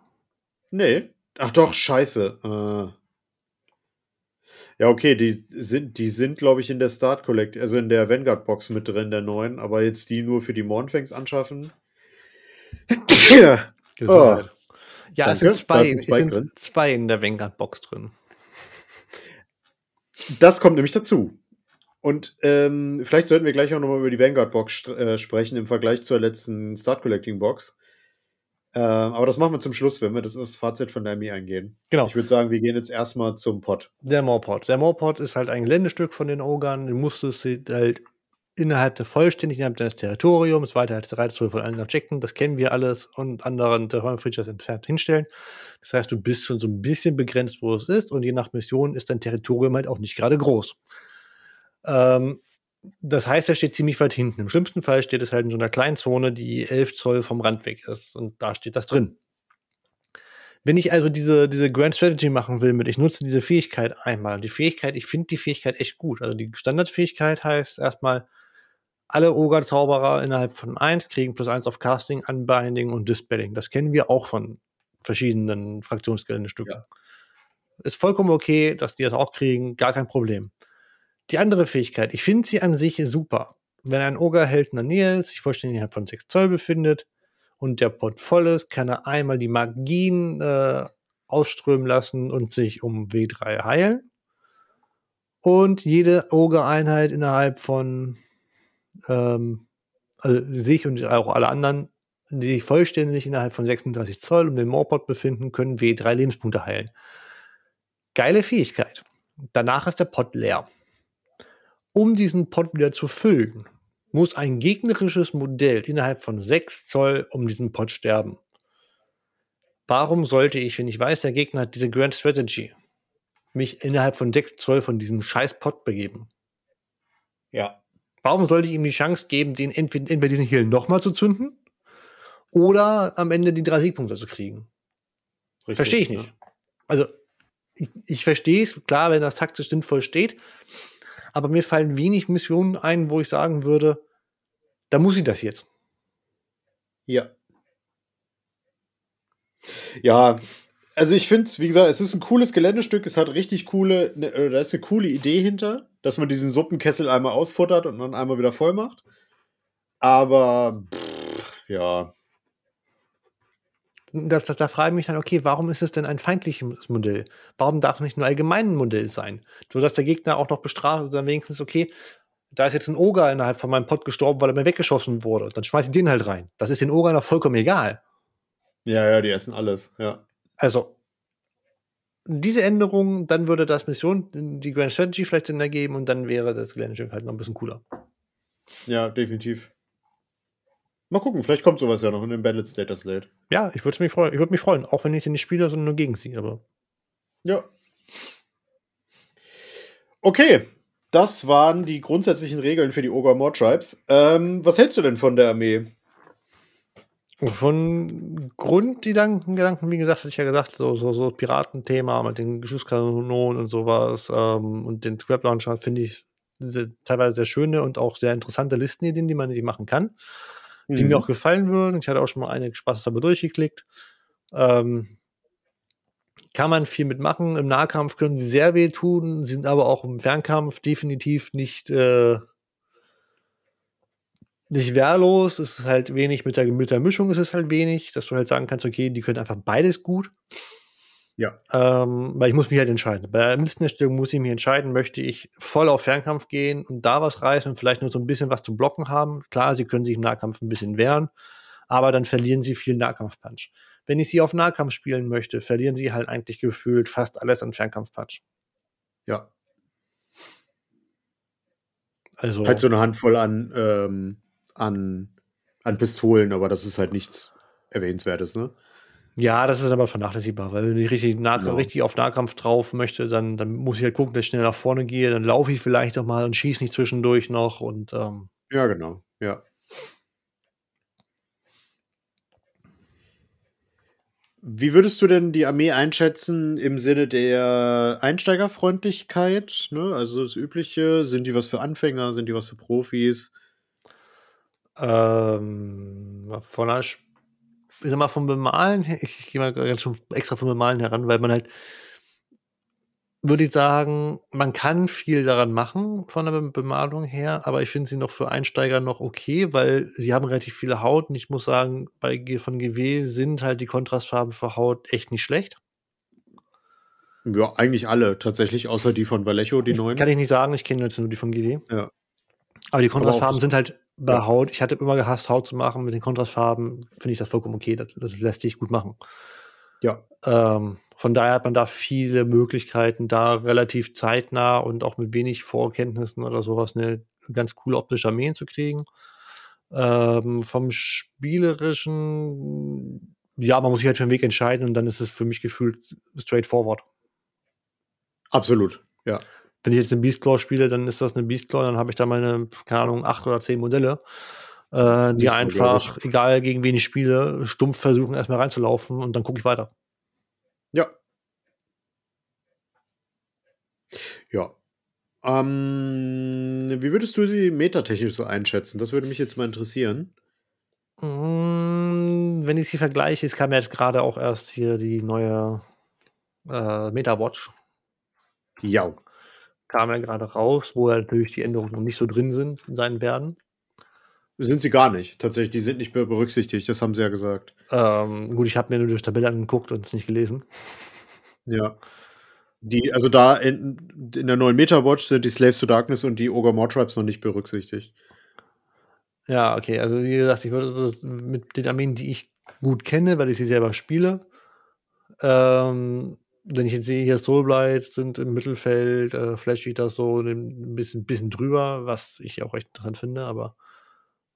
Nee. Ach doch, scheiße. Äh. Ja, okay, die sind, die sind, glaube ich, in der Start Collect, also in der Vanguard-Box mit drin, der neuen, aber jetzt die nur für die Mornfangs anschaffen. *coughs* ja. Oh. Ja, es Danke, sind da zwei, es sind zwei in der Vanguard-Box drin. Das kommt nämlich dazu. Und ähm, vielleicht sollten wir gleich auch nochmal über die Vanguard-Box äh, sprechen im Vergleich zur letzten Start Collecting-Box. Ähm, aber das machen wir zum Schluss, wenn wir das, das Fazit von Armee eingehen. Genau. Ich würde sagen, wir gehen jetzt erstmal zum Pot. Der Morpot. Der Morpot ist halt ein Geländestück von den Ogern. Du musstest sie halt innerhalb der vollständig innerhalb deines Territoriums, weiter als der Reizzoll von allen Objekten, das kennen wir alles, und anderen Terrain-Features entfernt hinstellen. Das heißt, du bist schon so ein bisschen begrenzt, wo es ist, und je nach Mission ist dein Territorium halt auch nicht gerade groß. Ähm, das heißt, er steht ziemlich weit hinten. Im schlimmsten Fall steht es halt in so einer kleinen Zone, die 11 Zoll vom Rand weg ist, und da steht das drin. Wenn ich also diese, diese Grand Strategy machen will mit, ich nutze diese Fähigkeit einmal. Die Fähigkeit, ich finde die Fähigkeit echt gut. Also die Standardfähigkeit heißt erstmal, alle Ogre-Zauberer innerhalb von 1 kriegen plus 1 auf Casting, Unbinding und Dispelling. Das kennen wir auch von verschiedenen Fraktionsgeländestücken. Ja. Ist vollkommen okay, dass die das auch kriegen, gar kein Problem. Die andere Fähigkeit, ich finde sie an sich super. Wenn ein Ogre-Held in der Nähe ist, sich vollständig innerhalb von 6 Zoll befindet und der Pot voll ist, kann er einmal die Magien äh, ausströmen lassen und sich um W3 heilen. Und jede Ogre-Einheit innerhalb von, ähm, also sich und auch alle anderen, die sich vollständig innerhalb von 36 Zoll um den Morpot befinden, können W3 Lebenspunkte heilen. Geile Fähigkeit. Danach ist der Pot leer. Um diesen Pot wieder zu füllen, muss ein gegnerisches Modell innerhalb von 6 Zoll um diesen Pot sterben. Warum sollte ich, wenn ich weiß, der Gegner hat diese Grand Strategy, mich innerhalb von 6 Zoll von diesem scheiß Pot begeben? Ja. Warum sollte ich ihm die Chance geben, den entweder, entweder diesen Heal nochmal zu zünden oder am Ende die drei Siegpunkte zu kriegen? Verstehe ich nicht. Also, ich, ich verstehe es, klar, wenn das taktisch sinnvoll steht, aber mir fallen wenig Missionen ein, wo ich sagen würde, da muss ich das jetzt. Ja. Ja, also ich finde es, wie gesagt, es ist ein cooles Geländestück, es hat richtig coole, ne, äh, da ist eine coole Idee hinter, dass man diesen Suppenkessel einmal ausfuttert und dann einmal wieder voll macht. Aber, pff, ja, Da, da, da frage ich mich dann, okay, warum ist es denn ein feindliches Modell? Warum darf es nicht nur allgemein ein Modell sein? So dass der Gegner auch noch bestraft, dann wenigstens, okay, da ist jetzt ein Oger innerhalb von meinem Pot gestorben, weil er mir weggeschossen wurde. Dann schmeiß ich den halt rein. Das ist den Ogern noch vollkommen egal. Ja, ja, die essen alles, ja. Also, diese Änderung, dann würde das Mission, die Grand Strategy vielleicht Sinn ergeben und dann wäre das Geländeschip halt noch ein bisschen cooler. Ja, definitiv. Mal gucken, vielleicht kommt sowas ja noch in dem Battle Status Late. Ja, ich würde mich freuen. Ich würde mich freuen, auch wenn ich sie nicht spiele, sondern nur gegen sie, aber. Ja. Okay, das waren die grundsätzlichen Regeln für die Ogre More Tribes. Ähm, was hältst du denn von der Armee? Von Grundgedanken, Gedanken, wie gesagt, hatte ich ja gesagt, so, so, so Piratenthema mit den Geschusskanonen und sowas ähm, und den Scrap Launcher finde ich sehr, teilweise sehr schöne und auch sehr interessante Listenideen, die man sich machen kann, mhm. die mir mhm. auch gefallen würden. Ich hatte auch schon mal einige Spaß dabei durchgeklickt. Ähm, kann man viel mitmachen. Im Nahkampf können sie sehr weh tun, sind aber auch im Fernkampf definitiv nicht äh, nicht wehrlos, es ist halt wenig mit der, mit der Mischung, ist es halt wenig, dass du halt sagen kannst, okay, die können einfach beides gut. Ja. Ähm, weil ich muss mich halt entscheiden. Bei der Listenerstellung muss ich mich entscheiden, möchte ich voll auf Fernkampf gehen und da was reißen und vielleicht nur so ein bisschen was zu blocken haben. Klar, sie können sich im Nahkampf ein bisschen wehren, aber dann verlieren sie viel Nahkampf-Punch. Wenn ich sie auf Nahkampf spielen möchte, verlieren sie halt eigentlich gefühlt fast alles an Fernkampf-Punch. Ja. Also. Halt so eine Handvoll an ähm, an, an Pistolen, aber das ist halt nichts Erwähnenswertes, ne? Ja, das ist aber vernachlässigbar, weil wenn ich richtig, nah, genau. richtig auf Nahkampf drauf möchte, dann, dann muss ich halt gucken, dass ich schnell nach vorne gehe, dann laufe ich vielleicht noch mal und schieße nicht zwischendurch noch und ähm, Ja, genau, ja. Wie würdest du denn die Armee einschätzen im Sinne der Einsteigerfreundlichkeit? Ne? Also das Übliche, sind die was für Anfänger, sind die was für Profis? Ähm, von der, ich sag mal, vom Bemalen her, ich, ich gehe mal ganz schon extra vom Bemalen heran, weil man halt, würde ich sagen, man kann viel daran machen von der Bemalung her, aber ich finde sie noch für Einsteiger noch okay, weil sie haben relativ viele Haut und ich muss sagen, bei von GW sind halt die Kontrastfarben für Haut echt nicht schlecht. Ja, eigentlich alle tatsächlich, außer die von Vallejo, die neuen. Kann ich nicht sagen, ich kenne jetzt nur die von GW. Ja. Aber die Kontrastfarben sind halt bei ja. Haut, ich hatte immer gehasst, Haut zu machen mit den Kontrastfarben, finde ich das vollkommen okay. Das, das lässt sich gut machen. Ja. Ähm, von daher hat man da viele Möglichkeiten, da relativ zeitnah und auch mit wenig Vorkenntnissen oder sowas eine ganz coole optische Armeen zu kriegen. Ähm, vom spielerischen, ja, man muss sich halt für den Weg entscheiden und dann ist es für mich gefühlt straightforward. Absolut, ja wenn ich jetzt eine Beastclaw spiele, dann ist das eine Beastclaw, dann habe ich da meine, keine Ahnung, acht oder zehn Modelle, äh, die einfach, egal gegen wen ich spiele, stumpf versuchen, erstmal reinzulaufen und dann gucke ich weiter. Ja. Ja. Ähm, wie würdest du sie metatechnisch so einschätzen? Das würde mich jetzt mal interessieren. Mm, wenn ich sie vergleiche, es kam ja jetzt gerade auch erst hier die neue äh, Meta-Watch. Ja kam ja gerade raus, wo natürlich die Änderungen noch nicht so drin sind, sein werden. Sind sie gar nicht, tatsächlich. Die sind nicht mehr berücksichtigt, das haben sie ja gesagt. Ähm, gut, ich habe mir nur durch Tabelle angeguckt und es nicht gelesen. Ja. Die, also da in, in der neuen Meta-Watch sind die Slaves to Darkness und die Ogre Tribes noch nicht berücksichtigt. Ja, okay. Also wie gesagt, ich würde das mit den Armeen, die ich gut kenne, weil ich sie selber spiele, ähm, wenn ich jetzt sehe, hier Soulblight sind im Mittelfeld, äh, Flash Eater so ein bisschen, bisschen drüber, was ich auch echt dran finde, aber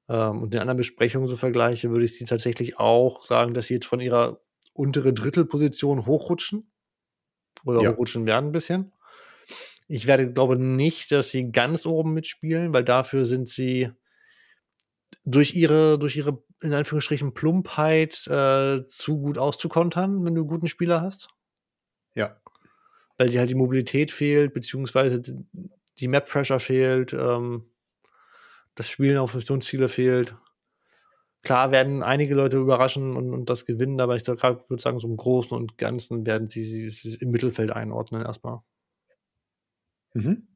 ähm, und in anderen Besprechungen so vergleiche, würde ich sie tatsächlich auch sagen, dass sie jetzt von ihrer untere Drittelposition hochrutschen oder ja. hochrutschen werden ein bisschen. Ich werde, glaube nicht, dass sie ganz oben mitspielen, weil dafür sind sie durch ihre, durch ihre in Anführungsstrichen Plumpheit äh, zu gut auszukontern, wenn du einen guten Spieler hast. Weil dir halt die Mobilität fehlt, beziehungsweise die Map-Pressure fehlt, ähm, das Spielen auf Missionsziele fehlt. Klar werden einige Leute überraschen und, und das gewinnen, aber ich würde sagen, so im Großen und Ganzen werden sie, sie im Mittelfeld einordnen erstmal. Mhm.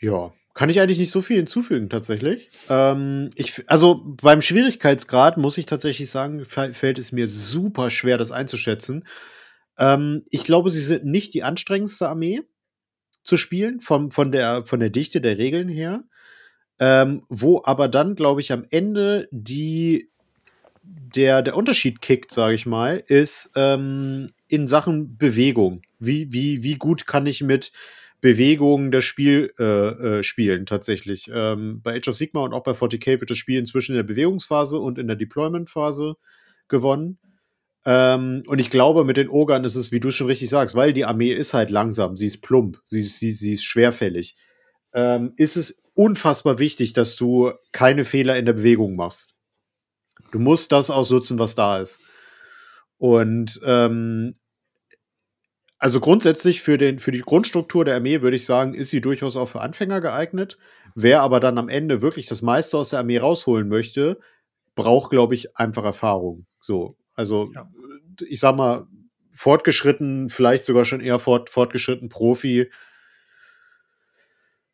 Ja, kann ich eigentlich nicht so viel hinzufügen, tatsächlich. Ähm, ich, also beim Schwierigkeitsgrad muss ich tatsächlich sagen, fällt es mir super schwer, das einzuschätzen. Ähm, ich glaube, sie sind nicht die anstrengendste Armee zu spielen, vom, von, der, von der Dichte der Regeln her. Ähm, wo aber dann, glaube ich, am Ende die der, der Unterschied kickt, sage ich mal, ist ähm, in Sachen Bewegung. Wie, wie, wie gut kann ich mit Bewegungen das Spiel äh, äh, spielen, tatsächlich. Ähm, bei Age of Sigma und auch bei 40k wird das Spiel inzwischen in der Bewegungsphase und in der Deployment-Phase gewonnen. Ähm, und ich glaube, mit den Ogern ist es, wie du schon richtig sagst, weil die Armee ist halt langsam, sie ist plump, sie, sie, sie ist schwerfällig. Ähm, ist es unfassbar wichtig, dass du keine Fehler in der Bewegung machst. Du musst das ausnutzen, was da ist. Und ähm, also grundsätzlich für, den, für die Grundstruktur der Armee würde ich sagen, ist sie durchaus auch für Anfänger geeignet. Wer aber dann am Ende wirklich das meiste aus der Armee rausholen möchte, braucht, glaube ich, einfach Erfahrung. So, also ja. Ich sag mal, fortgeschritten, vielleicht sogar schon eher fort, fortgeschritten Profi.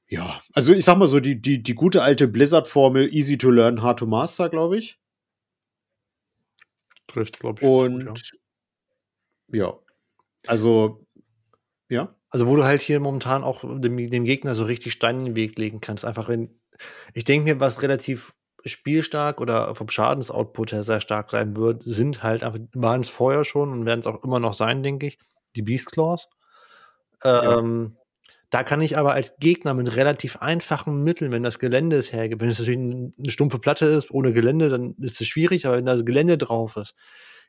Ja, also ich sag mal so, die, die, die gute alte Blizzard-Formel, easy to learn, hard to master, glaube ich. Trifft, glaube ich. Und gut, ja. ja. Also, ja. Also, wo du halt hier momentan auch dem, dem Gegner so richtig Steine in den Weg legen kannst. Einfach wenn, ich denke mir, was relativ spielstark oder vom Schadensoutput her sehr stark sein wird, sind halt einfach, waren es vorher schon und werden es auch immer noch sein, denke ich, die Beast Claws. Ähm, ja. Da kann ich aber als Gegner mit relativ einfachen Mitteln, wenn das Gelände es hergibt, wenn es natürlich eine stumpfe Platte ist, ohne Gelände, dann ist es schwierig, aber wenn da Gelände drauf ist,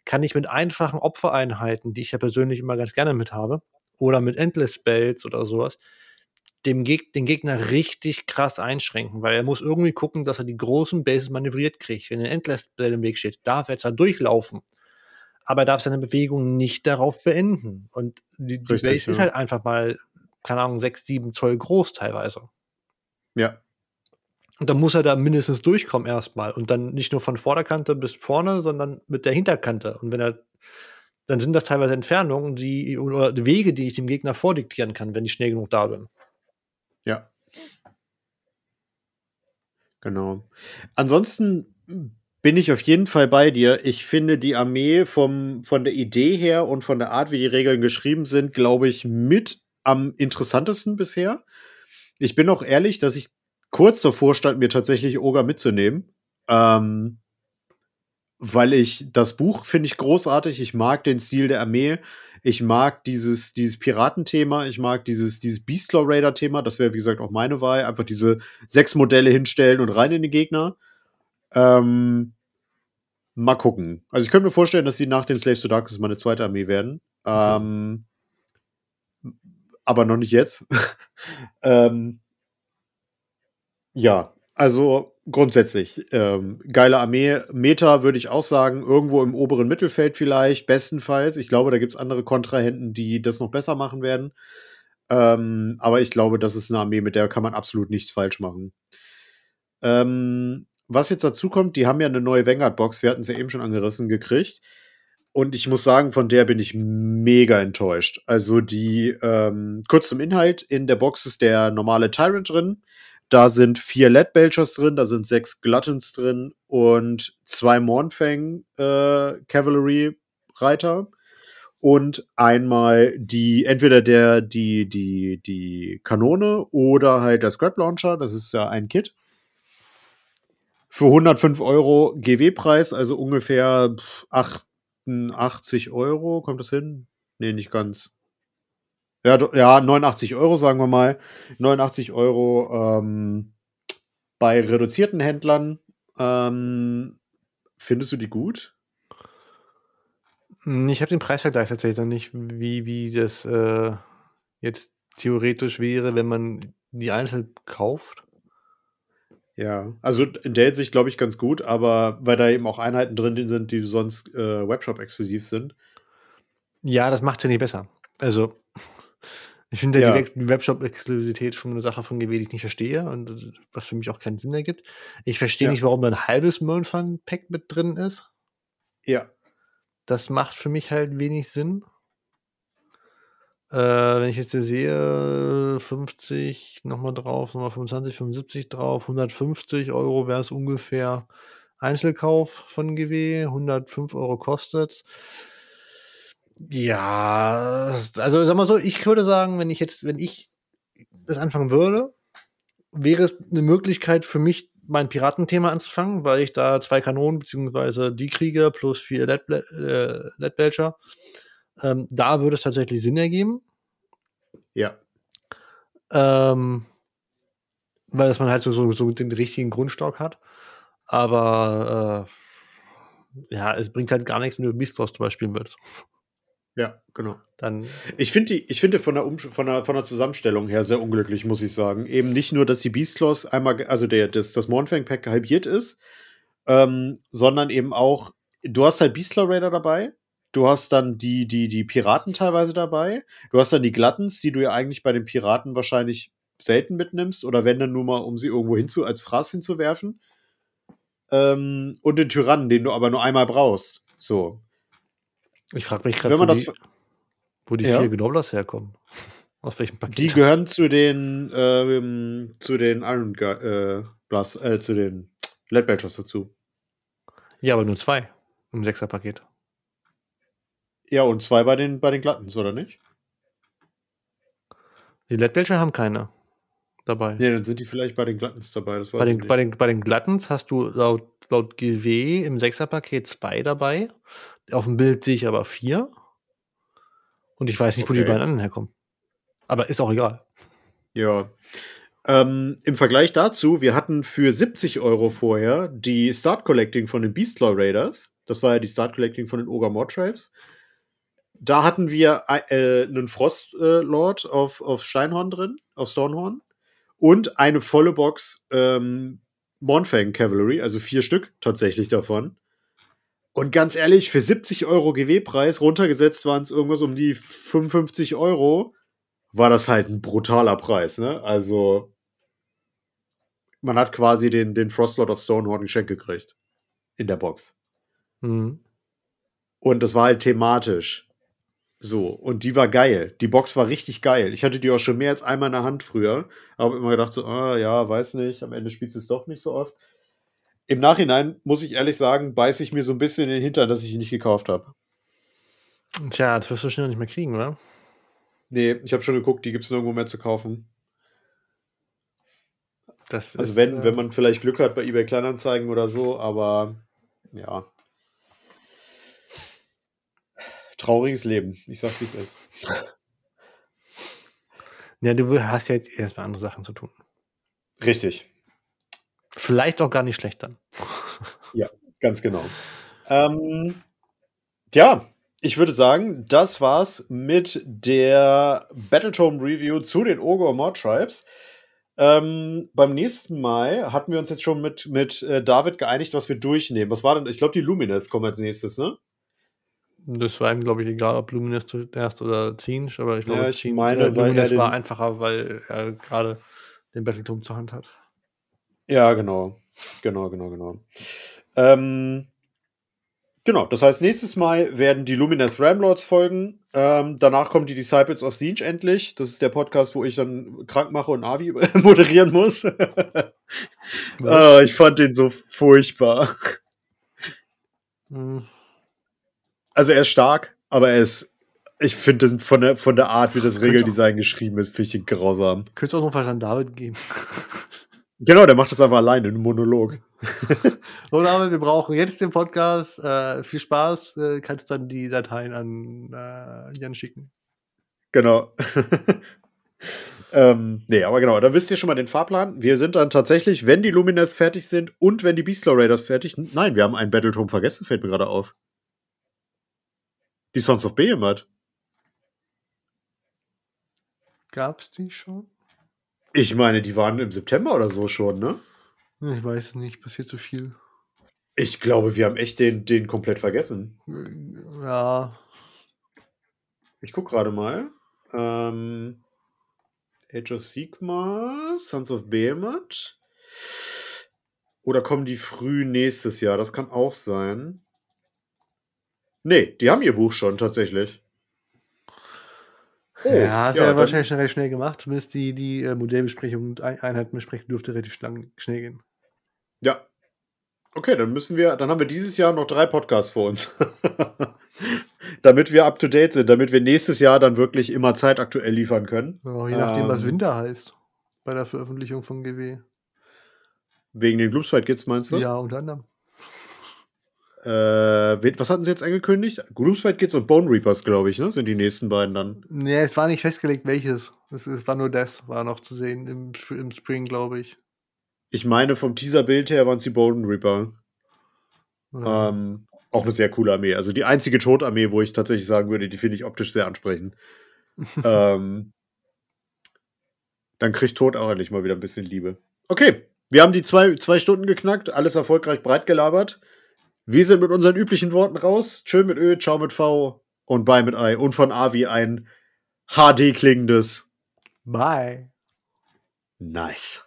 kann ich mit einfachen Opfereinheiten, die ich ja persönlich immer ganz gerne mit habe, oder mit Endless Spells oder sowas, dem Geg den Gegner richtig krass einschränken, weil er muss irgendwie gucken, dass er die großen Bases manövriert kriegt. Wenn ein Endless im Weg steht, darf er zwar durchlaufen, aber er darf seine Bewegung nicht darauf beenden. Und die, die richtig, Base ja. ist halt einfach mal, keine Ahnung, sechs, sieben Zoll groß teilweise. Ja. Und dann muss er da mindestens durchkommen erstmal. Und dann nicht nur von Vorderkante bis vorne, sondern mit der Hinterkante. Und wenn er, dann sind das teilweise Entfernungen, die, oder Wege, die ich dem Gegner vordiktieren kann, wenn ich schnell genug da bin. Ja. Genau. Ansonsten bin ich auf jeden Fall bei dir. Ich finde die Armee vom, von der Idee her und von der Art, wie die Regeln geschrieben sind, glaube ich, mit am interessantesten bisher. Ich bin auch ehrlich, dass ich kurz davor stand, mir tatsächlich Oga mitzunehmen. Ähm, weil ich das Buch finde ich großartig. Ich mag den Stil der Armee. Ich mag dieses, dieses Piratenthema. Ich mag dieses, dieses Beastlaw Raider Thema. Das wäre, wie gesagt, auch meine Wahl. Einfach diese sechs Modelle hinstellen und rein in den Gegner. Ähm, mal gucken. Also ich könnte mir vorstellen, dass sie nach den Slaves to Darkness meine zweite Armee werden. Ähm, aber noch nicht jetzt. *laughs* ähm, ja, also grundsätzlich ähm, geile Armee. Meta würde ich auch sagen, irgendwo im oberen Mittelfeld vielleicht, bestenfalls. Ich glaube, da gibt es andere Kontrahenten, die das noch besser machen werden. Ähm, aber ich glaube, das ist eine Armee, mit der kann man absolut nichts falsch machen. Ähm, was jetzt dazu kommt, die haben ja eine neue Vanguard-Box, wir hatten es ja eben schon angerissen, gekriegt. Und ich muss sagen, von der bin ich mega enttäuscht. Also die, ähm, kurz zum Inhalt, in der Box ist der normale Tyrant drin. Da sind vier Lead Belchers drin, da sind sechs Gluttons drin und zwei Mornfang äh, Cavalry Reiter und einmal die entweder der die die die Kanone oder halt der Scrap Launcher, das ist ja ein Kit. Für 105 Euro GW-Preis, also ungefähr 88 Euro, kommt das hin? Nee, nicht ganz. Ja, ja, 89 Euro, sagen wir mal. 89 Euro ähm, bei reduzierten Händlern. Ähm, findest du die gut? Hm, ich habe den Preisvergleich tatsächlich noch nicht, wie, wie das äh, jetzt theoretisch wäre, wenn man die einzeln kauft. Ja, also in der Hinsicht glaube ich ganz gut, aber weil da eben auch Einheiten drin sind, die sonst äh, Webshop-exklusiv sind. Ja, das macht es ja nicht besser. Also, ich finde ja. die Webshop-Exklusivität schon eine Sache von GW, die ich nicht verstehe und was für mich auch keinen Sinn ergibt. Ich verstehe ja. nicht, warum da ein halbes Moonfun-Pack mit drin ist. Ja. Das macht für mich halt wenig Sinn. Äh, wenn ich jetzt hier sehe, 50 nochmal drauf, nochmal 25, 75 drauf, 150 Euro wäre es ungefähr Einzelkauf von GW, 105 Euro kostet es. Ja, also sag mal so, ich würde sagen, wenn ich jetzt, wenn ich das anfangen würde, wäre es eine Möglichkeit für mich, mein Piratenthema anzufangen, weil ich da zwei Kanonen beziehungsweise die kriege plus vier LED-Belcher. Äh, ähm, da würde es tatsächlich Sinn ergeben. Ja. Ähm, weil dass man halt so, so, so den richtigen Grundstock hat. Aber äh, ja, es bringt halt gar nichts, wenn du Beastros zum Beispiel spielen willst. Ja, genau. Dann ich finde die, ich finde von der, um von, der, von der Zusammenstellung her sehr unglücklich, muss ich sagen. Eben nicht nur, dass die Beastlaws einmal, also der, das, das Mornfang-Pack halbiert ist, ähm, sondern eben auch, du hast halt Beastlaw Raider dabei, du hast dann die, die, die Piraten teilweise dabei, du hast dann die Glattens, die du ja eigentlich bei den Piraten wahrscheinlich selten mitnimmst, oder wenn dann nur mal, um sie irgendwo hinzu, als Fraß hinzuwerfen. Ähm, und den Tyrannen, den du aber nur einmal brauchst. So. Ich frage mich gerade, wo, das, die, wo die ja? vier Gnoblers herkommen. Aus welchem Paket? Die gehören zu den ähm, zu den Iron äh, Blast, äh, zu den Lead Belchers dazu. Ja, aber nur zwei im Sechser-Paket. Ja, und zwei bei den, bei den Glattens, oder nicht? Die Lead haben keine dabei. Nee, dann sind die vielleicht bei den Glattens dabei. Das weiß bei, den, bei, den, bei den Glattens hast du laut, laut GW im Sechser-Paket zwei dabei. Auf dem Bild sehe ich aber vier. Und ich weiß nicht, okay. wo die beiden anderen herkommen. Aber ist auch egal. Ja. Ähm, Im Vergleich dazu, wir hatten für 70 Euro vorher die Start Collecting von den Beastlaw Raiders. Das war ja die Start Collecting von den Ogre Mod Tribes. Da hatten wir äh, einen Frostlord äh, auf, auf Steinhorn drin, auf Stonehorn. Und eine volle Box ähm, Monfang Cavalry, also vier Stück tatsächlich davon. Und ganz ehrlich, für 70 Euro GW-Preis, runtergesetzt waren es irgendwas um die 55 Euro, war das halt ein brutaler Preis, ne? Also, man hat quasi den, den Frostlord of Stonehorn geschenkt gekriegt. In der Box. Mhm. Und das war halt thematisch. So, und die war geil. Die Box war richtig geil. Ich hatte die auch schon mehr als einmal in der Hand früher. Aber immer gedacht so, ah, ja, weiß nicht, am Ende spielst du es doch nicht so oft im Nachhinein, muss ich ehrlich sagen, beiße ich mir so ein bisschen in den Hintern, dass ich ihn nicht gekauft habe. Tja, das wirst du schnell nicht mehr kriegen, oder? Nee, ich habe schon geguckt, die gibt es nirgendwo mehr zu kaufen. Das also ist, wenn, äh, wenn man vielleicht Glück hat bei eBay Kleinanzeigen oder so, aber ja. Trauriges Leben. Ich sag, wie es ist. Ja, du hast ja jetzt erstmal andere Sachen zu tun. Richtig. Vielleicht auch gar nicht schlecht dann. *laughs* Ja, ganz genau. Ähm, ja, ich würde sagen, das war's mit der Battletome Review zu den Ogre Mod Tribes. Ähm, beim nächsten Mal hatten wir uns jetzt schon mit, mit äh, David geeinigt, was wir durchnehmen. Was war denn? Ich glaube, die Lumines kommen als nächstes, ne? Das war ihm, glaube ich, egal, ob Lumines zuerst oder Zinch, aber ich glaube, ja, ich meine, äh, Lumines war einfacher, weil er gerade den Battletome zur Hand hat. Ja, genau. Genau, genau, genau. Ähm, genau, das heißt, nächstes Mal werden die Lumineth Ramlords folgen. Ähm, danach kommen die Disciples of Siege endlich. Das ist der Podcast, wo ich dann krank mache und Avi *laughs* moderieren muss. oh, ich fand den so furchtbar. Hm. Also er ist stark, aber er ist ich finde von der, von der Art, wie das Regeldesign geschrieben ist, finde ich ihn grausam. Könnte auch noch was an David geben. *laughs* Genau, der macht das einfach alleine, einen Monolog. *laughs* so, David, wir brauchen jetzt den Podcast. Äh, viel Spaß. Äh, kannst dann die Dateien an äh, Jan schicken. Genau. *laughs* ähm, nee, aber genau, dann wisst ihr schon mal den Fahrplan. Wir sind dann tatsächlich, wenn die Lumines fertig sind und wenn die Beastlaw Raiders fertig sind. Nein, wir haben einen Battletome vergessen, fällt mir gerade auf. Die Sons of Behemoth. Gab's die schon? Ich meine, die waren im September oder so schon, ne? Ich weiß nicht, passiert so viel. Ich glaube, wir haben echt den, den komplett vergessen. Ja. Ich guck gerade mal. Ähm, Age of Sigma, Sons of Behemoth. Oder kommen die früh nächstes Jahr? Das kann auch sein. Nee, die haben ihr Buch schon tatsächlich. Oh, ja, hast ja, ja wahrscheinlich schon recht schnell gemacht. Zumindest die, die äh, Modellbesprechung und Einheitenbesprechung dürfte relativ lang, schnell gehen. Ja. Okay, dann müssen wir, dann haben wir dieses Jahr noch drei Podcasts vor uns. *laughs* damit wir up to date sind, damit wir nächstes Jahr dann wirklich immer zeitaktuell liefern können. Oh, je nachdem, ähm, was Winter heißt bei der Veröffentlichung von GW. Wegen den Gloomspite Kids, meinst du? Ja, unter anderem. Äh, was hatten sie jetzt angekündigt? Gloomspite Kids und Bone Reapers, glaube ich, ne? Sind die nächsten beiden dann. Nee, es war nicht festgelegt, welches. Es, es war nur das, war noch zu sehen im, im Spring, glaube ich. Ich meine, vom Teaser-Bild her waren es die Bone Reaper. Ja. Ähm, auch eine sehr coole Armee. Also die einzige Todarmee, wo ich tatsächlich sagen würde, die finde ich optisch sehr ansprechend. *laughs* ähm, dann kriegt Tod auch endlich mal wieder ein bisschen Liebe. Okay, wir haben die zwei, zwei Stunden geknackt, alles erfolgreich breit gelabert. Wir sind mit unseren üblichen Worten raus. Tschö mit Ö, ciao mit V und bye mit Ei. Und von A wie ein HD klingendes Bye. Nice.